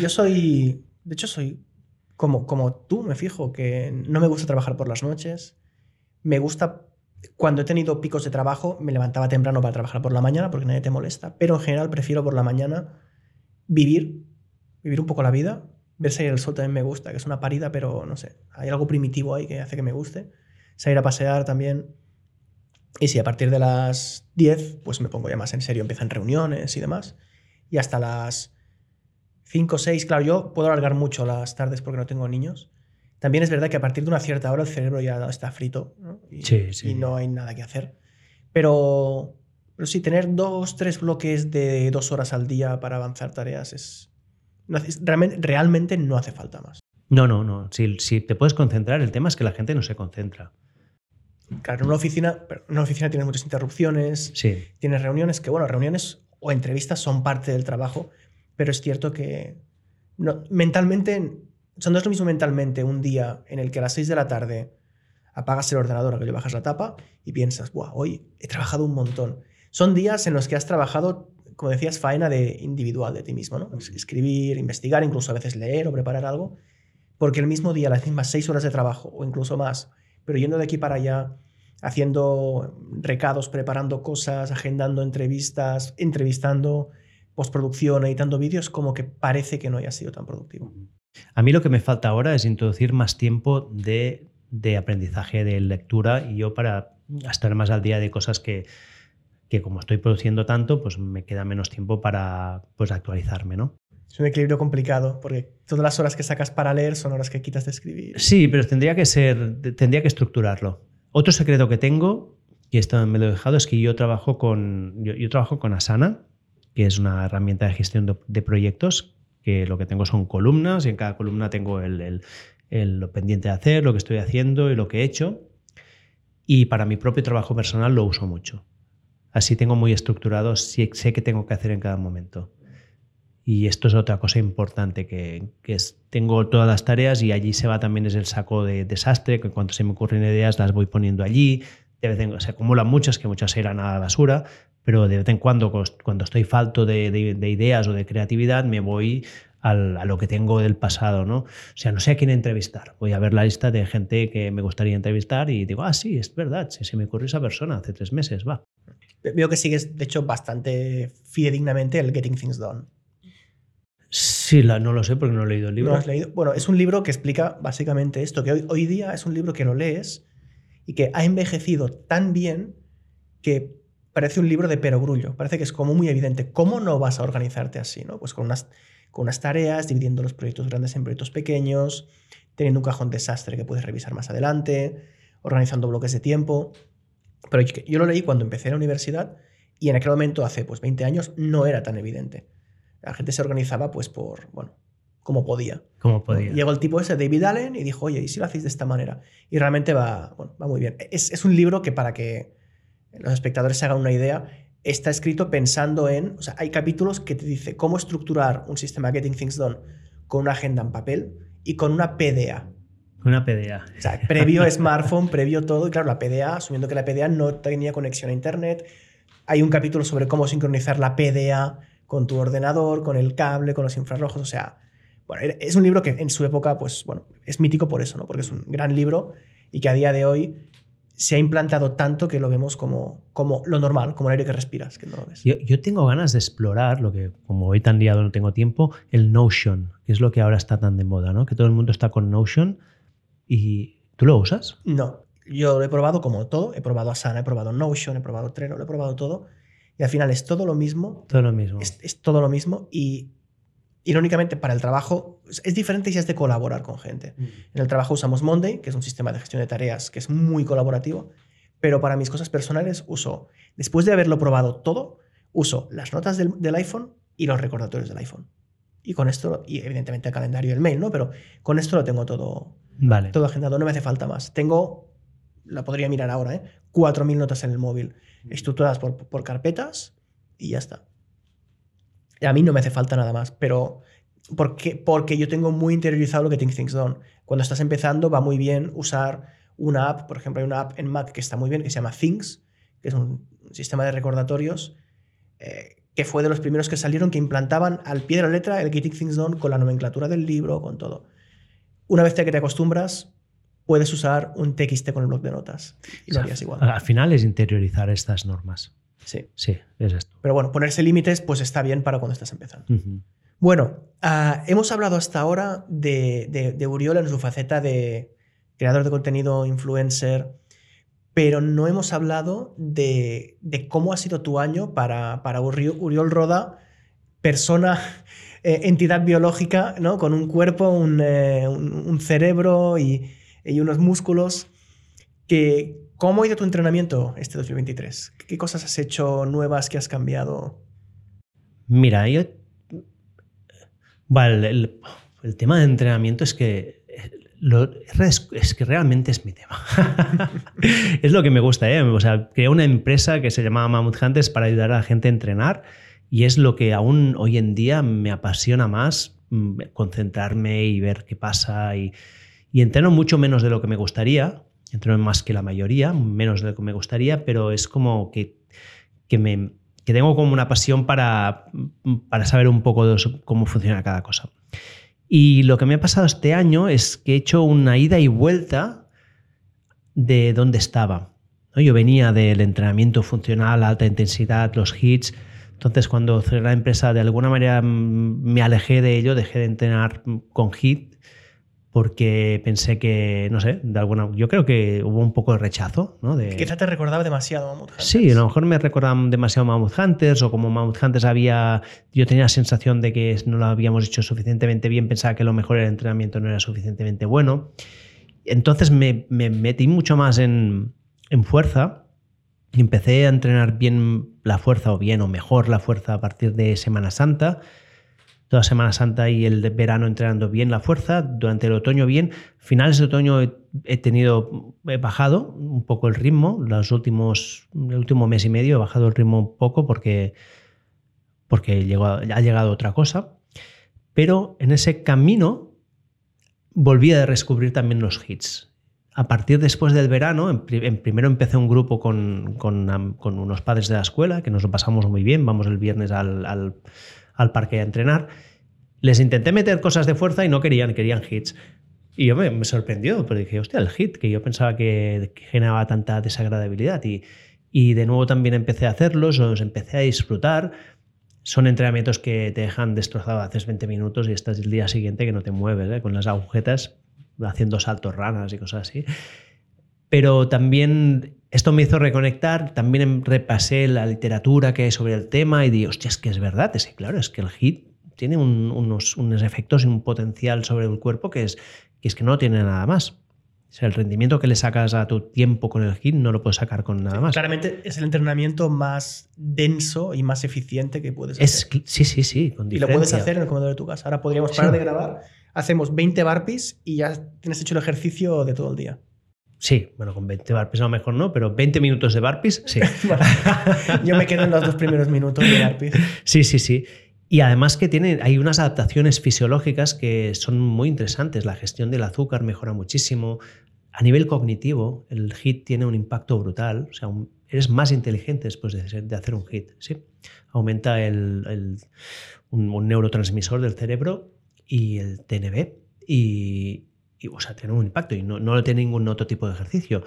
Yo soy, de hecho soy como, como tú, me fijo, que no me gusta trabajar por las noches. Me gusta, cuando he tenido picos de trabajo, me levantaba temprano para trabajar por la mañana porque nadie te molesta, pero en general prefiero por la mañana vivir, vivir un poco la vida. Ver salir el sol también me gusta, que es una parida, pero no sé, hay algo primitivo ahí que hace que me guste. Salir a pasear también. Y si a partir de las 10, pues me pongo ya más en serio, empiezan reuniones y demás. Y hasta las 5 o 6, claro, yo puedo alargar mucho las tardes porque no tengo niños. También es verdad que a partir de una cierta hora el cerebro ya está frito Y, y no hay nada que hacer. Pero pero sí, tener dos, tres bloques de dos horas al día para avanzar tareas es. realmente, realmente no hace falta más. No, no, no. Si, si, te puedes concentrar, el tema es que la gente no se concentra. Claro, en una oficina, en una oficina tienes muchas interrupciones, sí. tienes reuniones, que bueno, reuniones o entrevistas son parte del trabajo, pero es cierto que no, mentalmente, son no es lo mismo mentalmente un día en el que a las 6 de la tarde apagas el ordenador o que le bajas la tapa y piensas, Buah, hoy he trabajado un montón. Son días en los que has trabajado, como decías, faena de individual de ti mismo, ¿no? Escribir, investigar, incluso a veces leer o preparar algo, porque el mismo día las mismas seis horas de trabajo o incluso más, pero yendo de aquí para allá, haciendo recados, preparando cosas, agendando entrevistas, entrevistando, postproducción, editando vídeos, como que parece que no haya sido tan productivo. A mí lo que me falta ahora es introducir más tiempo de, de aprendizaje, de lectura, y yo para estar más al día de cosas que, que como estoy produciendo tanto, pues me queda menos tiempo para pues, actualizarme, ¿no? Es un equilibrio complicado, porque todas las horas que sacas para leer son horas que quitas de escribir. Sí, pero tendría que ser, tendría que estructurarlo. Otro secreto que tengo, y esto me lo he dejado, es que yo trabajo con, yo, trabajo con Asana, que es una herramienta de gestión de, proyectos, que lo que tengo son columnas, y en cada columna tengo el, lo pendiente de hacer, lo que estoy haciendo y lo que he hecho. Y para mi propio trabajo personal lo uso mucho. Así tengo muy estructurado, sé qué tengo que hacer en cada momento. Y esto es otra cosa importante, que, es, tengo todas las tareas y allí se va también es el saco de desastre, que cuando se me ocurren ideas las voy poniendo allí. De vez en, se acumulan muchas, que muchas se irán a la basura, pero de vez en cuando, cuando estoy falto de, ideas o de creatividad, me voy a lo que tengo del pasado, ¿no? O sea, no sé a quién entrevistar. Voy a ver la lista de gente que me gustaría entrevistar y digo, ah, sí, es verdad, se me ocurrió esa persona hace tres meses, va. Veo que sigues, de hecho, bastante fidedignamente el Getting Things Done. Sí, no lo sé porque no he leído el libro. ¿No has leído? Bueno, es un libro que explica básicamente esto, que hoy, hoy día es un libro que lo lees y que ha envejecido tan bien que parece un libro de perogrullo, parece que es como muy evidente. ¿Cómo no vas a organizarte así? ¿no? Pues con unas, con unas tareas, dividiendo los proyectos grandes en proyectos pequeños, teniendo un cajón desastre que puedes revisar más adelante, organizando bloques de tiempo. Pero yo, lo leí cuando empecé la universidad y en aquel momento, hace pues 20 años, no era tan evidente. La gente se organizaba pues por, bueno, como podía. Como podía. Llegó el tipo ese, David Allen, y dijo, oye, ¿y si lo hacéis de esta manera? Y realmente va, bueno, va muy bien. Es, es un libro que para que los espectadores se hagan una idea, está escrito pensando en, o sea, hay capítulos que te dice cómo estructurar un sistema Getting Things Done con una agenda en papel y con una PDA. Una PDA. O sea, previo smartphone, [laughs] previo todo. Y claro, la PDA, asumiendo que la PDA no tenía conexión a Internet. Hay un capítulo sobre cómo sincronizar la PDA con tu ordenador, con el cable, con los infrarrojos. O sea, bueno, es un libro que en su época, pues bueno, es mítico por eso, ¿no? Porque es un gran libro y que a día de hoy se ha implantado tanto que lo vemos como, como lo normal, como el aire que respiras, que no lo ves. Yo, tengo ganas de explorar, lo que como hoy tan liado no tengo tiempo, el Notion, que es lo que ahora está tan de moda, ¿no? Que todo el mundo está con Notion y ¿tú lo usas? No, yo lo he probado como todo, he probado Asana, he probado Notion, he probado Trello, lo he probado todo y al final es todo lo mismo. Todo lo mismo. Es, es todo lo mismo y irónicamente, para el trabajo es diferente si es de colaborar con gente. Mm. En el trabajo usamos Monday, que es un sistema de gestión de tareas que es muy colaborativo, pero para mis cosas personales uso, después de haberlo probado todo, uso las notas del, iPhone y los recordatorios del iPhone. Y con esto, y evidentemente el calendario y el mail, ¿no? Pero con esto lo tengo todo, vale. todo agendado, no me hace falta más. Tengo, la podría mirar ahora, ¿eh? 4.000 notas en el móvil, estructuradas por, por carpetas y ya está. A mí no me hace falta nada más, pero porque, porque yo tengo muy interiorizado lo que Think Things Done. Cuando estás empezando va muy bien usar una app, por ejemplo, hay una app en Mac que está muy bien, que se llama Things, que es un sistema de recordatorios, eh, que fue de los primeros que salieron, que implantaban al pie de la letra el Getting Things Done con la nomenclatura del libro, con todo. Una vez que te acostumbras, puedes usar un TXT con el bloc de notas y lo harías igual. Al final es interiorizar estas normas. Sí. Sí, es esto. Pero bueno, ponerse límites pues está bien para cuando estás empezando. Bueno, ah, hemos hablado hasta ahora de, de, Uriol en su faceta de creador de contenido, influencer, pero no hemos hablado de, cómo ha sido tu año para, para Uriol Roda, persona, eh, entidad biológica, ¿no? con un cuerpo, un, eh, cerebro y, y unos músculos que, ¿Cómo ha ido tu entrenamiento este 2023? ¿Qué cosas has hecho nuevas que has cambiado? Mira. Vale, el, tema de entrenamiento es que. es que realmente es mi tema. [laughs] es lo que me gusta, ¿eh? O sea, creé una empresa que se llamaba Mammoth Hunters para ayudar a la gente a entrenar y es lo que aún hoy en día me apasiona más, mm, concentrarme y ver qué pasa y, entreno mucho menos de lo que me gustaría, entreno más que la mayoría, menos de lo que me gustaría, pero es como que, que, me, que tengo como una pasión para, para saber un poco de cómo funciona cada cosa. Y lo que me ha pasado este año es que he hecho una ida y vuelta de dónde estaba. Yo venía del entrenamiento funcional, alta intensidad, los hits. Entonces, cuando cerré la empresa, de alguna manera mm, me alejé de ello, dejé de entrenar con hit porque pensé que, no sé, de alguna yo creo que hubo un poco de rechazo. ¿no? De... Quizá te recordaba demasiado Mammoth Hunters. Sí, a lo mejor me recordaban demasiado Mammoth Hunters o como Mammoth Hunters había, yo tenía la sensación de que no lo habíamos hecho suficientemente bien, pensaba que a lo mejor el entrenamiento no era suficientemente bueno. Entonces me, me metí mucho más en, en fuerza y empecé a entrenar bien la fuerza o bien o mejor la fuerza a partir de Semana Santa toda Semana Santa y el verano entrenando bien la fuerza, durante el otoño bien. Finales de otoño he, tenido, he bajado un poco el ritmo, los últimos, el último mes y medio he bajado el ritmo un poco porque, porque llegó, ha llegado otra cosa. Pero en ese camino volví a descubrir también los hits. A partir después del verano, en, primero empecé un grupo con, unos padres de la escuela, que nos lo pasamos muy bien, vamos el viernes al, parque a entrenar. Les intenté meter cosas de fuerza y no querían, querían hits. Y yo me, sorprendió, pero dije, hostia, el hit, que yo pensaba que, generaba tanta desagradabilidad. Y, y, de nuevo también empecé a hacerlos, los empecé a disfrutar. Son entrenamientos que te dejan destrozado haces 20 minutos y estás el día siguiente que no te mueves, ¿eh? con las agujetas, haciendo saltos ranas y cosas así. Pero también esto me hizo reconectar, también repasé la literatura que hay sobre el tema y dije, hostia, es que es verdad, es que claro, es que el HIT tiene unos, unos, efectos y un potencial sobre el cuerpo que es, que es que no tiene nada más. O sea, el rendimiento que le sacas a tu tiempo con el HIT no lo puedes sacar con nada más. Claramente es el entrenamiento más denso y más eficiente que puedes hacer. sí, sí, sí. Con y lo puedes hacer en el comedor de tu casa. Ahora podríamos parar de grabar, hacemos 20 burpees y ya tienes hecho el ejercicio de todo el día. Sí, bueno, con 20 barpees a lo mejor no, pero 20 minutos de barpees, sí. [laughs] [laughs] yo me quedo en los dos primeros minutos de barpees. Sí, sí, sí. Y además que tiene, hay unas adaptaciones fisiológicas que son muy interesantes. La gestión del azúcar mejora muchísimo. A nivel cognitivo, el HIT tiene un impacto brutal. O sea, eres más inteligente después de, hacer un HIT. ¿sí? Aumenta el, un, neurotransmisor del cerebro y el TNB. Y, y, o sea, tiene un impacto y no, no tiene ningún otro tipo de ejercicio.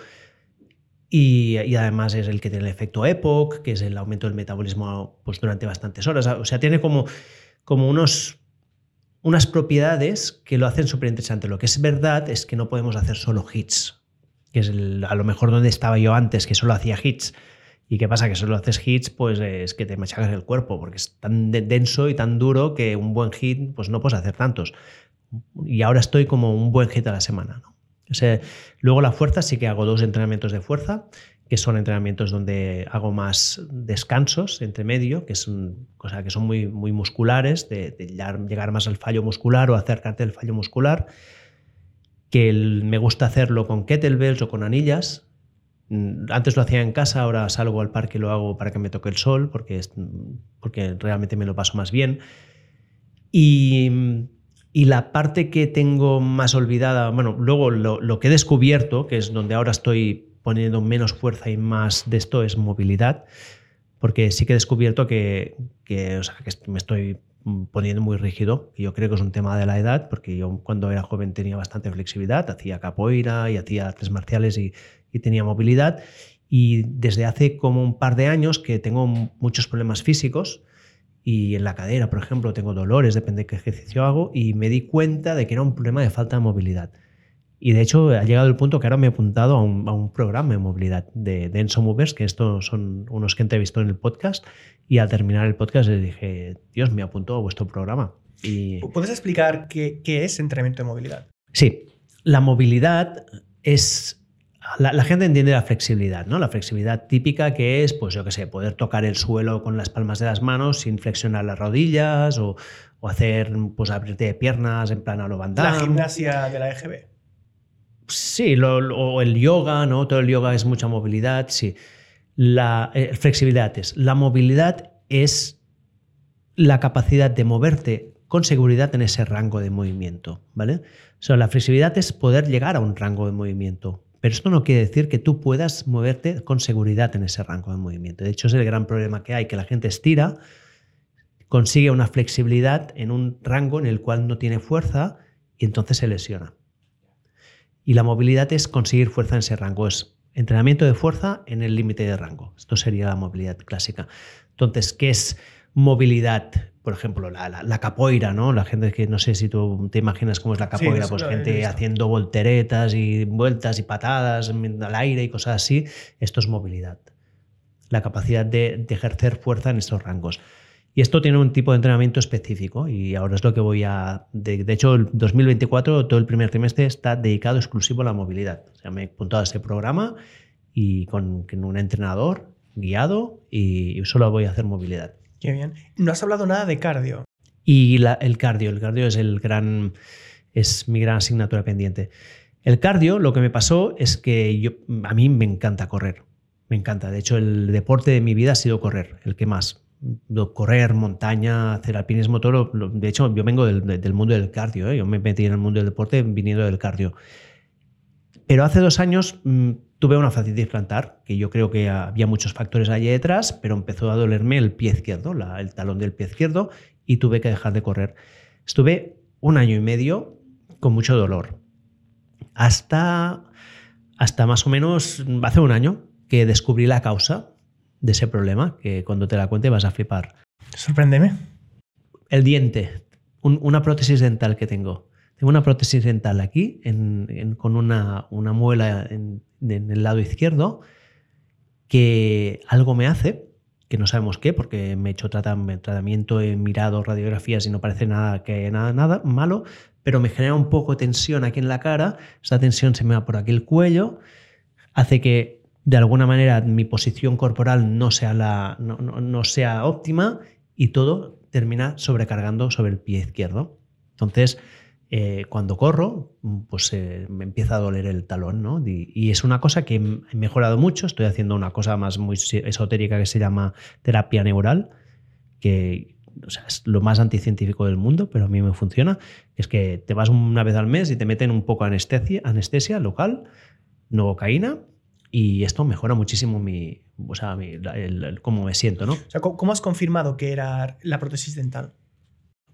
Y, además es el que tiene el efecto EPOC, que es el aumento del metabolismo pues, durante bastantes horas. O sea, tiene como, como unos, unas propiedades que lo hacen súper interesante. Lo que es verdad es que no podemos hacer solo hits, que es a lo mejor donde estaba yo antes, que solo hacía hits. ¿Y qué pasa? Que solo haces hits, pues es que te machacas el cuerpo, porque es tan denso y tan duro que un buen hit, pues no puedes hacer tantos. Y ahora estoy como un buen hit a la semana. ¿no? luego la fuerza sí que hago dos entrenamientos de fuerza, que son entrenamientos donde hago más descansos entre medio, que son, cosa que son muy, muy musculares, de, llegar más al fallo muscular o acercarte al fallo muscular, que me gusta hacerlo con kettlebells o con anillas. Mm, antes lo hacía en casa, ahora salgo al parque y lo hago para que me toque el sol, porque, porque realmente me lo paso más bien. Y y la parte que tengo más olvidada, bueno, luego lo, que he descubierto, que es donde ahora estoy poniendo menos fuerza y más de esto, es movilidad, porque sí que he descubierto que, que, me estoy poniendo muy rígido, y yo creo que es un tema de la edad, porque yo cuando era joven tenía bastante flexibilidad, hacía capoeira y hacía artes marciales y, y tenía movilidad, y desde hace como un par de años que tengo muchos problemas físicos, y en la cadera, por ejemplo, tengo dolores, depende de qué ejercicio hago, y me di cuenta de que era un problema de falta de movilidad. Y de hecho ha llegado el punto que ahora me he apuntado a un, programa de movilidad de, Denso Movers, que estos son unos que entrevistó en el podcast, y al terminar el podcast les dije, Dios, me apuntó a vuestro programa. Y... ¿Puedes explicar qué, qué es entrenamiento de movilidad? Sí, la movilidad es la, gente entiende la flexibilidad, ¿no? La flexibilidad típica que es, pues yo qué sé, poder tocar el suelo con las palmas de las manos sin flexionar las rodillas o, hacer, pues abrirte de piernas en plan a lo bandana. La gimnasia de la EGB. Sí, o el yoga, ¿no? Todo el yoga es mucha movilidad, sí. La eh, flexibilidad es. La movilidad es la capacidad de moverte con seguridad en ese rango de movimiento, ¿vale? O sea, la flexibilidad es poder llegar a un rango de movimiento. Pero esto no quiere decir que tú puedas moverte con seguridad en ese rango de movimiento. De hecho, es el gran problema que hay, que la gente estira, consigue una flexibilidad en un rango en el cual no tiene fuerza y entonces se lesiona. Y la movilidad es conseguir fuerza en ese rango, es entrenamiento de fuerza en el límite de rango. Esto sería la movilidad clásica. Entonces, ¿qué es movilidad, por ejemplo, la, capoeira, ¿no? La gente que no sé si tú te imaginas cómo es la capoeira, pues gente haciendo volteretas y vueltas y patadas al aire y cosas así. Esto es movilidad. La capacidad de, ejercer fuerza en estos rangos. Y esto tiene un tipo de entrenamiento específico y ahora es lo que voy a... De, hecho, el 2024, todo el primer trimestre está dedicado exclusivo a la movilidad. O sea, me he apuntado a este programa y con, un entrenador guiado y solo voy a hacer movilidad. Qué bien. No has hablado nada de cardio. Y el cardio, el cardio es el gran, es mi gran asignatura pendiente. El cardio, lo que me pasó es que a mí me encanta correr, me encanta. De hecho, el deporte de mi vida ha sido correr, el que más. Correr, montaña, hacer alpinismo, todo. de hecho, yo vengo del, mundo del cardio, ¿eh? yo me metí en el mundo del deporte viniendo del cardio. Pero hace dos años mm, tuve una fascitis plantar, que yo creo que había muchos factores allí detrás, pero empezó a dolerme el pie izquierdo, el talón del pie izquierdo, y tuve que dejar de correr. Estuve un año y medio con mucho dolor. Hasta, hasta más o menos hace un año que descubrí la causa de ese problema, que cuando te la cuente vas a flipar. Sorpréndeme. El diente, una prótesis dental que tengo. Tengo una prótesis dental aquí con una, muela en, el lado izquierdo que algo me hace, que no sabemos qué, porque me he hecho tratamiento, he mirado radiografías y no parece nada que nada, nada malo, pero me genera un poco tensión aquí en la cara, esa tensión se me va por aquí el cuello, hace que de alguna manera mi posición corporal no sea, la, no sea óptima y todo termina sobrecargando sobre el pie izquierdo. Entonces, eh, cuando corro, pues eh, me empieza a doler el talón, ¿no? Y, es una cosa que he mejorado mucho. Estoy haciendo una cosa más muy esotérica que se llama terapia neural, que es lo más anticientífico del mundo, pero a mí me funciona. Es que te vas una vez al mes y te meten un poco anestesia, anestesia local, novocaína, y esto mejora muchísimo mi, o sea, cómo me siento, ¿no? ¿Cómo has confirmado que era la prótesis dental?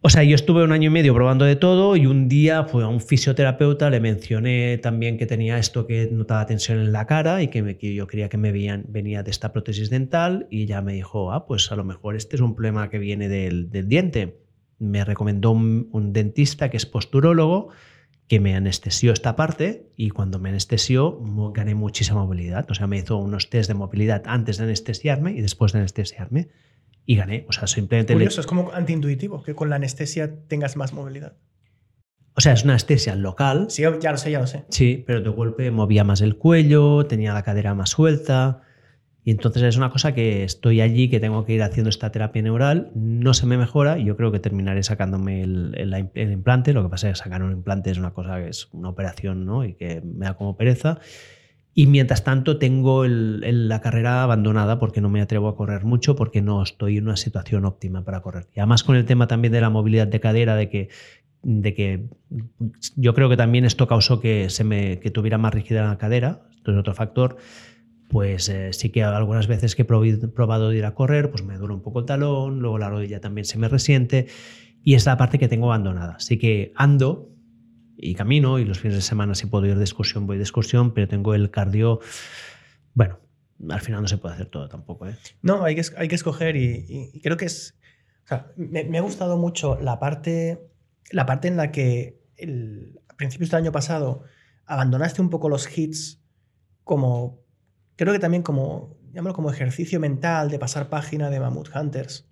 O sea, yo estuve un año y medio probando de todo y un día fue a un fisioterapeuta, le mencioné también que tenía esto que notaba tensión en la cara y que, yo creía que me venía de esta prótesis dental y ella me dijo, ah, pues a lo mejor este es un problema que viene del, diente. Me recomendó un, dentista que es posturólogo que me anestesió esta parte y cuando me anestesió gané muchísima movilidad. O sea, me hizo unos test de movilidad antes de anestesiarme y después de anestesiarme y gané. O sea, simplemente. Curioso, es como antiintuitivo que con la anestesia tengas más movilidad. O sea, es una anestesia local. Sí, ya lo sé, ya lo sé. Sí, pero de golpe movía más el cuello, tenía la cadera más suelta. Y entonces es una cosa que estoy allí, que tengo que ir haciendo esta terapia neural, no se me mejora y yo creo que terminaré sacándome el, el implante. Lo que pasa es que sacar un implante es una cosa que es una operación ¿no? y que me da como pereza. Y mientras tanto tengo la carrera abandonada porque no me atrevo a correr mucho, porque no estoy en una situación óptima para correr. Y además con el tema también de la movilidad de cadera, de que, de que yo creo que también esto causó que, se me, que tuviera más rigidez la cadera, esto es otro factor, pues eh, sí que algunas veces que he probado ir a correr, pues me duele un poco el talón, luego la rodilla también se me resiente y es la parte que tengo abandonada. Así que ando, y camino y los fines de semana si puedo ir de excursión voy de excursión, pero tengo el cardio, bueno, al final no se puede hacer todo tampoco. ¿eh? No, hay que, hay que escoger y, creo que es... O sea, me, ha gustado mucho la parte, la parte en la que el, a principios del año pasado abandonaste un poco los hits como, creo que también como, llámalo como ejercicio mental de pasar página de Mammoth Hunters.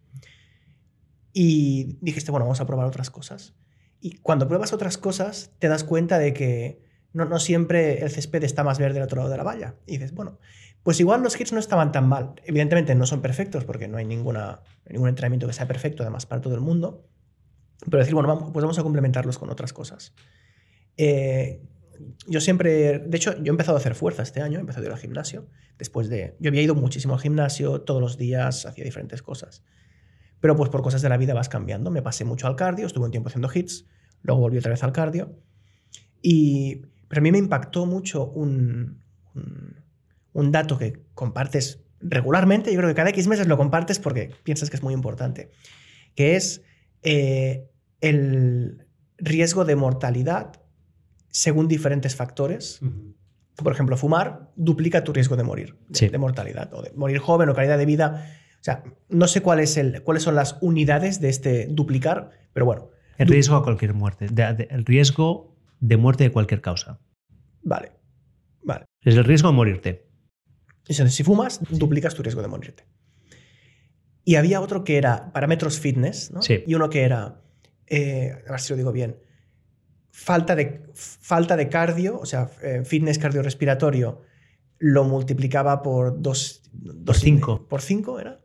Y dijiste, bueno, vamos a probar otras cosas. Y cuando pruebas otras cosas, te das cuenta de que no, no siempre el césped está más verde al otro lado de la valla. Y dices, bueno, pues igual los hits no estaban tan mal. Evidentemente no son perfectos porque no hay ninguna, ningún entrenamiento que sea perfecto, además, para todo el mundo. Pero decir, bueno, vamos, pues vamos a complementarlos con otras cosas. Eh, yo siempre, de hecho, yo he empezado a hacer fuerza este año, he empezado a ir al gimnasio. Después de, yo había ido muchísimo al gimnasio, todos los días hacía diferentes cosas. Pero pues por cosas de la vida vas cambiando. Me pasé mucho al cardio, estuve un tiempo haciendo hits, luego volví otra vez al cardio. Y, pero a mí me impactó mucho un, un, dato que compartes regularmente, yo creo que cada X meses lo compartes porque piensas que es muy importante, que es eh, el riesgo de mortalidad según diferentes factores. Por ejemplo, fumar duplica tu riesgo de morir, de, mortalidad, o de morir joven o calidad de vida. O sea, no sé cuál es el, cuáles son las unidades de este duplicar, pero bueno, el riesgo a cualquier muerte. el riesgo de muerte de cualquier causa. Vale. Vale. Es el riesgo de morirte. si fumas, duplicas tu riesgo de morirte. Y había otro que era parámetros fitness, ¿no? Sí. Y uno que era, eh, a ver si lo digo bien, falta de, falta de cardio, o sea, eh, fitness cardiorrespiratorio, lo multiplicaba por dos, por cinco. Por cinco era.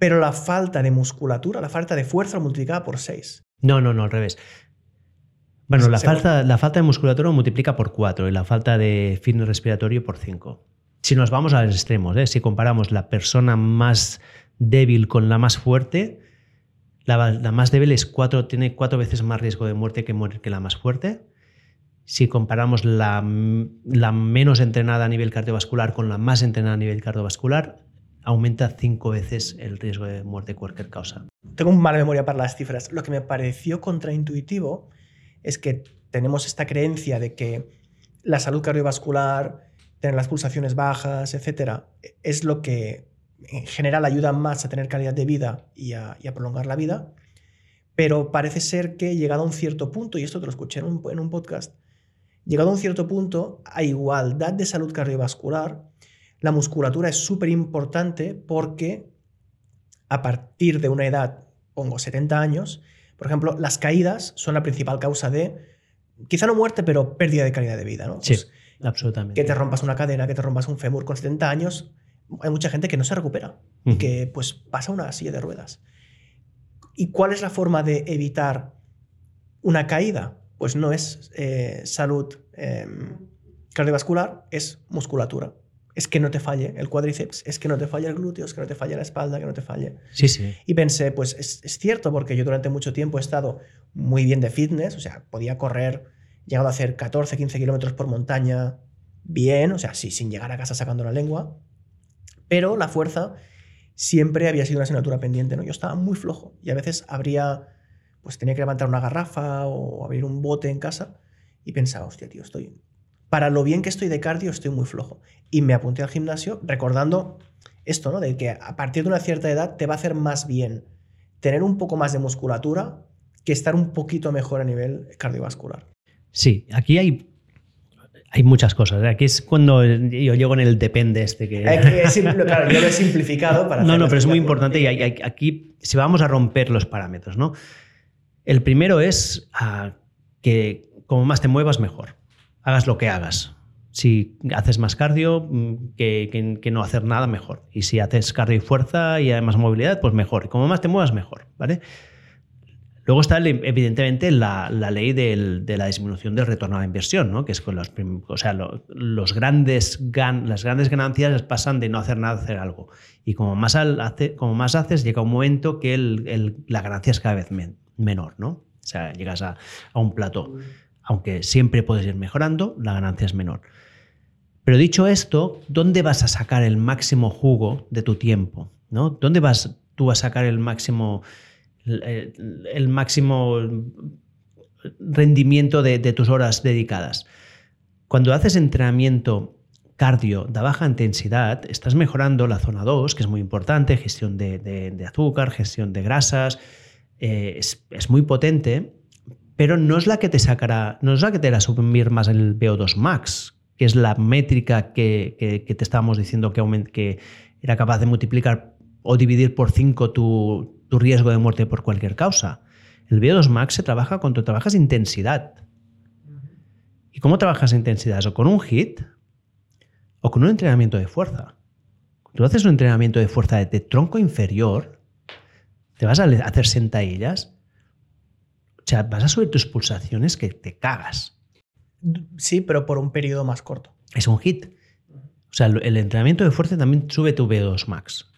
Pero la falta de musculatura, la falta de fuerza lo multiplicaba por seis. No, no, no, al revés. Bueno, la falta, la falta de musculatura multiplica por 4 y la falta de fitness respiratorio por 5. Si nos vamos a los extremos, ¿eh? si comparamos la persona más débil con la más fuerte, la, más débil es cuatro, tiene cuatro veces más riesgo de muerte que morir que la más fuerte. Si comparamos la, la menos entrenada a nivel cardiovascular con la más entrenada a nivel cardiovascular, aumenta cinco veces el riesgo de muerte cualquier causa. Tengo mala memoria para las cifras. Lo que me pareció contraintuitivo es que tenemos esta creencia de que la salud cardiovascular, tener las pulsaciones bajas, etcétera, es lo que en general ayuda más a tener calidad de vida y a, prolongar la vida. Pero parece ser que llegado a un cierto punto, y esto te lo escuché en un, en un podcast, llegado a un cierto punto, a igualdad de salud cardiovascular, la musculatura es súper importante porque a partir de una edad, pongo 70 años, por ejemplo, las caídas son la principal causa de, quizá no muerte, pero pérdida de calidad de vida. ¿no? Sí, pues, absolutamente. Que te rompas una cadera, que te rompas un fémur con 70 años, hay mucha gente que no se recupera y que pues pasa una silla de ruedas. ¿Y cuál es la forma de evitar una caída? Pues no es eh, salud em, cardiovascular, es musculatura es que no te falle el cuádriceps, es que no te falle el glúteo, es que no te falle la espalda, que no te falle. Sí, sí. Y pensé, pues es, cierto, porque yo durante mucho tiempo he estado muy bien de fitness, o sea, podía correr, llegado a hacer 14, 15 kilómetros por montaña, bien, o sea, sí, sin llegar a casa sacando la lengua, pero la fuerza siempre había sido una asignatura pendiente, ¿no? Yo estaba muy flojo y a veces habría, pues tenía que levantar una garrafa o abrir un bote en casa y pensaba, hostia, tío, estoy, para lo bien que estoy de cardio, estoy muy flojo. Y me apunté al gimnasio recordando esto, ¿no? De que a partir de una cierta edad te va a hacer más bien tener un poco más de musculatura que estar un poquito mejor a nivel cardiovascular. Sí, aquí hay hay muchas cosas. ¿eh? Aquí es cuando yo llego en el depende este que... claro, yo lo he simplificado para... [laughs] No, no, pero es muy importante y aquí si vamos a romper los parámetros, ¿no? El primero es que como más te muevas, mejor hagas lo que hagas. Si haces más cardio mm, que, no hacer nada, mejor. Y si haces cardio y fuerza y además movilidad, pues mejor. Y como más te muevas, mejor. ¿vale? Luego está, evidentemente, la, ley de la disminución del retorno a la inversión, ¿no? que es con los, o sea, los grandes las grandes ganancias pasan de no hacer nada a hacer algo. Y como más, hace, como más haces, llega un momento que la ganancia es cada vez menor. ¿no? O sea, llegas a, a un plato aunque siempre puedes ir mejorando, la ganancia es menor. Pero dicho esto, ¿dónde vas a sacar el máximo jugo de tu tiempo? ¿no? ¿Dónde vas tú a sacar el máximo, el, máximo rendimiento de, tus horas dedicadas? Cuando haces entrenamiento cardio de baja intensidad, estás mejorando la zona 2, que es muy importante, gestión de, azúcar, gestión de grasas, eh, es, es muy potente pero no es la que te sacará, no es la que te hará subir más el VO2 max, que es la métrica que, te estábamos diciendo que, que, era capaz de multiplicar o dividir por 5 tu, riesgo de muerte por cualquier causa. El VO2 max se trabaja cuando trabajas intensidad. ¿Y cómo trabajas intensidad? ¿O con un hit? ¿O con un entrenamiento de fuerza? Tú haces un entrenamiento de fuerza de tronco inferior, te vas a hacer sentadillas o sea, vas a subir tus pulsaciones que te cagas. Sí, pero por un periodo más corto. Es un hit. O sea, el entrenamiento de fuerza también sube tu V2 max.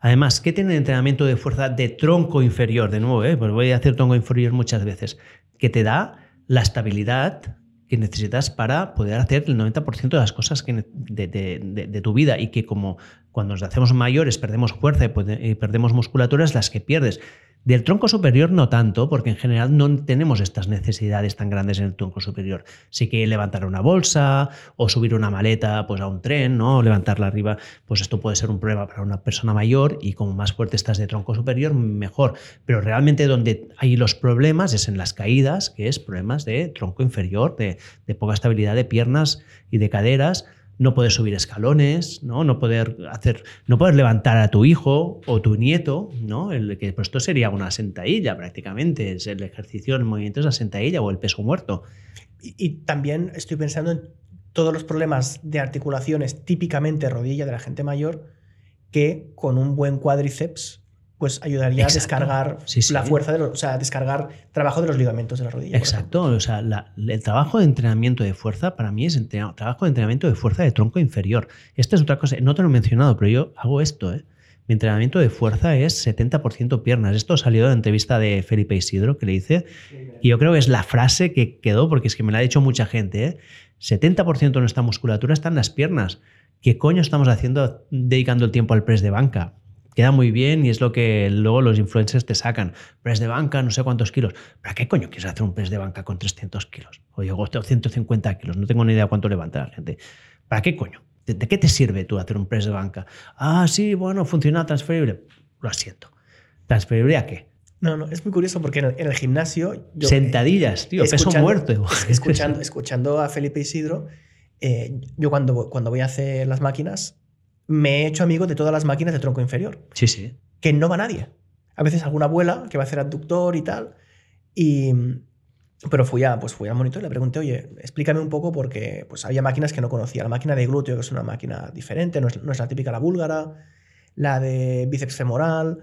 Además, ¿qué tiene el entrenamiento de fuerza de tronco inferior? De nuevo, ¿eh? pues voy a hacer tronco inferior muchas veces. Que te da la estabilidad que necesitas para poder hacer el 90% de las cosas que de, de, tu vida y que como cuando nos hacemos mayores perdemos fuerza y perdemos musculatura es las que pierdes. Del tronco superior no tanto, porque en general no tenemos estas necesidades tan grandes en el tronco superior. Sí que levantar una bolsa o subir una maleta pues, a un tren, ¿no? levantarla arriba, pues esto puede ser un problema para una persona mayor y como más fuerte estás de tronco superior, mejor. Pero realmente donde hay los problemas es en las caídas, que es problemas de tronco inferior, de, de poca estabilidad de piernas y de caderas no poder subir escalones, ¿no? No poder hacer, no poder levantar a tu hijo o tu nieto, ¿no? El que pues esto sería una sentadilla prácticamente, es el ejercicio, el movimiento es la sentadilla o el peso muerto. Y, y, también estoy pensando en todos los problemas de articulaciones típicamente rodilla de la gente mayor que con un buen cuádriceps pues ayudaría a descargar la fuerza, de los, o sea, descargar trabajo de los ligamentos de la rodilla. Exacto, o sea, el trabajo de entrenamiento de fuerza para mí es trabajo de entrenamiento de fuerza de tronco inferior. Esta es otra cosa, no te lo he mencionado, pero yo hago esto, ¿eh? Mi entrenamiento de fuerza es 70% piernas. Esto salió de la entrevista de Felipe Isidro que le hice. Y yo creo que es la frase que quedó, porque es que me la ha dicho mucha gente. ¿eh? 70% de nuestra musculatura está en las piernas. ¿Qué coño estamos haciendo dedicando el tiempo al press de banca? Queda muy bien y es lo que luego los influencers te sacan. Press de banca, no sé cuántos kilos. ¿Para qué coño quieres hacer un press de banca con 300 kilos? O yo 150 kilos, no tengo ni idea cuánto levanta la gente. ¿Para qué coño? ¿De, qué te sirve tú hacer un press de banca? Ah, sí, bueno, funciona transferible. Lo siento. ¿Transferible a qué? No, no, es muy curioso porque en el, gimnasio... Sentadillas, tío, peso muerto. [laughs] Escuchando, escuchando a Felipe Isidro, eh, yo cuando, cuando voy a hacer las máquinas, me he hecho amigo de todas las máquinas de tronco inferior. Sí, sí. Que no va nadie. A veces alguna abuela que va a hacer abductor y tal. Y, pero fui, a, pues fui al monitor y le pregunté, oye, explícame un poco porque pues había máquinas que no conocía. La máquina de glúteo, que es una máquina diferente, no es, no es la típica la búlgara, la de bíceps femoral.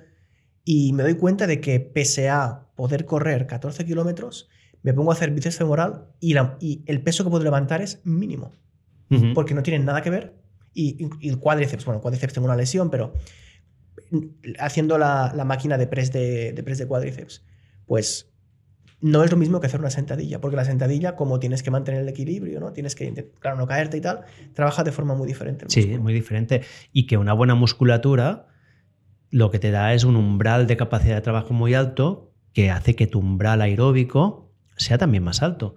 Y me doy cuenta de que pese a poder correr 14 kilómetros, me pongo a hacer bíceps femoral y, la, y el peso que puedo levantar es mínimo. Porque no tienen nada que ver. Y, y el cuádriceps, bueno, el cuádriceps tengo una lesión, pero haciendo la, la máquina de press de, de press de cuádriceps, pues no es lo mismo que hacer una sentadilla, porque la sentadilla, como tienes que mantener el equilibrio, ¿no? Tienes que, claro, no caerte y tal, trabaja de forma muy diferente. Sí, muy diferente. Y que una buena musculatura lo que te da es un umbral de capacidad de trabajo muy alto que hace que tu umbral aeróbico sea también más alto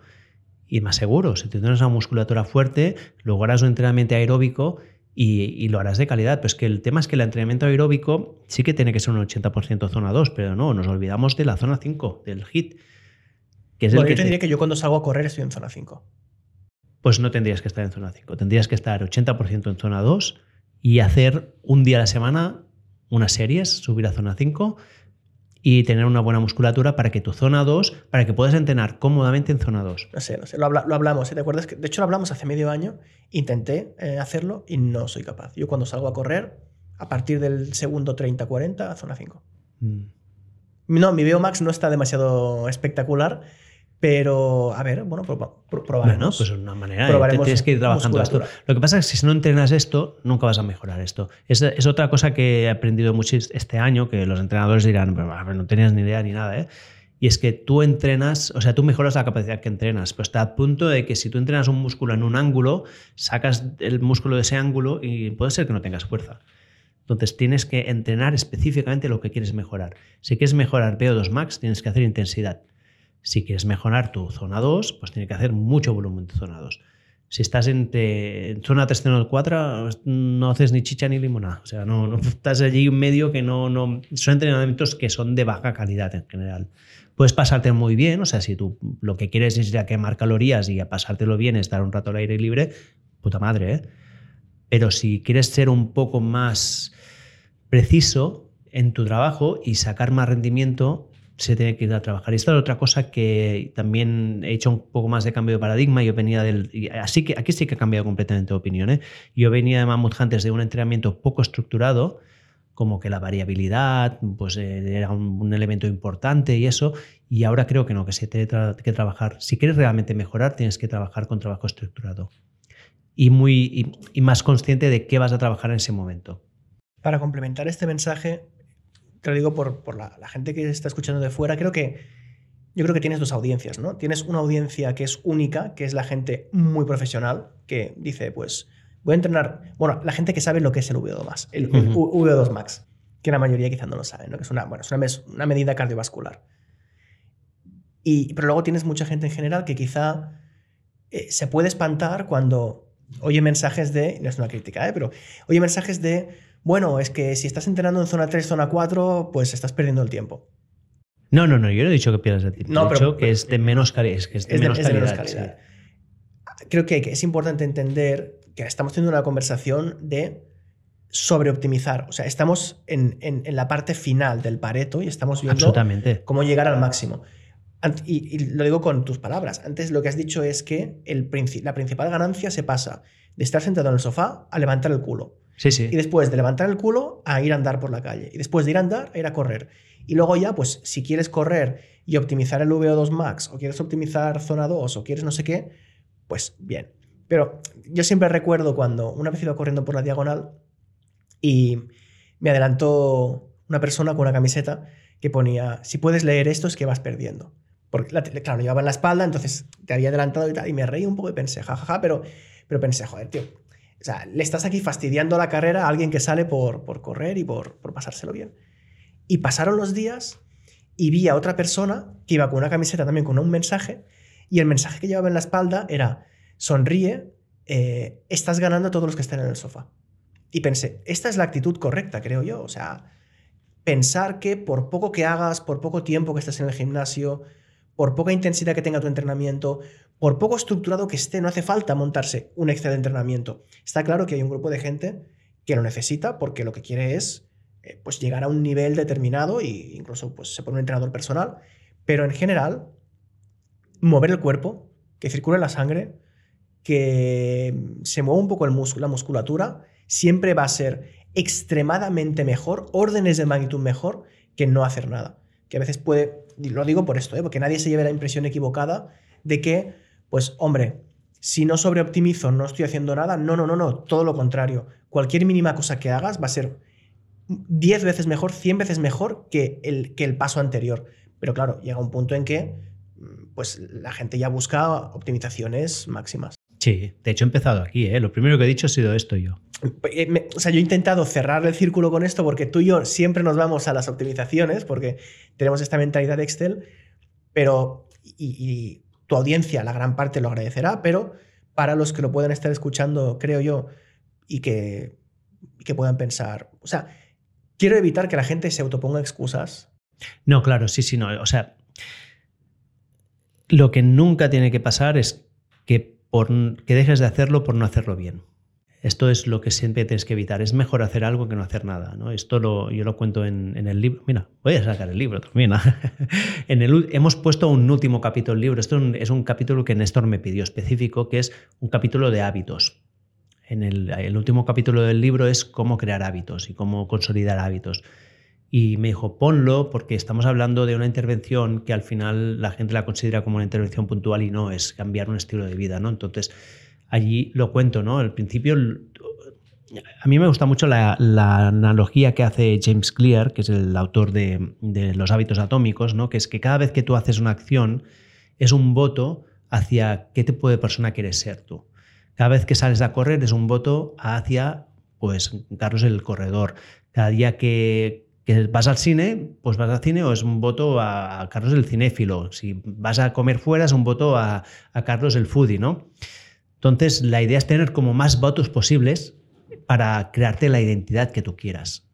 y más seguro. Si tú tienes una musculatura fuerte, luego harás un entrenamiento aeróbico y, y lo harás de calidad. Pero es que el tema es que el entrenamiento aeróbico sí que tiene que ser un 80% zona 2, pero no, nos olvidamos de la zona 5, del HIT. Que es Bueno, el que yo te te- diría que yo cuando salgo a correr estoy en zona 5. pues no tendrías que estar en zona 5. Tendrías que estar 80% en zona 2 y hacer un día a la semana unas series, subir a zona 5 y tener una buena musculatura para que tu zona 2, para que puedas entrenar cómodamente en zona 2. No sé, no sé, lo, habla- lo hablamos, ¿eh? ¿te acuerdas? Que, de hecho, lo hablamos hace medio año, intenté eh, hacerlo y no soy capaz. Yo cuando salgo a correr, a partir del segundo 30-40, a zona 5. Mm. No, mi Max no está demasiado espectacular, pero a ver, bueno, proba- pro- probaremos. Bueno, pues es una manera. ¿eh? Probaremos Tienes que ir trabajando esto. Lo que pasa es que si no entrenas esto, nunca vas a mejorar esto. Es, es otra cosa que he aprendido mucho este año, que los entrenadores dirán, "Pero, no tenías ni idea ni nada, ¿eh? Y es que tú entrenas, o sea, tú mejoras la capacidad que entrenas, pero está a punto de que si tú entrenas un músculo en un ángulo, sacas el músculo de ese ángulo y puede ser que no tengas fuerza. Entonces tienes que entrenar específicamente lo que quieres mejorar. Si quieres mejorar VO2 max, tienes que hacer intensidad. Si quieres mejorar tu zona 2, pues tienes que hacer mucho volumen de zona 2. Si estás entre, en zona 3, zona 4, no haces ni chicha ni limonada. O sea, no, [laughs] estás allí en medio que no, no. Son entrenamientos que son de baja calidad en general. Puedes pasarte muy bien, o sea, si tú lo que quieres es ir a quemar calorías y a pasártelo bien, estar un rato al aire libre, puta madre, ¿eh? Pero si quieres ser un poco más preciso en tu trabajo y sacar más rendimiento, se tiene que ir a trabajar. Y esta es otra cosa que también he hecho un poco más de cambio de paradigma. Yo venía del. Así que aquí sí que he cambiado completamente de opinión. ¿eh? Yo venía de Mammoth Hunters de un entrenamiento poco estructurado, como que la variabilidad pues, eh, era un, elemento importante y eso. Y ahora creo que no, que se tiene que trabajar. Si quieres realmente mejorar, tienes que trabajar con trabajo estructurado. Y, muy, y más consciente de qué vas a trabajar en ese momento. Para complementar este mensaje, te lo digo por, por la, la gente que está escuchando de fuera, creo que yo creo que tienes dos audiencias, ¿no? Tienes una audiencia que es única, que es la gente muy profesional, que dice, pues, voy a entrenar, bueno, la gente que sabe lo que es el VO2 Max, el, el Ujú. VO2 Max, que la mayoría quizá no lo sabe, ¿no? Que es una, bueno, es una, mes- una medida cardiovascular. Y, pero luego tienes mucha gente en general que quizá eh, se puede espantar cuando oye mensajes de, no es una crítica, ¿eh? pero oye mensajes de, bueno, es que si estás entrenando en zona 3, zona 4, pues estás perdiendo el tiempo. No, no, no, yo no he dicho que pierdas el tiempo. No, he pero- dicho que es de menos calidad. Es, que es de Es de, menos es de calidad. sí. Creo que, es importante entender que estamos teniendo una conversación de sobreoptimizar. O sea, estamos en, en- en la parte final del Pareto y estamos viendo cómo llegar al máximo. Y, y lo digo con tus palabras. Antes lo que has dicho es que el la principal ganancia se pasa de estar sentado en el sofá a levantar el culo. Sí. Y después de levantar el culo a ir a andar por la calle. Y después de ir a andar, a ir a correr. Y luego ya, pues si quieres correr y optimizar el VO2 max, o quieres optimizar zona 2, o quieres no sé qué, pues bien. Pero yo siempre recuerdo cuando una vez iba corriendo por la diagonal y me adelantó una persona con una camiseta que ponía, si puedes leer esto es que vas perdiendo. Porque, la- claro, lo llevaba en la espalda, entonces te había adelantado y tal, y me reí un poco y pensé, jajaja, pero, pero pensé, joder, tío, o sea, le estás aquí fastidiando la carrera a alguien que sale por, por correr y por, por pasárselo bien. Y pasaron los días y vi a otra persona que iba con una camiseta también con un mensaje y el mensaje que llevaba en la espalda era, sonríe, eh, estás ganando a todos los que están en el sofá. Y pensé, esta es la actitud correcta, creo yo. O sea, pensar que por poco que hagas, por poco tiempo que estés en el gimnasio, por poca intensidad que tenga tu entrenamiento, por poco estructurado que esté, no hace falta montarse un Excel de entrenamiento. Está claro que hay un grupo de gente que lo necesita porque lo que quiere es eh, pues llegar a un nivel determinado e incluso pues, se pone un entrenador personal, pero en general, mover el cuerpo, que circule la sangre, que se mueva un poco el la musculatura, siempre va a ser extremadamente mejor, órdenes de magnitud mejor que no hacer nada. Que a veces puede, lo digo por esto, ¿eh? porque nadie se lleve la impresión equivocada de que, pues hombre, si no sobreoptimizo, no estoy haciendo nada. No, no, no, no, todo lo contrario. Cualquier mínima cosa que hagas va a ser 10 veces mejor, 100 veces mejor que el, que el paso anterior. Pero claro, llega un punto en que pues, la gente ya busca optimizaciones máximas. Sí, de hecho he empezado aquí, ¿eh? lo primero que he dicho ha sido esto yo. Eh, o sea, yo he intentado cerrar el círculo con esto porque tú y yo siempre nos vamos a las optimizaciones porque tenemos esta mentalidad de Excel, pero y, tu audiencia, la gran parte lo agradecerá, pero para los que lo puedan estar escuchando, creo yo, y que, y que puedan pensar, o sea, quiero evitar que la gente se autoponga excusas. No, claro, sí, sí, no. O sea, lo que nunca tiene que pasar es que, por, que dejes de hacerlo por no hacerlo bien. Esto es lo que siempre tienes que evitar. Es mejor hacer algo que no hacer nada. ¿no? Esto lo, yo lo cuento en, el libro. Mira, voy a sacar el libro también. [laughs] en el, hemos puesto un último capítulo del libro. Esto es un, capítulo que Néstor me pidió específico, que es un capítulo de hábitos. En el, el último capítulo del libro es cómo crear hábitos y cómo consolidar hábitos. Y me dijo, ponlo porque estamos hablando de una intervención que al final la gente la considera como una intervención puntual y no, es cambiar un estilo de vida. ¿no? Entonces, allí lo cuento, ¿no? Al principio, a mí me gusta mucho la, analogía que hace James Clear, que es el autor de, los hábitos atómicos, ¿no? Que es que cada vez que tú haces una acción es un voto hacia qué tipo de persona quieres ser tú. Cada vez que sales a correr es un voto hacia, pues, Carlos el corredor. Cada día que, vas al cine, pues vas al cine o es un voto a, Carlos el cinéfilo. Si vas a comer fuera es un voto a, Carlos el foodie, ¿no? Entonces, la idea es tener como más votos posibles para crearte la identidad que tú quieras.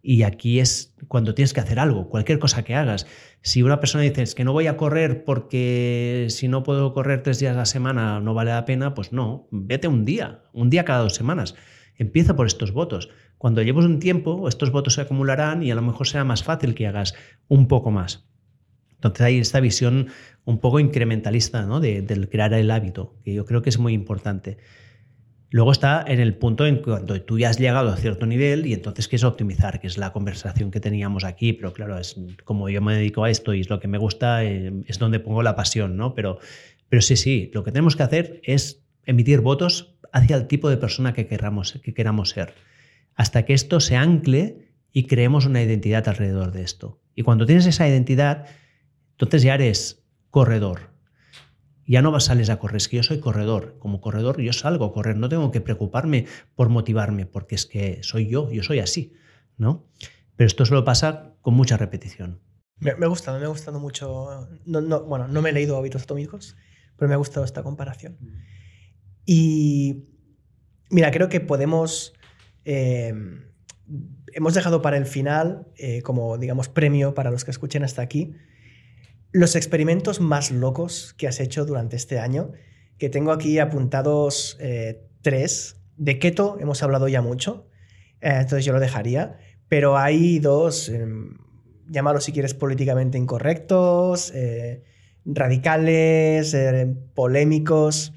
Y aquí es cuando tienes que hacer algo, cualquier cosa que hagas. Si una persona dice que no voy a correr porque si no puedo correr tres días a la semana no vale la pena, pues no, vete un día, un día cada dos semanas. Empieza por estos votos. Cuando lleves un tiempo, estos votos se acumularán y a lo mejor será más fácil que hagas un poco más. Entonces hay esta visión un poco incrementalista ¿no? de, del crear el hábito, que yo creo que es muy importante. Luego está en el punto en cuando tú ya has llegado a cierto nivel y entonces qué es optimizar, que es la conversación que teníamos aquí, pero claro, es como yo me dedico a esto y es lo que me gusta, eh, es donde pongo la pasión, ¿no? Pero, pero sí, sí, lo que tenemos que hacer es emitir votos hacia el tipo de persona que queramos, que queramos ser, hasta que esto se ancle y creemos una identidad alrededor de esto. Y cuando tienes esa identidad, entonces ya eres corredor. Ya no vas sales a correr, es que yo soy corredor. Como corredor yo salgo a correr, no tengo que preocuparme por motivarme, porque es que soy yo, yo soy así, ¿no? Pero esto solo pasa con mucha repetición. Me, ha gustado, me ha gustado mucho. No, bueno, no me he leído hábitos atómicos, pero me ha gustado esta comparación. Y mira, creo que podemos. Eh, hemos dejado para el final, eh, como digamos, premio para los que escuchen hasta aquí, los experimentos más locos que has hecho durante este año, que tengo aquí apuntados eh, tres. De keto hemos hablado ya mucho, entonces yo lo dejaría, pero hay dos, eh, llámalo si quieres políticamente incorrectos, radicales, polémicos,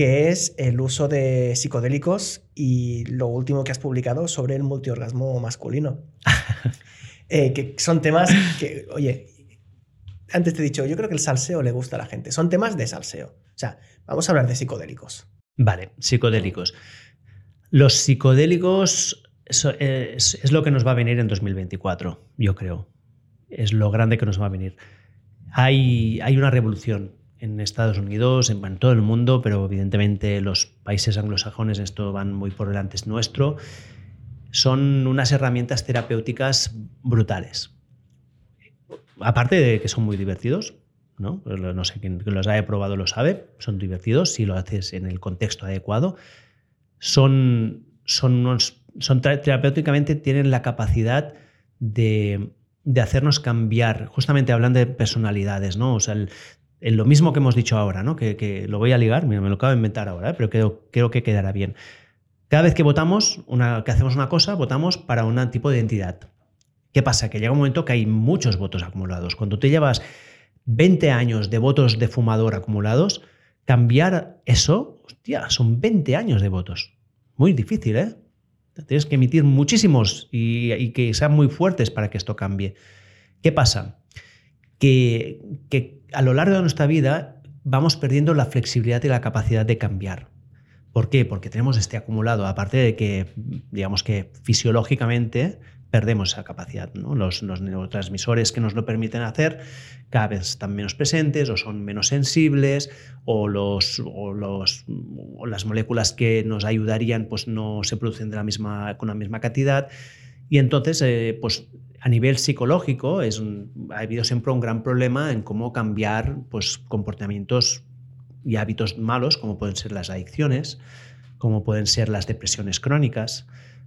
que es el uso de psicodélicos y lo último que has publicado sobre el multiorgasmo masculino. [laughs] que son temas que, oye, antes te he dicho, yo creo que el salseo le gusta a la gente. Son temas de salseo. O sea, vamos a hablar de psicodélicos. Vale, psicodélicos. Los psicodélicos es, lo que nos va a venir en 2024, yo creo. Es lo grande que nos va a venir. Hay, hay una revolución en Estados Unidos, en, todo el mundo, pero evidentemente los países anglosajones esto van muy por delante nuestro. Son unas herramientas terapéuticas brutales aparte de que son muy divertidos, ¿no? No sé quién los haya probado lo sabe, son divertidos si lo haces en el contexto adecuado. Son, son, son terapéuticamente tienen la capacidad de de hacernos cambiar, justamente hablando de personalidades, ¿no? O sea, lo mismo que hemos dicho ahora, ¿no? Que, lo voy a ligar, mira, me lo acabo de inventar ahora, ¿eh? pero creo, creo, que quedará bien. Cada vez que votamos, una, que hacemos una cosa, votamos para un tipo de identidad. ¿Qué pasa? Que llega un momento que hay muchos votos acumulados. Cuando te llevas 20 años de votos de fumador acumulados, cambiar eso, hostia, son 20 años de votos. Muy difícil, ¿eh? Tienes que emitir muchísimos y, que sean muy fuertes para que esto cambie. ¿Qué pasa? Que, que a lo largo de nuestra vida vamos perdiendo la flexibilidad y la capacidad de cambiar. ¿Por qué? Porque tenemos este acumulado, aparte de que, digamos que fisiológicamente perdemos esa capacidad. Los, neurotransmisores que nos lo permiten hacer cada vez están menos presentes o son menos sensibles o, los, los, las moléculas que nos ayudarían pues no se producen con la misma cantidad. Y entonces, eh, pues a nivel psicológico, ha habido siempre un gran problema en cómo cambiar pues, comportamientos y hábitos malos, como pueden ser las adicciones, como pueden ser las depresiones crónicas,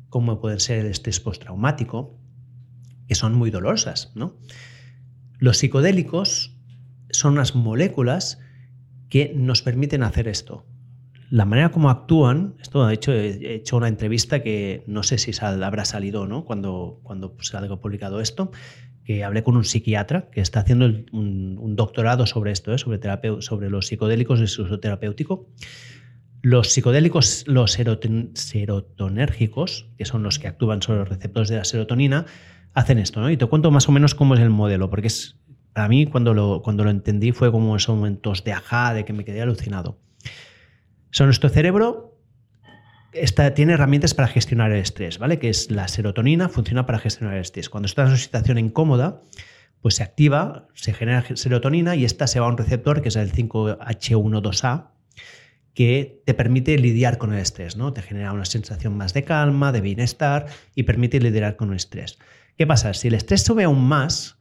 como pueden ser el estrés postraumático, que son muy dolorosas. ¿no? Los psicodélicos son unas moléculas que nos permiten hacer esto. La manera como actúan, esto de hecho he hecho una entrevista que no sé si habrá salido ¿no? cuando, cuando ha publicado esto, que hablé con un psiquiatra que está haciendo un, doctorado sobre esto, ¿eh? sobre, sobre los psicodélicos y su uso terapéutico. Los psicodélicos, los serotonérgicos, que son los que actúan sobre los receptores de la serotonina, hacen esto, ¿no? Y te cuento más o menos cómo es el modelo, porque es, para mí cuando lo, cuando lo entendí fue como esos momentos de ajá, de que me quedé alucinado. Son nuestro cerebro tiene herramientas para gestionar el estrés, ¿vale? Que es la serotonina, funciona para gestionar el estrés. Cuando estás en una situación incómoda, pues se activa, se genera serotonina y esta se va a un receptor que es el 5H12A, que te permite lidiar con el estrés, ¿no? Te genera una sensación más de calma, de bienestar y permite lidiar con el estrés. ¿Qué pasa? Si el estrés sube aún más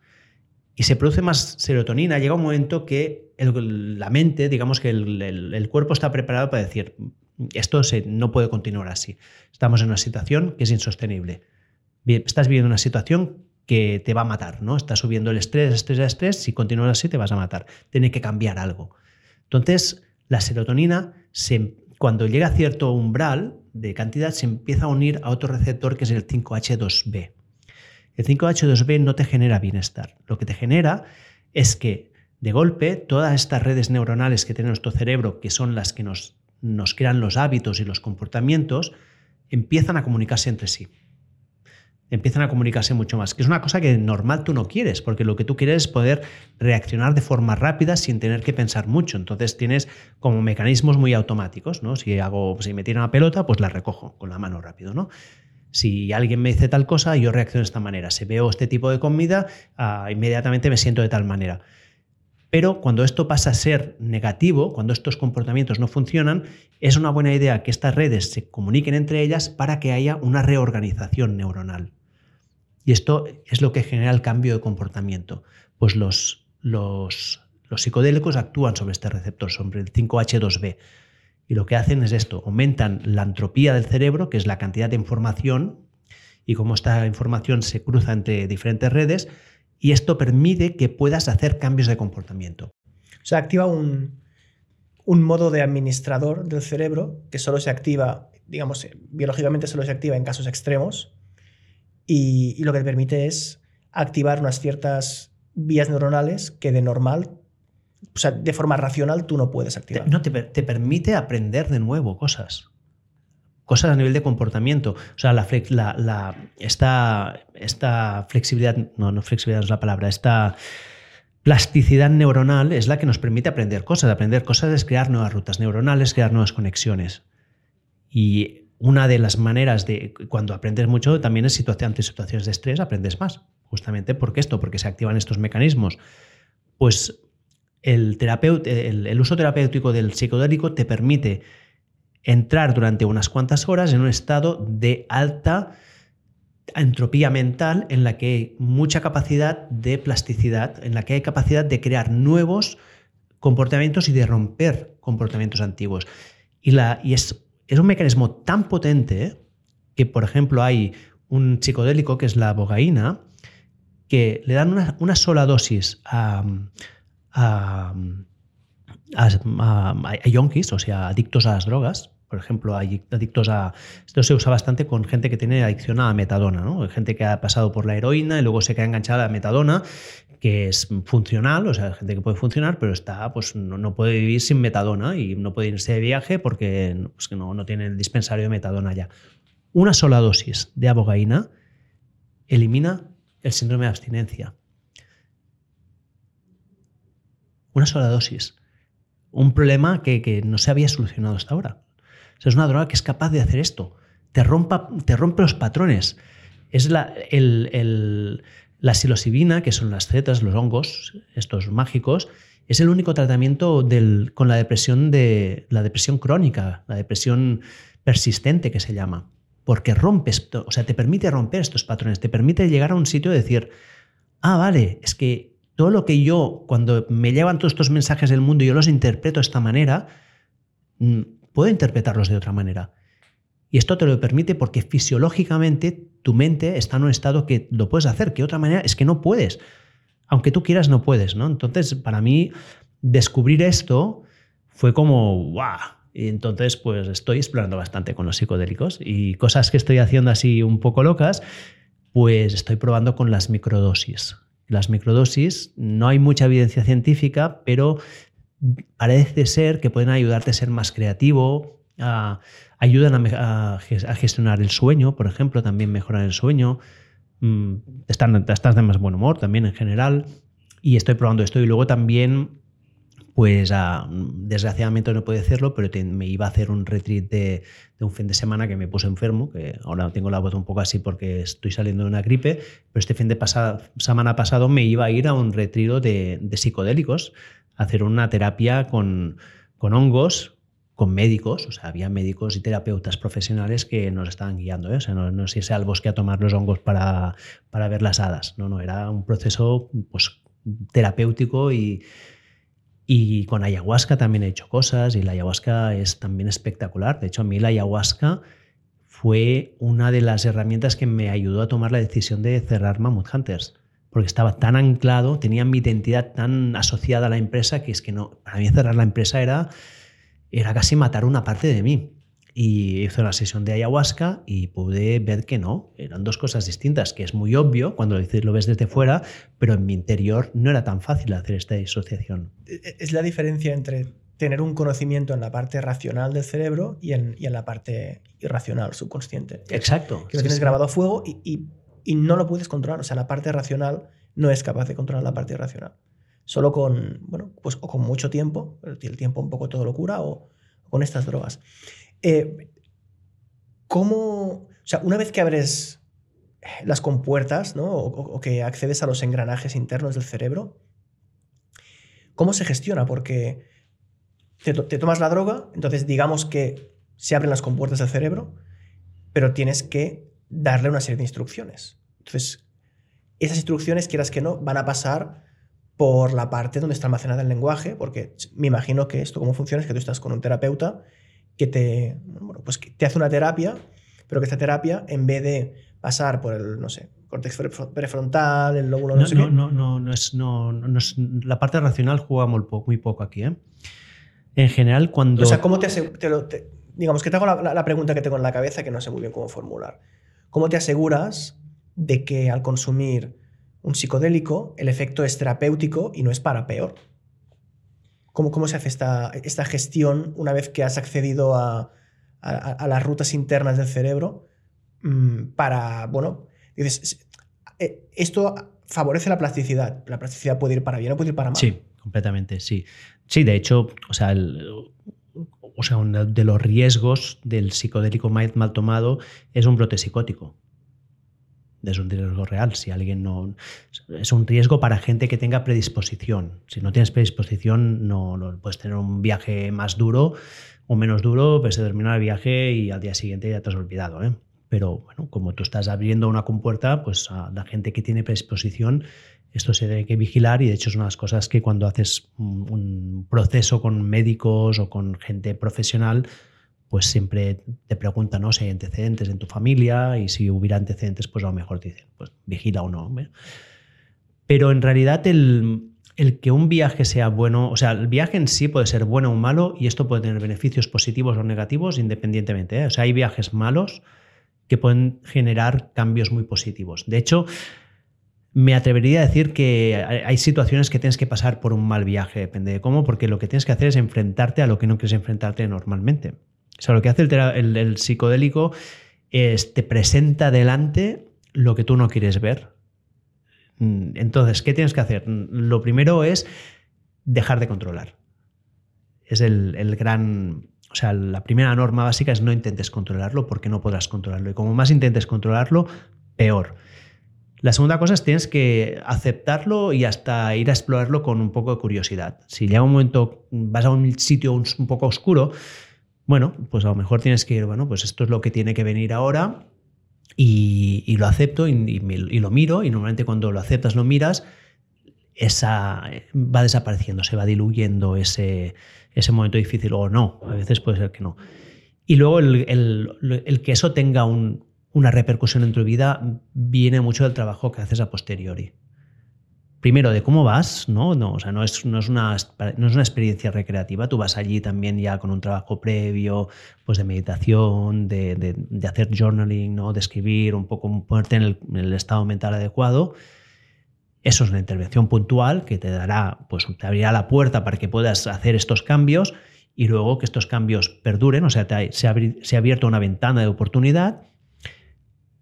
y se produce más serotonina, llega un momento que la mente, digamos que el, cuerpo está preparado para decir, esto no puede continuar así. Estamos en una situación que es insostenible. Estás viviendo una situación que te va a matar, ¿no? Está subiendo el estrés, estrés, estrés, si continúas así te vas a matar. Tiene que cambiar algo. Entonces, la serotonina, cuando llega a cierto umbral de cantidad, se empieza a unir a otro receptor que es el 5H2B. El 5H2B no te genera bienestar. Lo que te genera es que de golpe todas estas redes neuronales que tiene nuestro cerebro, que son las que nos, nos crean los hábitos y los comportamientos, empiezan a comunicarse entre sí empiezan a comunicarse mucho más, que es una cosa que normal tú no quieres, porque lo que tú quieres es poder reaccionar de forma rápida sin tener que pensar mucho. Entonces tienes como mecanismos muy automáticos, ¿no? Si hago, si me tiran una pelota, pues la recojo con la mano rápido, ¿no? Si alguien me dice tal cosa, yo reacciono de esta manera. Si veo este tipo de comida, ah, inmediatamente me siento de tal manera. Pero cuando esto pasa a ser negativo, cuando estos comportamientos no funcionan, es una buena idea que estas redes se comuniquen entre ellas para que haya una reorganización neuronal. Y esto es lo que genera el cambio de comportamiento. Pues los, los, psicodélicos actúan sobre este receptor, sobre el 5H2B. Y lo que hacen es esto, aumentan la entropía del cerebro, que es la cantidad de información, y cómo esta información se cruza entre diferentes redes, y esto permite que puedas hacer cambios de comportamiento. O sea, activa un, un modo de administrador del cerebro que solo se activa, digamos, biológicamente solo se activa en casos extremos, y, lo que te permite es activar unas ciertas vías neuronales que de normal, o sea, de forma racional tú no puedes activar. No, te, permite aprender de nuevo cosas. Cosas a nivel de comportamiento. O sea, la, la, esta, esta flexibilidad, no, no flexibilidad es la palabra, esta plasticidad neuronal es la que nos permite aprender cosas. Aprender cosas es crear nuevas rutas neuronales, crear nuevas conexiones. Y una de las maneras de cuando aprendes mucho también es ante situaciones de estrés aprendes más, justamente porque esto, porque se activan estos mecanismos. Pues el, el, uso terapéutico del psicodélico te permite entrar durante unas cuantas horas en un estado de alta entropía mental en la que hay mucha capacidad de plasticidad, en la que hay capacidad de crear nuevos comportamientos y de romper comportamientos antiguos. Y, la, y es es un mecanismo tan potente que, por ejemplo, hay un psicodélico que es la bogaína, que le dan una, sola dosis a, a, a, yonkis, o sea, adictos a las drogas, por ejemplo, hay adictos a... Esto se usa bastante con gente que tiene adicción a metadona, ¿no? Gente que ha pasado por la heroína y luego se queda enganchada a metadona, que es funcional, o sea, gente que puede funcionar, pero está, pues no, puede vivir sin metadona y no puede irse de viaje porque pues, no, no tiene el dispensario de metadona ya. Una sola dosis de abogaína elimina el síndrome de abstinencia. Una sola dosis. Un problema que no se había solucionado hasta ahora es una droga que es capaz de hacer esto. Te, rompa, te rompe los patrones. Es la, la psilocibina, que son las setas, los hongos, estos mágicos, es el único tratamiento del, con la depresión, de, la depresión crónica, la depresión persistente que se llama. Porque rompes, o sea, te permite romper estos patrones, te permite llegar a un sitio y decir, ah, vale, es que todo lo que yo, cuando me llevan todos estos mensajes del mundo y yo los interpreto de esta manera, mm, puedo interpretarlos de otra manera. Y esto te lo permite porque fisiológicamente tu mente está en un estado que lo puedes hacer, que de otra manera es que no puedes. Aunque tú quieras, no puedes, ¿no? Entonces, para mí, descubrir esto fue como, ¡guau! Y entonces, pues estoy explorando bastante con los psicodélicos y cosas que estoy haciendo así un poco locas, pues estoy probando con las microdosis. Las microdosis, no hay mucha evidencia científica, pero parece ser que pueden ayudarte a ser más creativo, ayudan a, gestionar el sueño, por ejemplo, también mejoran el sueño, mm, estás de más buen humor también en general, y estoy probando esto. Y luego también, pues desgraciadamente no puedo hacerlo, pero me iba a hacer un retreat de, un fin de semana que me puse enfermo, que ahora tengo la voz un poco así porque estoy saliendo de una gripe, pero este fin de semana pasado me iba a ir a un retiro de, de psicodélicos hacer una terapia con, hongos, con médicos, o sea, había médicos y terapeutas profesionales que nos estaban guiando, ¿eh? o sea, no, no es al bosque a tomar los hongos para, para, ver las hadas, no, no, era un proceso pues, terapéutico y, y con ayahuasca también he hecho cosas y la ayahuasca es también espectacular, de hecho a mí la ayahuasca fue una de las herramientas que me ayudó a tomar la decisión de cerrar Mammoth Hunters porque estaba tan anclado, tenía mi identidad tan asociada a la empresa que es que no, para mí cerrar la empresa era, era casi matar una parte de mí. Y hice una sesión de ayahuasca y pude ver que no, eran dos cosas distintas, que es muy obvio cuando lo ves desde fuera, pero en mi interior no era tan fácil hacer esta disociación. E, e, es la diferencia entre tener un conocimiento en la parte racional del cerebro y en, y en la parte irracional, subconsciente. Exacto. Que lo tienes grabado a fuego y, y y no lo puedes controlar. O sea, la parte racional no es capaz de controlar la parte irracional. Solo con, bueno, pues o con mucho tiempo, el tiempo un poco todo lo cura, o, con estas drogas. Eh, ¿Cómo, o sea, una vez que abres las compuertas, ¿no? O, que accedes a los engranajes internos del cerebro, ¿cómo se gestiona? Porque te, te tomas la droga, entonces digamos que se abren las compuertas del cerebro, pero tienes que darle una serie de instrucciones. Entonces, esas instrucciones, quieras que no, van a pasar por la parte donde está almacenada el lenguaje, porque me imagino que esto cómo funciona es que tú estás con un terapeuta que te, pues te hace una terapia, pero que esta terapia, en vez de pasar por el, no sé, córtex prefrontal, el lóbulo no, no sé no, No, no, no es, no, no es, la parte racional juega muy poco, muy poco aquí. ¿eh? En general, cuando... O sea, ¿cómo te, te, digamos que te hago la, la, pregunta que tengo en la cabeza que no sé muy bien cómo formular. ¿Cómo te aseguras de que al consumir un psicodélico el efecto es terapéutico y no es para peor? ¿Cómo, cómo se hace esta, esta, gestión una vez que has accedido a, las rutas internas del cerebro mm, para, bueno, dices, eh, esto favorece la plasticidad. La plasticidad puede ir para bien o puede ir para mal. Sí, completamente, sí. Sí, de hecho, o sea, o sea, uno de los riesgos del psicodélico mal tomado es un brote psicótico. Es un riesgo real. Si alguien no. Es un riesgo para gente que tenga predisposición. Si no tienes predisposición, no, puedes tener un viaje más duro o menos duro, pues se termina el viaje y al día siguiente ya te has olvidado. ¿eh? Pero bueno, como tú estás abriendo una compuerta, pues a la gente que tiene predisposición esto se debe que vigilar y de hecho es una de las cosas que cuando haces un proceso con médicos o con gente profesional, pues siempre te preguntan ¿no? si hay antecedentes en tu familia y si hubiera antecedentes, pues a lo mejor te dicen, pues vigila o no. Pero en realidad el, el que un viaje sea bueno, o sea, el viaje en sí puede ser bueno o malo y esto puede tener beneficios positivos o negativos independientemente. ¿eh? O sea, hay viajes malos que pueden generar cambios muy positivos. De hecho, me atrevería a decir que hay situaciones que tienes que pasar por un mal viaje, depende de cómo, porque lo que tienes que hacer es enfrentarte a lo que no quieres enfrentarte normalmente. O sea, lo que hace el, psicodélico es te presenta delante lo que tú no quieres ver. Mm, entonces, ¿qué tienes que hacer? Mm, lo primero es dejar de controlar. Es el, el gran, o sea, la primera norma básica es no intentes controlarlo porque no podrás controlarlo. Y como más intentes controlarlo, peor. La segunda cosa es tienes que aceptarlo y hasta ir a explorarlo con un poco de curiosidad. Si llega un momento, vas a un sitio un, poco oscuro, bueno, pues a lo mejor tienes que ir, bueno, pues esto es lo que tiene que venir ahora y, lo acepto y, lo miro y normalmente cuando lo aceptas, lo miras, esa va desapareciendo, se va diluyendo ese, ese momento difícil o no, a veces puede ser que no. Y luego el que eso tenga un, una repercusión en tu vida viene mucho del trabajo que haces a posteriori. Primero, de cómo vas, ¿no? No, o sea, no es, no es, una, no es una experiencia recreativa. Tú vas allí también ya con un trabajo previo, pues de meditación, de, de, hacer journaling, ¿no? De escribir, un poco ponerte en el, en el, estado mental adecuado. Eso es una intervención puntual que te dará, pues te abrirá la puerta para que puedas hacer estos cambios y luego que estos cambios perduren, o sea, se, ha abierto una ventana de oportunidad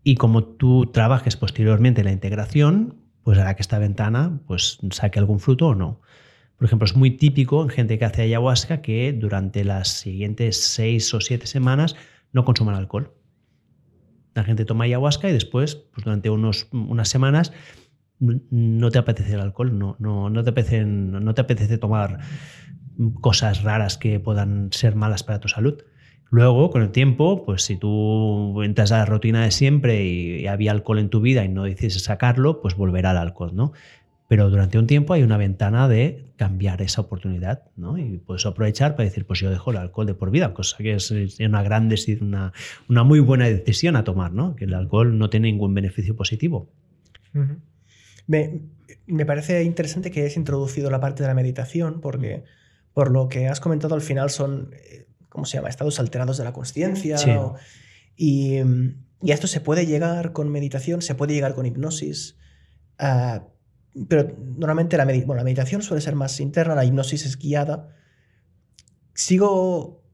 y como tú trabajes posteriormente la integración, pues hará que esta ventana pues, saque algún fruto o no. Por ejemplo, es muy típico en gente que hace ayahuasca que durante las siguientes seis o siete semanas no consuman alcohol. La gente toma ayahuasca y después, pues durante unos, unas semanas, no te apetece el alcohol, no, no, no, te apetece, no te apetece tomar cosas raras que puedan ser malas para tu salud. Luego, con el tiempo, pues si tú entras a la rutina de siempre y, había alcohol en tu vida y no decides sacarlo, pues volverá al alcohol, ¿no? Pero durante un tiempo hay una ventana de cambiar esa oportunidad, ¿no? Y puedes aprovechar para decir, pues yo dejo el alcohol de por vida, cosa que es una gran, una, una muy buena decisión a tomar, ¿no? Que el alcohol no tiene ningún beneficio positivo. me, me, parece interesante que hayas introducido la parte de la meditación, porque por lo que has comentado al final son eh, ¿cómo se llama? Estados alterados de la conciencia. y, y, a esto se puede llegar con meditación, se puede llegar con hipnosis. Ah, pero normalmente la, la meditación suele ser más interna, la hipnosis es guiada. Sigo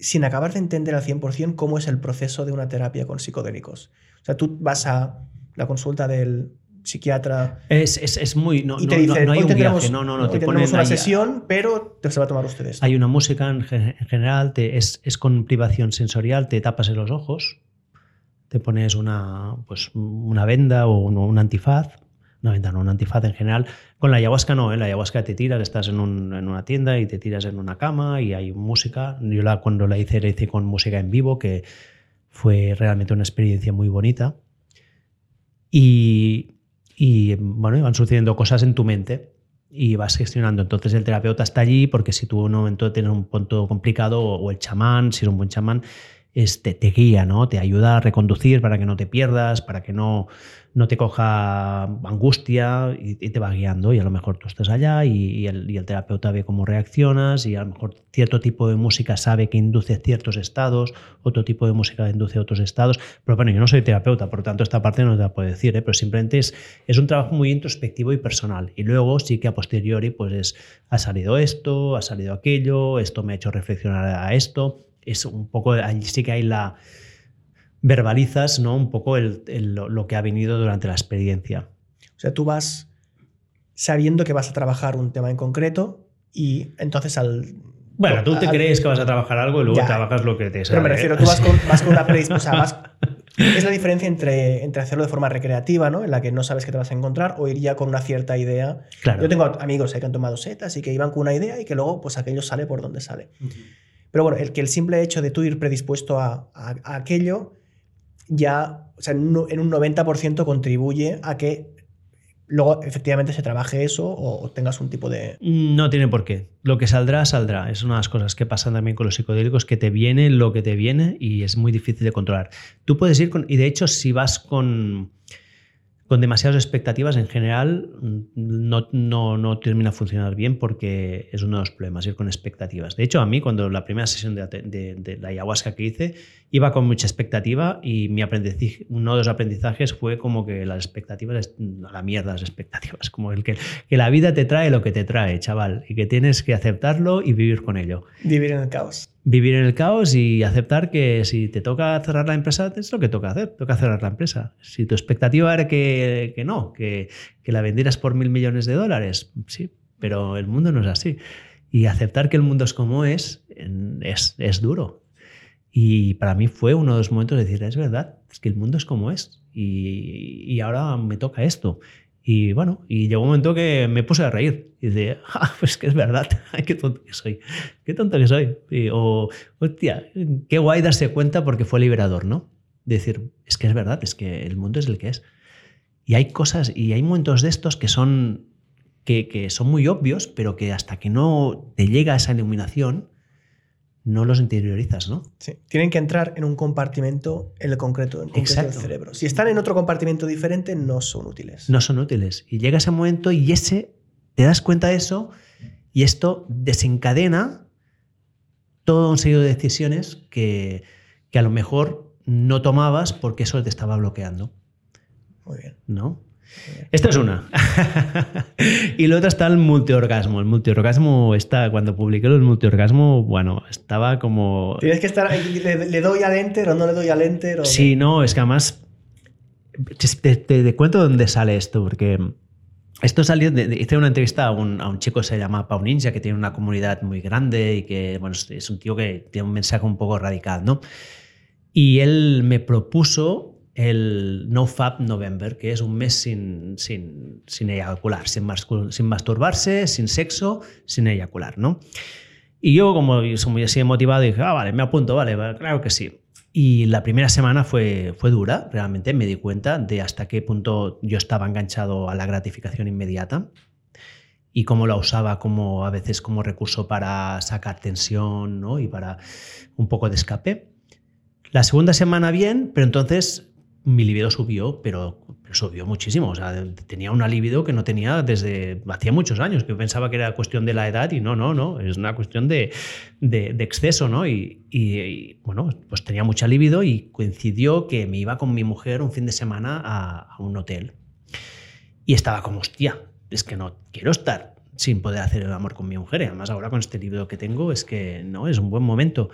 sin acabar de entender al 100% cómo es el proceso de una terapia con psicodélicos. O sea, tú vas a la consulta del psiquiatra. Es, muy. No, y te dice, no, hay un viaje, no, no, no. Te tenemos una sesión, pero te se va a tomar ustedes. Hay una música en, general, te, es, con privación sensorial, te tapas en los ojos, te pones una, pues, una venda o un, antifaz. Una venda, no, un antifaz en general. Con la ayahuasca no, ¿eh? la ayahuasca te tiras, estás en, en, una tienda y te tiras en una cama y hay música. Yo la, cuando la hice, la hice con música en vivo, que fue realmente una experiencia muy bonita. Y, y bueno, van sucediendo cosas en tu mente y vas gestionando. Entonces el terapeuta está allí porque si tú en un momento tienes un punto complicado o el chamán, si eres un buen chamán, este, te guía, ¿no? Te ayuda a reconducir para que no te pierdas, para que no, no te coja angustia y, te va guiando y a lo mejor tú estás allá y, el, terapeuta ve cómo reaccionas y a lo mejor cierto tipo de música sabe que induce ciertos estados, otro tipo de música induce otros estados. Pero bueno, yo no soy terapeuta, por lo tanto esta parte no te la puedo decir, ¿eh? pero simplemente es, es un trabajo muy introspectivo y personal. Y luego sí que a posteriori pues es, ha salido esto, ha salido aquello, esto me ha hecho reflexionar a esto. Es un poco, allí sí que hay la verbalizas ¿no? un poco lo que ha venido durante la experiencia. O sea, tú vas sabiendo que vas a trabajar un tema en concreto y entonces al... Bueno, tú te crees que vas a trabajar algo y luego trabajas lo que te sale. Pero me refiero, tú vas [laughs] con, una predisposición. es la diferencia entre, entre hacerlo de forma recreativa, ¿no? En la que no sabes qué te vas a encontrar, o ir ya con una cierta idea. Claro. Yo tengo amigos que han tomado setas y que iban con una idea y que luego, pues aquello sale por donde sale. Pero bueno, el que el simple hecho de tú ir predispuesto a aquello ya, o sea, en un 90% contribuye a que luego efectivamente se trabaje eso o tengas un tipo de... No tiene por qué. Lo que saldrá, saldrá. Es una de las cosas que pasan también con los psicodélicos, que te viene lo que te viene y es muy difícil de controlar. Tú puedes ir con... Y de hecho, si vas con con demasiadas expectativas en general no, no, no, termina a funcionar bien porque es uno de los problemas, ir con expectativas. De hecho, a mí cuando la primera sesión de, la ayahuasca que hice iba con mucha expectativa y mi uno de los aprendizajes fue como que las expectativas, la mierda las expectativas, como el que, que la vida te trae lo que te trae, chaval, y que tienes que aceptarlo y vivir con ello. Vivir en el caos vivir en el caos y aceptar que si te toca cerrar la empresa, es lo que toca hacer, toca cerrar la empresa. Si tu expectativa era que, que no, que, que, la vendieras por mil millones de dólares, sí, pero el mundo no es así. Y aceptar que el mundo es como es, es, es duro. Y para mí fue uno de los momentos de decir, es verdad, es que el mundo es como es y, y ahora me toca esto. Y bueno, y llegó un momento que me puse a reír. Y dije, [laughs] ah, pues que es verdad, [laughs] qué tonto que soy, qué tonto que soy. o, hostia, qué guay darse cuenta porque fue liberador, ¿no? decir, es que es verdad, es que el mundo es el que es. Y hay cosas, y hay momentos de estos que son, que, que son muy obvios, pero que hasta que no te llega esa iluminación, no los interiorizas, ¿no? Sí. Tienen que entrar en un compartimento en el concreto, en concreto del cerebro. Si están en otro compartimento diferente, no son útiles. No son útiles. Y llega ese momento y ese, te das cuenta de eso y esto desencadena todo un serie de decisiones que, que a lo mejor no tomabas porque eso te estaba bloqueando. Muy bien. ¿No? Esta es una. [laughs] y la otra está el multiorgasmo. El multiorgasmo está, cuando publiqué el multiorgasmo, bueno, estaba como. Tienes que estar. ¿Le, doy al enter o no le doy al enter? Sí, no, es que además. Te, cuento dónde sale esto, porque. Esto salió, hice una entrevista a un, a un, chico que se llama Pau Ninja, que tiene una comunidad muy grande y que, bueno, es un tío que tiene un mensaje un poco radical, ¿no? Y él me propuso el NoFap November, que es un mes sin, sin, sin eyacular, sin, sin, masturbarse, sin sexo, sin eyacular, ¿no? Y yo, como soy muy así motivado, dije, ah, vale, me apunto, vale, claro que sí. Y la primera semana fue, fue dura, realmente me di cuenta de hasta qué punto yo estaba enganchado a la gratificación inmediata y cómo la usaba como a veces como recurso para sacar tensión ¿no? y para un poco de escape. La segunda semana bien, pero entonces mi libido subió, pero, subió muchísimo. O sea, tenía una libido que no tenía desde hacía muchos años, que pensaba que era cuestión de la edad y no, no, no, es una cuestión de, de, exceso, ¿no? Y, bueno, pues tenía mucha libido y coincidió que me iba con mi mujer un fin de semana a, a un hotel. Y estaba como, hostia, es que no quiero estar sin poder hacer el amor con mi mujer. Y además ahora con este libido que tengo es que no, es un buen momento.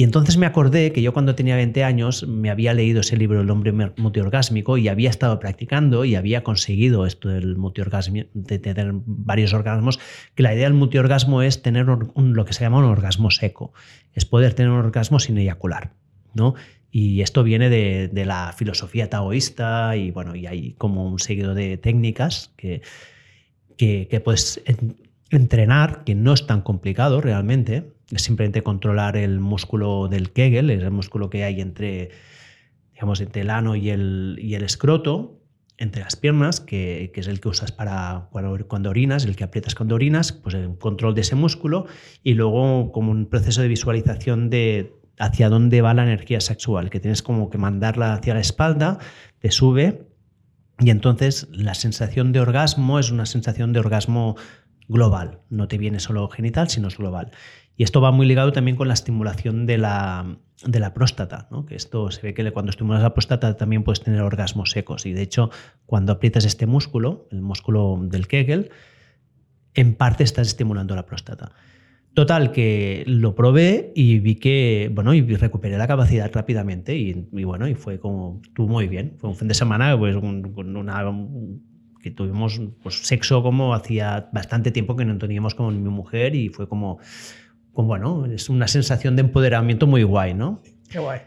Y entonces me acordé que yo cuando tenía 20 años me había leído ese libro El hombre multiorgásmico y había estado practicando y había conseguido esto del multiorgasmo, de tener varios orgasmos, que la idea del multiorgasmo es tener lo que se llama un orgasmo seco, es poder tener un orgasmo sin eyacular, ¿no? Y esto viene de, la filosofía taoísta y bueno, y hay como un seguido de técnicas que, que, que puedes entrenar, que no es tan complicado realmente, es simplemente controlar el músculo del Kegel, es el músculo que hay entre, digamos, entre el ano y el, y el escroto, entre las piernas, que, que, es el que usas para cuando, orinas, el que aprietas cuando orinas, pues el control de ese músculo y luego como un proceso de visualización de hacia dónde va la energía sexual, que tienes como que mandarla hacia la espalda, te sube y entonces la sensación de orgasmo es una sensación de orgasmo global, no te viene solo genital, sino es global. Y esto va muy ligado también con la estimulación de la, de la próstata, ¿no? que esto se ve que cuando estimulas la próstata también puedes tener orgasmos secos. Y de hecho, cuando aprietas este músculo, el músculo del Kegel, en parte estás estimulando la próstata. Total, que lo probé y vi que, bueno, y recuperé la capacidad rápidamente y, bueno, y fue como, estuvo muy bien. Fue un fin de semana, pues, con una, que tuvimos pues, sexo como hacía bastante tiempo que no teníamos con mi mujer y fue como, como, bueno, es una sensación de empoderamiento muy guay, ¿no? Qué guay.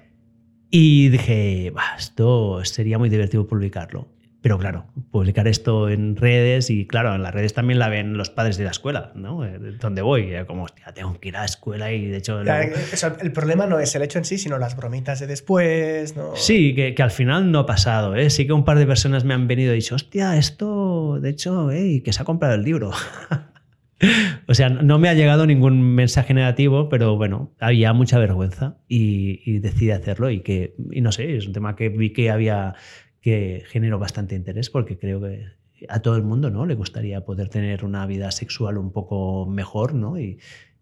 Y dije, esto sería muy divertido publicarlo. Pero claro, publicar esto en redes y claro, en las redes también la ven los padres de la escuela, ¿no? Eh, Donde voy, como, hostia, tengo que ir a la escuela y de hecho... el problema no es el hecho en sí, sino las bromitas de después, ¿no? Sí, que, que, al final no ha pasado, ¿eh? Sí que un par de personas me han venido y dicho, hostia, esto, de hecho, ¿eh? que se ha comprado el libro. [laughs] [laughs] o sea, no me ha llegado ningún mensaje negativo, pero bueno, había mucha vergüenza y, y decidí hacerlo y que, no sé, es un tema que vi que había que generó bastante interés porque creo que a todo el mundo ¿no? le gustaría poder tener una vida sexual un poco mejor, ¿no? Y,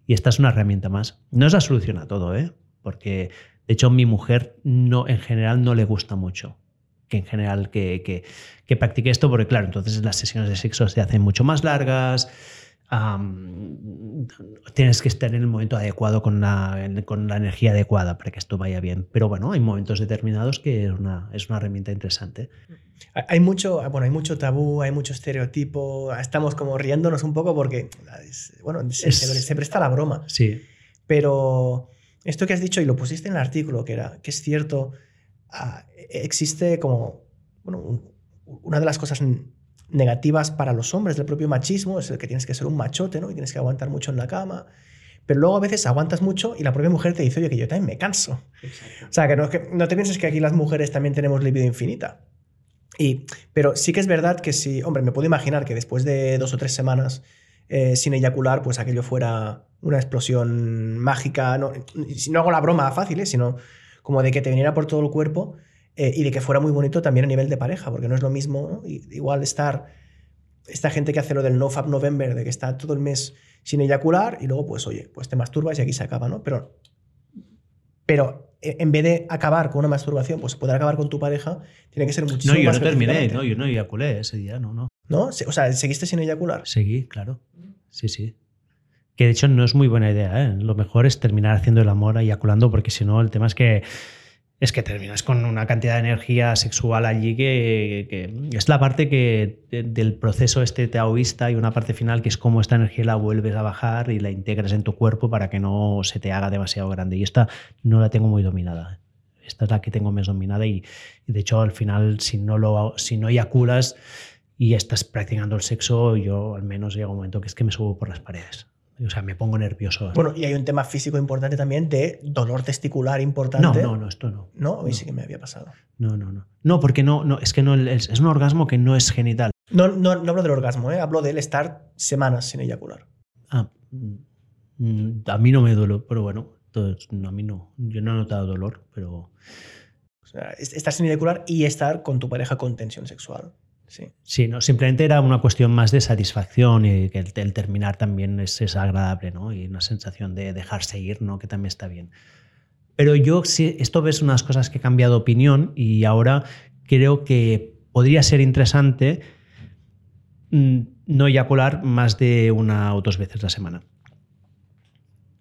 y esta es una herramienta más. No es la solución a todo, ¿eh? Porque de hecho mi mujer no, en general no le gusta mucho que en general que, que, que practique esto, porque claro, entonces las sesiones de sexo se hacen mucho más largas, tienes que estar en el momento adecuado con la, con la, energía adecuada para que esto vaya bien. Pero bueno, hay momentos determinados que es una, es una herramienta interesante. Hay mucho, bueno, hay mucho tabú, hay mucho estereotipo, estamos como riéndonos un poco porque, bueno, se, se, presta la broma. Sí. Pero esto que has dicho y lo pusiste en el artículo, que, era, que es cierto, ah, existe como, bueno, una de las cosas negativas para los hombres del propio machismo es el que tienes que ser un machote, ¿no? Y tienes que aguantar mucho en la cama. Pero luego a veces aguantas mucho y la propia mujer te dice, oye, que yo también me canso. O sea, que no, que no te pienses que aquí las mujeres también tenemos libido infinita. Y, pero sí que es verdad que si, hombre, me puedo imaginar que después de dos o tres semanas eh, sin eyacular, pues aquello fuera una explosión mágica. No, no hago la broma fácil, ¿eh? sino como de que te viniera por todo el cuerpo eh, y de que fuera muy bonito también a nivel de pareja, porque no es lo mismo, igual estar, esta gente que hace lo del no fab November, de que está todo el mes sin eyacular y luego pues oye, pues te masturbas y aquí se acaba, ¿no? Pero, pero e, en vez de acabar con una masturbación, pues poder acabar con tu pareja, tiene que ser muchísimo más No, yo no terminé, no, yo no eyaculé ese día, no, no. ¿No? O sea, ¿seguiste sin eyacular? Seguí, claro. Sí, sí. Que de hecho no es muy buena idea, ¿eh? Lo mejor es terminar haciendo el amor eyaculando, porque si no, el tema es que es que terminas con una cantidad de energía sexual allí que, es la parte que del proceso este taoísta y una parte final que es cómo esta energía la vuelves a bajar y la integras en tu cuerpo para que no se te haga demasiado grande. Y esta no la tengo muy dominada. Esta es la que tengo más dominada y, de hecho al final si no, lo, si no eyaculas y estás practicando el sexo, yo al menos llega un momento que es que me subo por las paredes. O sea, me pongo nervioso. Bueno, y hay un tema físico importante también de dolor testicular importante. No, no, no, esto no. No, hoy sí que me había pasado. No, no, no. No, porque no, no es que no es, un orgasmo que no es genital. No, no, no hablo del orgasmo, ¿eh? hablo del estar semanas sin eyacular. Ah, mm, a mí no me duele, pero bueno, a mí no. Yo no he notado dolor, pero. O sea, estar sin eyacular y estar con tu pareja con tensión sexual. Sí. no, simplemente era una cuestión más de satisfacción y que el, terminar también es, agradable, ¿no? Y una sensación de dejarse ir, ¿no? Que también está bien. Pero yo, si esto ves unas cosas que he cambiado de opinión y ahora creo que podría ser interesante mm, no eyacular más de una o dos veces la semana.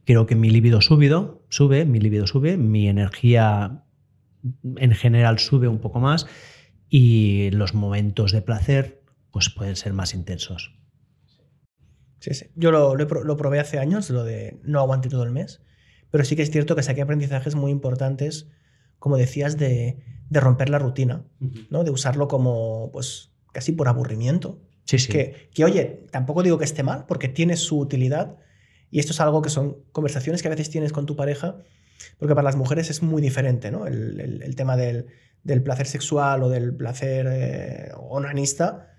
Creo que mi libido subido, sube, mi libido sube, mi energía en general sube un poco más y los momentos de placer pues pueden ser más intensos. Sí, sí. Yo lo, lo, probé hace años, lo de no aguante todo el mes, pero sí que es cierto que saqué aprendizajes muy importantes, como decías, de, de romper la rutina, ¿no? de usarlo como pues casi por aburrimiento. Sí, sí. Que, que, oye, tampoco digo que esté mal, porque tiene su utilidad, y esto es algo que son conversaciones que a veces tienes con tu pareja, porque para las mujeres es muy diferente, ¿no? el, el tema del del placer sexual o del placer eh, onanista,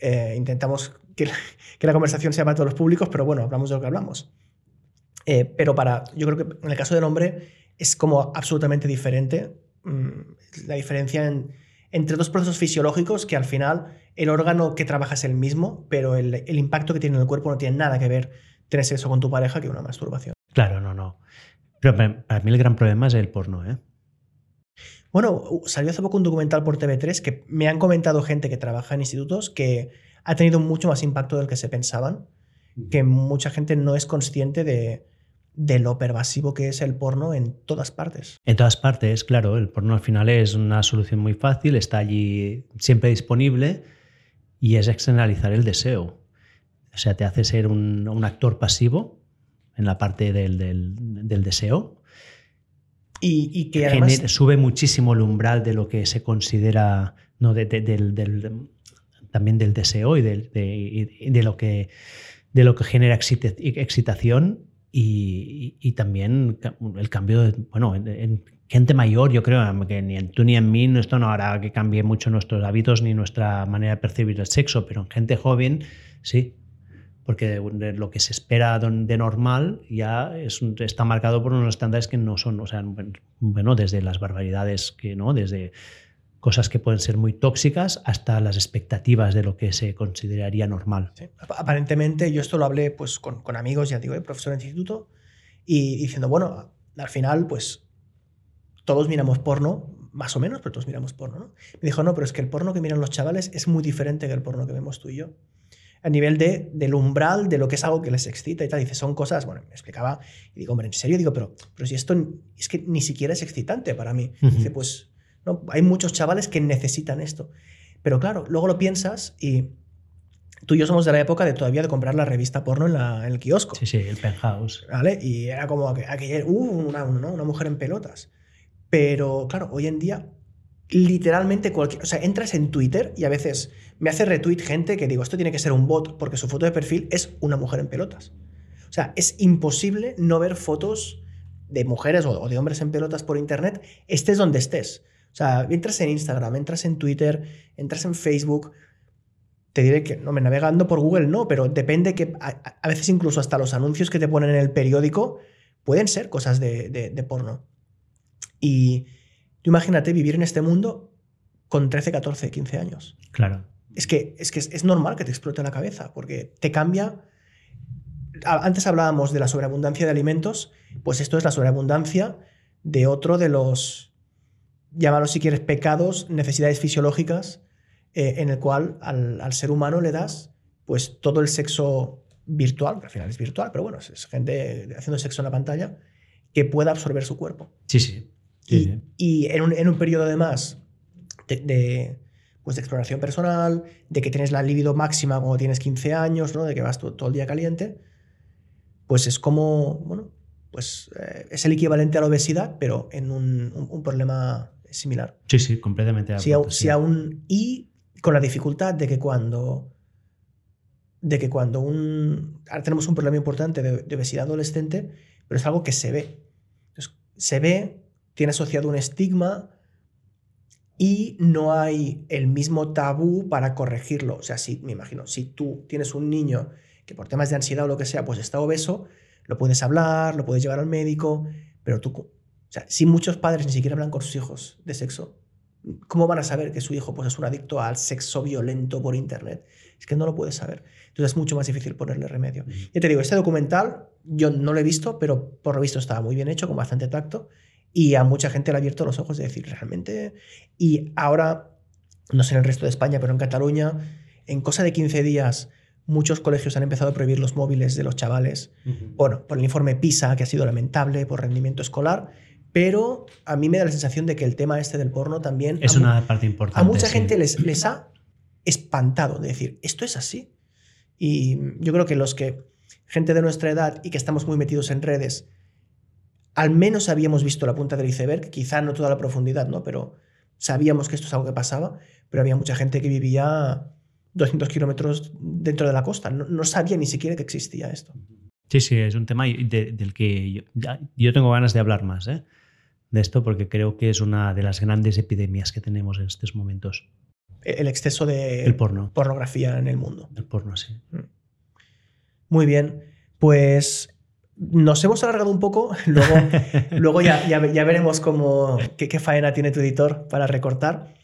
eh, intentamos que la, conversación sea para todos los públicos, pero bueno, hablamos de lo que hablamos. Eh, pero para, yo creo que en el caso del hombre es como absolutamente diferente mm, la diferencia entre dos procesos fisiológicos que al final el órgano que trabaja es el mismo, pero el, el impacto que tiene en el cuerpo no tiene nada que ver tener sexo con tu pareja que una masturbación. Claro, no, no. Pero para mí el gran problema es el porno, ¿eh? Bueno, salió hace poco un documental por TV3 que me han comentado gente que trabaja en institutos que ha tenido mucho más impacto del que se pensaban, que mucha gente no es consciente de, lo pervasivo que es el porno en todas partes. En todas partes, claro, el porno al final es una solución muy fácil, está allí siempre disponible y es externalizar el deseo. O sea, te hace ser un, actor pasivo en la parte del, del deseo y, que además... sube muchísimo el umbral de lo que se considera, ¿no? De, del, también del deseo y de, lo, que, de lo que genera excitación y, también el cambio, de, bueno, en, gente mayor, yo creo que ni en tú ni en mí esto no hará que cambie mucho nuestros hábitos ni nuestra manera de percibir el sexo, pero en gente joven sí, porque lo que se espera de normal ya es, está marcado por unos estándares que no son, o sea, bueno, desde las barbaridades que no, desde cosas que pueden ser muy tóxicas hasta las expectativas de lo que se consideraría normal. Aparentemente, yo esto lo hablé pues, con, amigos, ya digo, ¿eh? profesor de instituto, y diciendo, bueno, al final, pues todos miramos porno, más o menos, pero todos miramos porno, ¿no? Me dijo, no, pero es que el porno que miran los chavales es muy diferente que el porno que vemos tú y yo. A nivel de, del umbral de lo que es algo que les excita y tal. Dice, son cosas, bueno, me explicaba, y digo, hombre, ¿en serio? Digo, pero, pero si esto es que ni siquiera es excitante para mí. Dice, pues ¿no? Hay muchos chavales que necesitan esto. Pero claro, luego lo piensas y tú y yo somos de la época de todavía de comprar la revista porno en, la, en el kiosco. Sí, sí, el penthouse. ¿Vale? Y era como aquella, uh, una, una, mujer en pelotas. Pero claro, hoy en día literalmente cualquier, o sea, entras en Twitter y a veces me hace retweet gente que digo, esto tiene que ser un bot porque su foto de perfil es una mujer en pelotas. O sea, es imposible no ver fotos de mujeres o de hombres en pelotas por internet, estés donde estés. O sea, entras en Instagram, entras en Twitter, entras en Facebook. Te diré que no me navegando por Google no, pero depende que a, veces incluso hasta los anuncios que te ponen en el periódico pueden ser cosas de, porno. Y imagínate vivir en este mundo con 13, 14, 15 años. Claro. Es que, es que es, normal que te explote la cabeza, porque te cambia. Antes hablábamos de la sobreabundancia de alimentos, pues esto es la sobreabundancia de otro de los llámalo si quieres pecados, necesidades fisiológicas, eh, en el cual al, ser humano le das pues todo el sexo virtual, que al final es virtual, pero bueno, es, gente haciendo sexo en la pantalla, que pueda absorber su cuerpo. Sí, sí. Y, en, un, en, un, periodo además de, de, pues de exploración personal, de que tienes la libido máxima cuando tienes 15 años, ¿no? de que vas todo, el día caliente, pues es como, bueno, pues eh, es el equivalente a la obesidad, pero en un, un problema similar. Sí, sí, completamente. si, aún, y con la dificultad de que cuando de que cuando un ahora tenemos un problema importante de, obesidad adolescente, pero es algo que se ve. se ve, tiene asociado un estigma y no hay el mismo tabú para corregirlo. O sea, si me imagino, si tú tienes un niño que por temas de ansiedad o lo que sea, pues está obeso, lo puedes hablar, lo puedes llevar al médico, pero tú o sea, si muchos padres ni siquiera hablan con sus hijos de sexo, ¿cómo van a saber que su hijo pues, es un adicto al sexo violento por Internet? Es que no lo puedes saber. Entonces es mucho más difícil ponerle remedio. Ya te digo, este documental yo no lo he visto, pero por lo visto estaba muy bien hecho, con bastante tacto, y a mucha gente le ha abierto los ojos de decir, realmente... Y ahora, no sé en el resto de España, pero en Cataluña, en cosa de 15 días muchos colegios han empezado a prohibir los móviles de los chavales, bueno, por el informe PISA, que ha sido lamentable, por rendimiento escolar, pero a mí me da la sensación de que el tema este del porno también... Es una parte importante. A mucha gente les, les ha espantado de decir, esto es así. Y yo creo que los que, gente de nuestra edad y que estamos muy metidos en redes, al menos habíamos visto la punta del iceberg, quizá no toda la profundidad, ¿no? Pero sabíamos que esto es algo que pasaba, pero había mucha gente que vivía 200 kilómetros dentro de la costa, no, sabía ni siquiera que existía esto. Sí, sí, es un tema del que yo, yo tengo ganas de hablar más. ¿eh? de esto porque creo que es una de las grandes epidemias que tenemos en estos momentos. El exceso de el porno. pornografía en el mundo. El porno, sí. Mm. Muy bien. Pues nos hemos alargado un poco. [laughs] Luego, [laughs] luego ya, ya, veremos cómo, qué, faena tiene tu editor para recortar.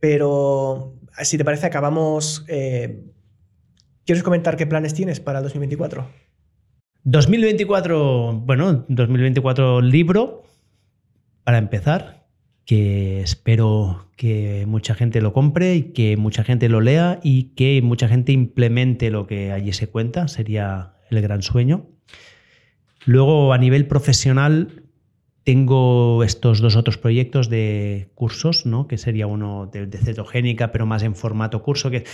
Pero si te parece, acabamos. Eh, ¿Quieres comentar qué planes tienes para el 2024? 2024, bueno, 2024 libro, para empezar, que espero que mucha gente lo compre y que mucha gente lo lea y que mucha gente implemente lo que allí se cuenta, sería el gran sueño. Luego, a nivel profesional, tengo estos dos otros proyectos de cursos, ¿no? que sería uno de, cetogénica, pero más en formato curso. Que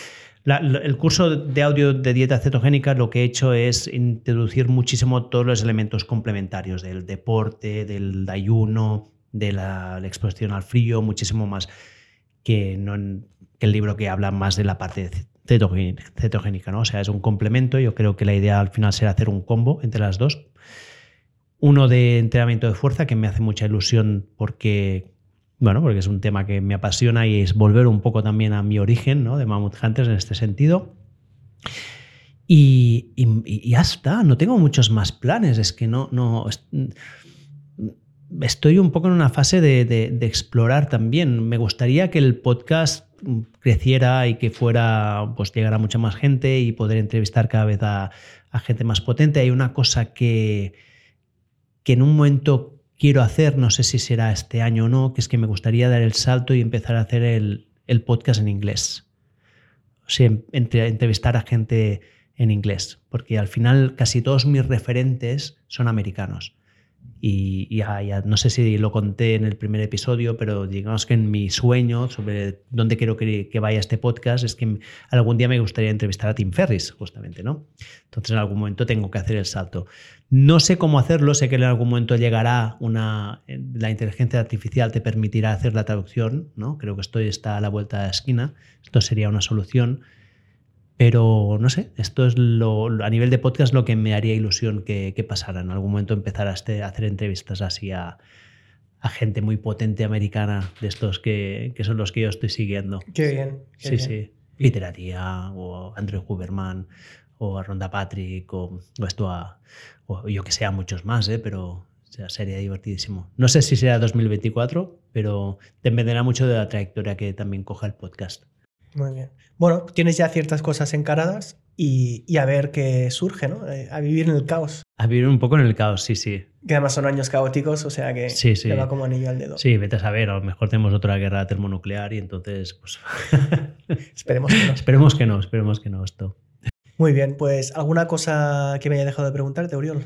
el curso de audio de dieta cetogénica lo que he hecho es introducir muchísimo todos los elementos complementarios del deporte, del ayuno, de la, exposición al frío, muchísimo más que, el libro que habla más de la parte cetogénica, ¿no? O sea, es un complemento. Yo creo que la idea al final será hacer un combo entre las dos. Uno de entrenamiento de fuerza que me hace mucha ilusión porque, bueno, porque es un tema que me apasiona y es volver un poco también a mi origen, ¿no? De Mammoth Hunters en este sentido. Y, y, ya está, no tengo muchos más planes, es que no, no, estoy un poco en una fase de, explorar también. Me gustaría que el podcast creciera y que fuera, pues llegara mucha más gente y poder entrevistar cada vez a, gente más potente. Hay una cosa que, que en un momento quiero hacer, no sé si será este año o no, que es que me gustaría dar el salto y empezar a hacer el, podcast en inglés. O sea, entrevistar a gente en inglés, porque al final casi todos mis referentes son americanos. Y ya, no sé si lo conté en el primer episodio, pero digamos que en mi sueño sobre dónde quiero que, vaya este podcast es que algún día me gustaría entrevistar a Tim Ferris, justamente, ¿no? Entonces en algún momento tengo que hacer el salto. No sé cómo hacerlo, sé que en algún momento llegará una. La inteligencia artificial te permitirá hacer la traducción, ¿no? Creo que esto está a la vuelta de la esquina. Esto sería una solución pero no sé, esto es lo, a nivel de podcast lo que me haría ilusión que, pasara. En algún momento empezar a, este, hacer entrevistas así a, gente muy potente americana, de estos que, son los que yo estoy siguiendo. Qué bien. sí, sí. Literatia, o Andrew Huberman, o a Ronda Patrick, o, esto a. O yo que sea, muchos más, ¿eh? pero sería divertidísimo. No sé si será 2024, pero dependerá mucho de la trayectoria que también coja el podcast. Muy bien. Bueno, tienes ya ciertas cosas encaradas y, a ver qué surge, ¿no? Eh, a vivir en el caos. A vivir un poco en el caos, sí, sí. Que además son años caóticos, o sea que sí, sí. va como anillo al dedo. Sí, vete a saber, a lo mejor tenemos otra guerra termonuclear y entonces, pues... [laughs] [laughs] esperemos que no. esperemos que no, esperemos que no esto. Muy bien, pues ¿alguna cosa que me haya dejado de preguntarte, Oriol?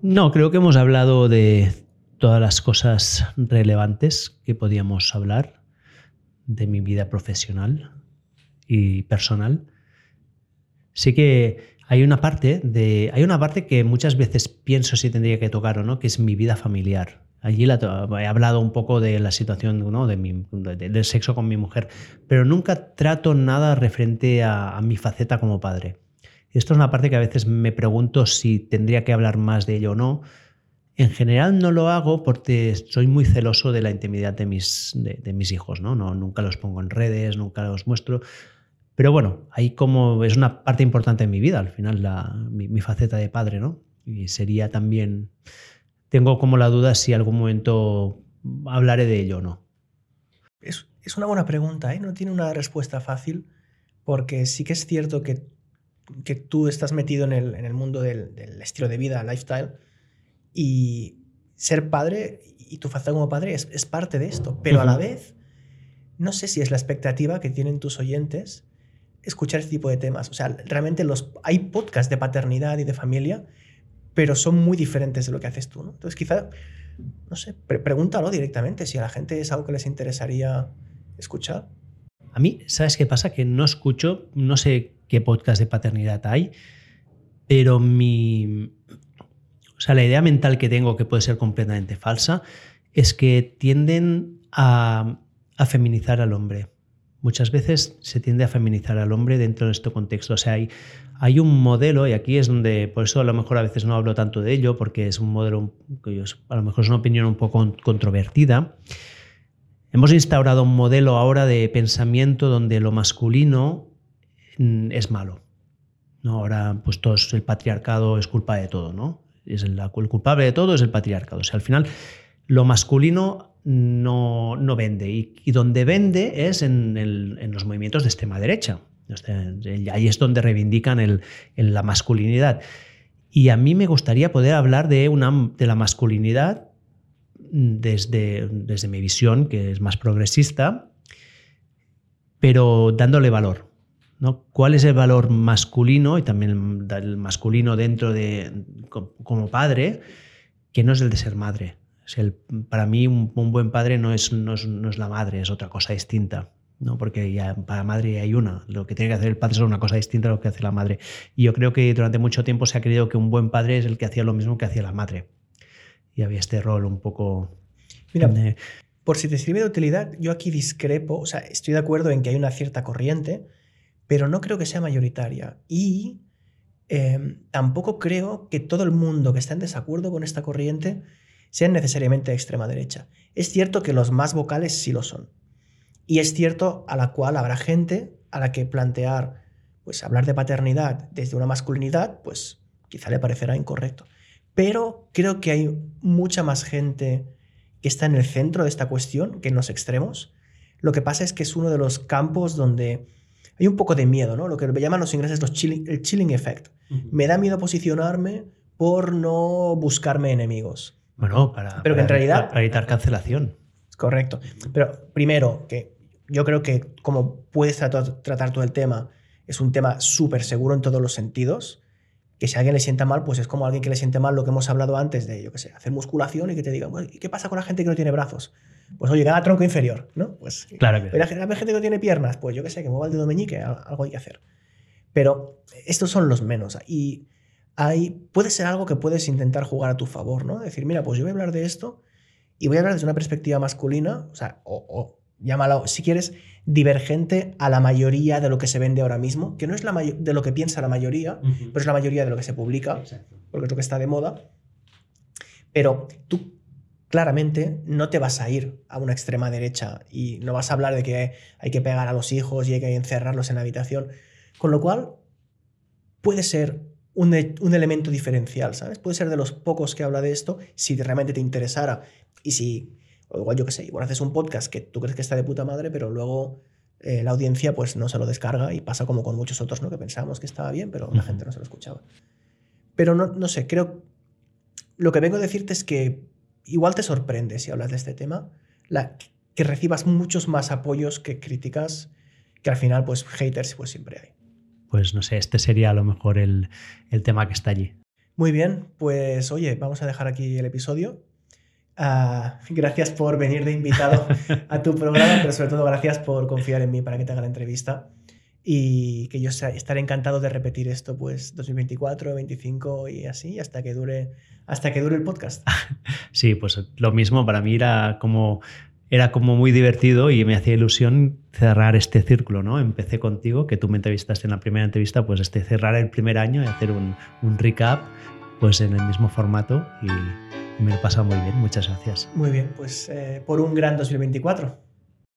No, creo que hemos hablado de todas las cosas relevantes que podíamos hablar de mi vida profesional y personal, sí que hay una parte de hay una parte que muchas veces pienso si tendría que tocar o no, que es mi vida familiar. Allí he hablado un poco de la situación ¿no? de mi, del sexo con mi mujer, pero nunca trato nada referente a, a mi faceta como padre. Esto es una parte que a veces me pregunto si tendría que hablar más de ello o no, en general no lo hago porque soy muy celoso de la intimidad de mis, de, mis hijos, ¿no? ¿no? Nunca los pongo en redes, nunca los muestro. Pero bueno, ahí como es una parte importante en mi vida, al final, la, mi, faceta de padre, ¿no? Y sería también, tengo como la duda si algún momento hablaré de ello o no. Es, es una buena pregunta, ¿eh? No tiene una respuesta fácil, porque sí que es cierto que, que tú estás metido en el, en el mundo del, del estilo de vida, lifestyle, y ser padre y tu faceta como padre es, es parte de esto, pero a la vez, no sé si es la expectativa que tienen tus oyentes escuchar este tipo de temas. O sea, realmente los, hay podcasts de paternidad y de familia, pero son muy diferentes de lo que haces tú. ¿no? Entonces, quizá, no sé, pregúntalo directamente si a la gente es algo que les interesaría escuchar. A mí, ¿sabes qué pasa? Que no escucho, no sé qué podcast de paternidad hay, pero mi, o sea, la idea mental que tengo, que puede ser completamente falsa, es que tienden a, feminizar al hombre. Muchas veces se tiende a feminizar al hombre dentro de este contexto. O sea, hay, un modelo, y aquí es donde, por eso a lo mejor a veces no hablo tanto de ello, porque es un modelo, a lo mejor es una opinión un poco controvertida. Hemos instaurado un modelo ahora de pensamiento donde lo masculino mm, es malo. ¿no? Ahora, pues todo el patriarcado es culpa de todo, ¿no? Es el, culpable de todo es el patriarcado. O sea, al final lo masculino no, no vende y, donde vende es en, los movimientos de extrema derecha. ahí es donde reivindican el, la masculinidad. Y a mí me gustaría poder hablar de, una, de la masculinidad desde, desde mi visión, que es más progresista, pero dándole valor. ¿Cuál es el valor masculino y también el masculino dentro de como padre, que no es el de ser madre? Es el, para mí un, buen padre no es, no es, la madre, es otra cosa distinta. ¿no? Porque ya para madre hay una. Lo que tiene que hacer el padre es una cosa distinta a lo que hace la madre. Y yo creo que durante mucho tiempo se ha creído que un buen padre es el que hacía lo mismo que hacía la madre. Y había este rol un poco... Mira, por si te sirve de utilidad, yo aquí discrepo, o sea, estoy de acuerdo en que hay una cierta corriente, pero no creo que sea mayoritaria. Y em, tampoco creo que todo el mundo que está en desacuerdo con esta corriente sea necesariamente de extrema derecha. Es cierto que los más vocales sí lo son. Y es cierto a la cual habrá gente a la que plantear, pues hablar de paternidad desde una masculinidad, pues quizá le parecerá incorrecto. pero creo que hay mucha más gente que está en el centro de esta cuestión que en los extremos. Lo que pasa es que es uno de los campos donde hay un poco de miedo, ¿no? Lo que llaman los ingleses los chilling, el chilling effect. Me da miedo posicionarme por no buscarme enemigos. Bueno, para, Pero que en realidad- para evitar cancelación. Correcto. Pero primero, que yo creo que como puedes tratar, tratar todo el tema, es un tema súper seguro en todos los sentidos. Que si a alguien le sienta mal, pues es como a alguien que le siente mal lo que hemos hablado antes de, yo qué sé, hacer musculación y que te digan, bueno, ¿y qué pasa con la gente que no tiene brazos? Pues oye, gana tronco inferior, ¿no? Pues Claro que la gente la gente que no tiene piernas, pues yo qué sé, que mueva el dedo meñique, al- algo hay que hacer. Pero estos son los menos. Y hay, puede ser algo que puedes intentar jugar a tu favor, ¿no? Decir, mira, pues yo voy a hablar de esto y voy a hablar desde una perspectiva masculina, o sea, o, o llámalo, si quieres, divergente a la mayoría de lo que se vende ahora mismo, que no es la de lo que piensa la mayoría, pero es la mayoría de lo que se publica porque es lo que está de moda. Pero tú claramente no te vas a ir a una extrema derecha y no vas a hablar de que hay que pegar a los hijos y hay que encerrarlos en la habitación. Con lo cual, puede ser un, e- un elemento diferencial, ¿sabes? Puede ser de los pocos que habla de esto si realmente te interesara y si, o igual yo qué sé, igual haces un podcast que tú crees que está de puta madre, pero luego eh, la audiencia pues no se lo descarga y pasa como con muchos otros, ¿no? Que pensábamos que estaba bien, pero la gente no se lo escuchaba. Pero no, no sé, creo. Lo que vengo a decirte es que igual te sorprende si hablas de este tema, la- que recibas muchos más apoyos que críticas, que al final, pues, haters, pues siempre hay. Pues no sé, este sería a lo mejor el, el tema que está allí. Muy bien, pues oye, vamos a dejar aquí el episodio. Ah, gracias por venir de invitado [laughs] a tu programa, pero sobre todo gracias por confiar en mí para que te haga la entrevista. Y que yo estaré encantado de repetir esto, pues 2024, 2025 y así, hasta que dure, hasta que dure el podcast. [laughs] Sí, pues lo mismo, para mí era como, era como muy divertido y me hacía ilusión cerrar este círculo, ¿no? Empecé contigo, que tú me entrevistaste en la primera entrevista, pues este cerrar el primer año y hacer un, un recap pues en el mismo formato y me lo he pasado muy bien, muchas gracias. Muy bien, pues eh, por un gran 2024.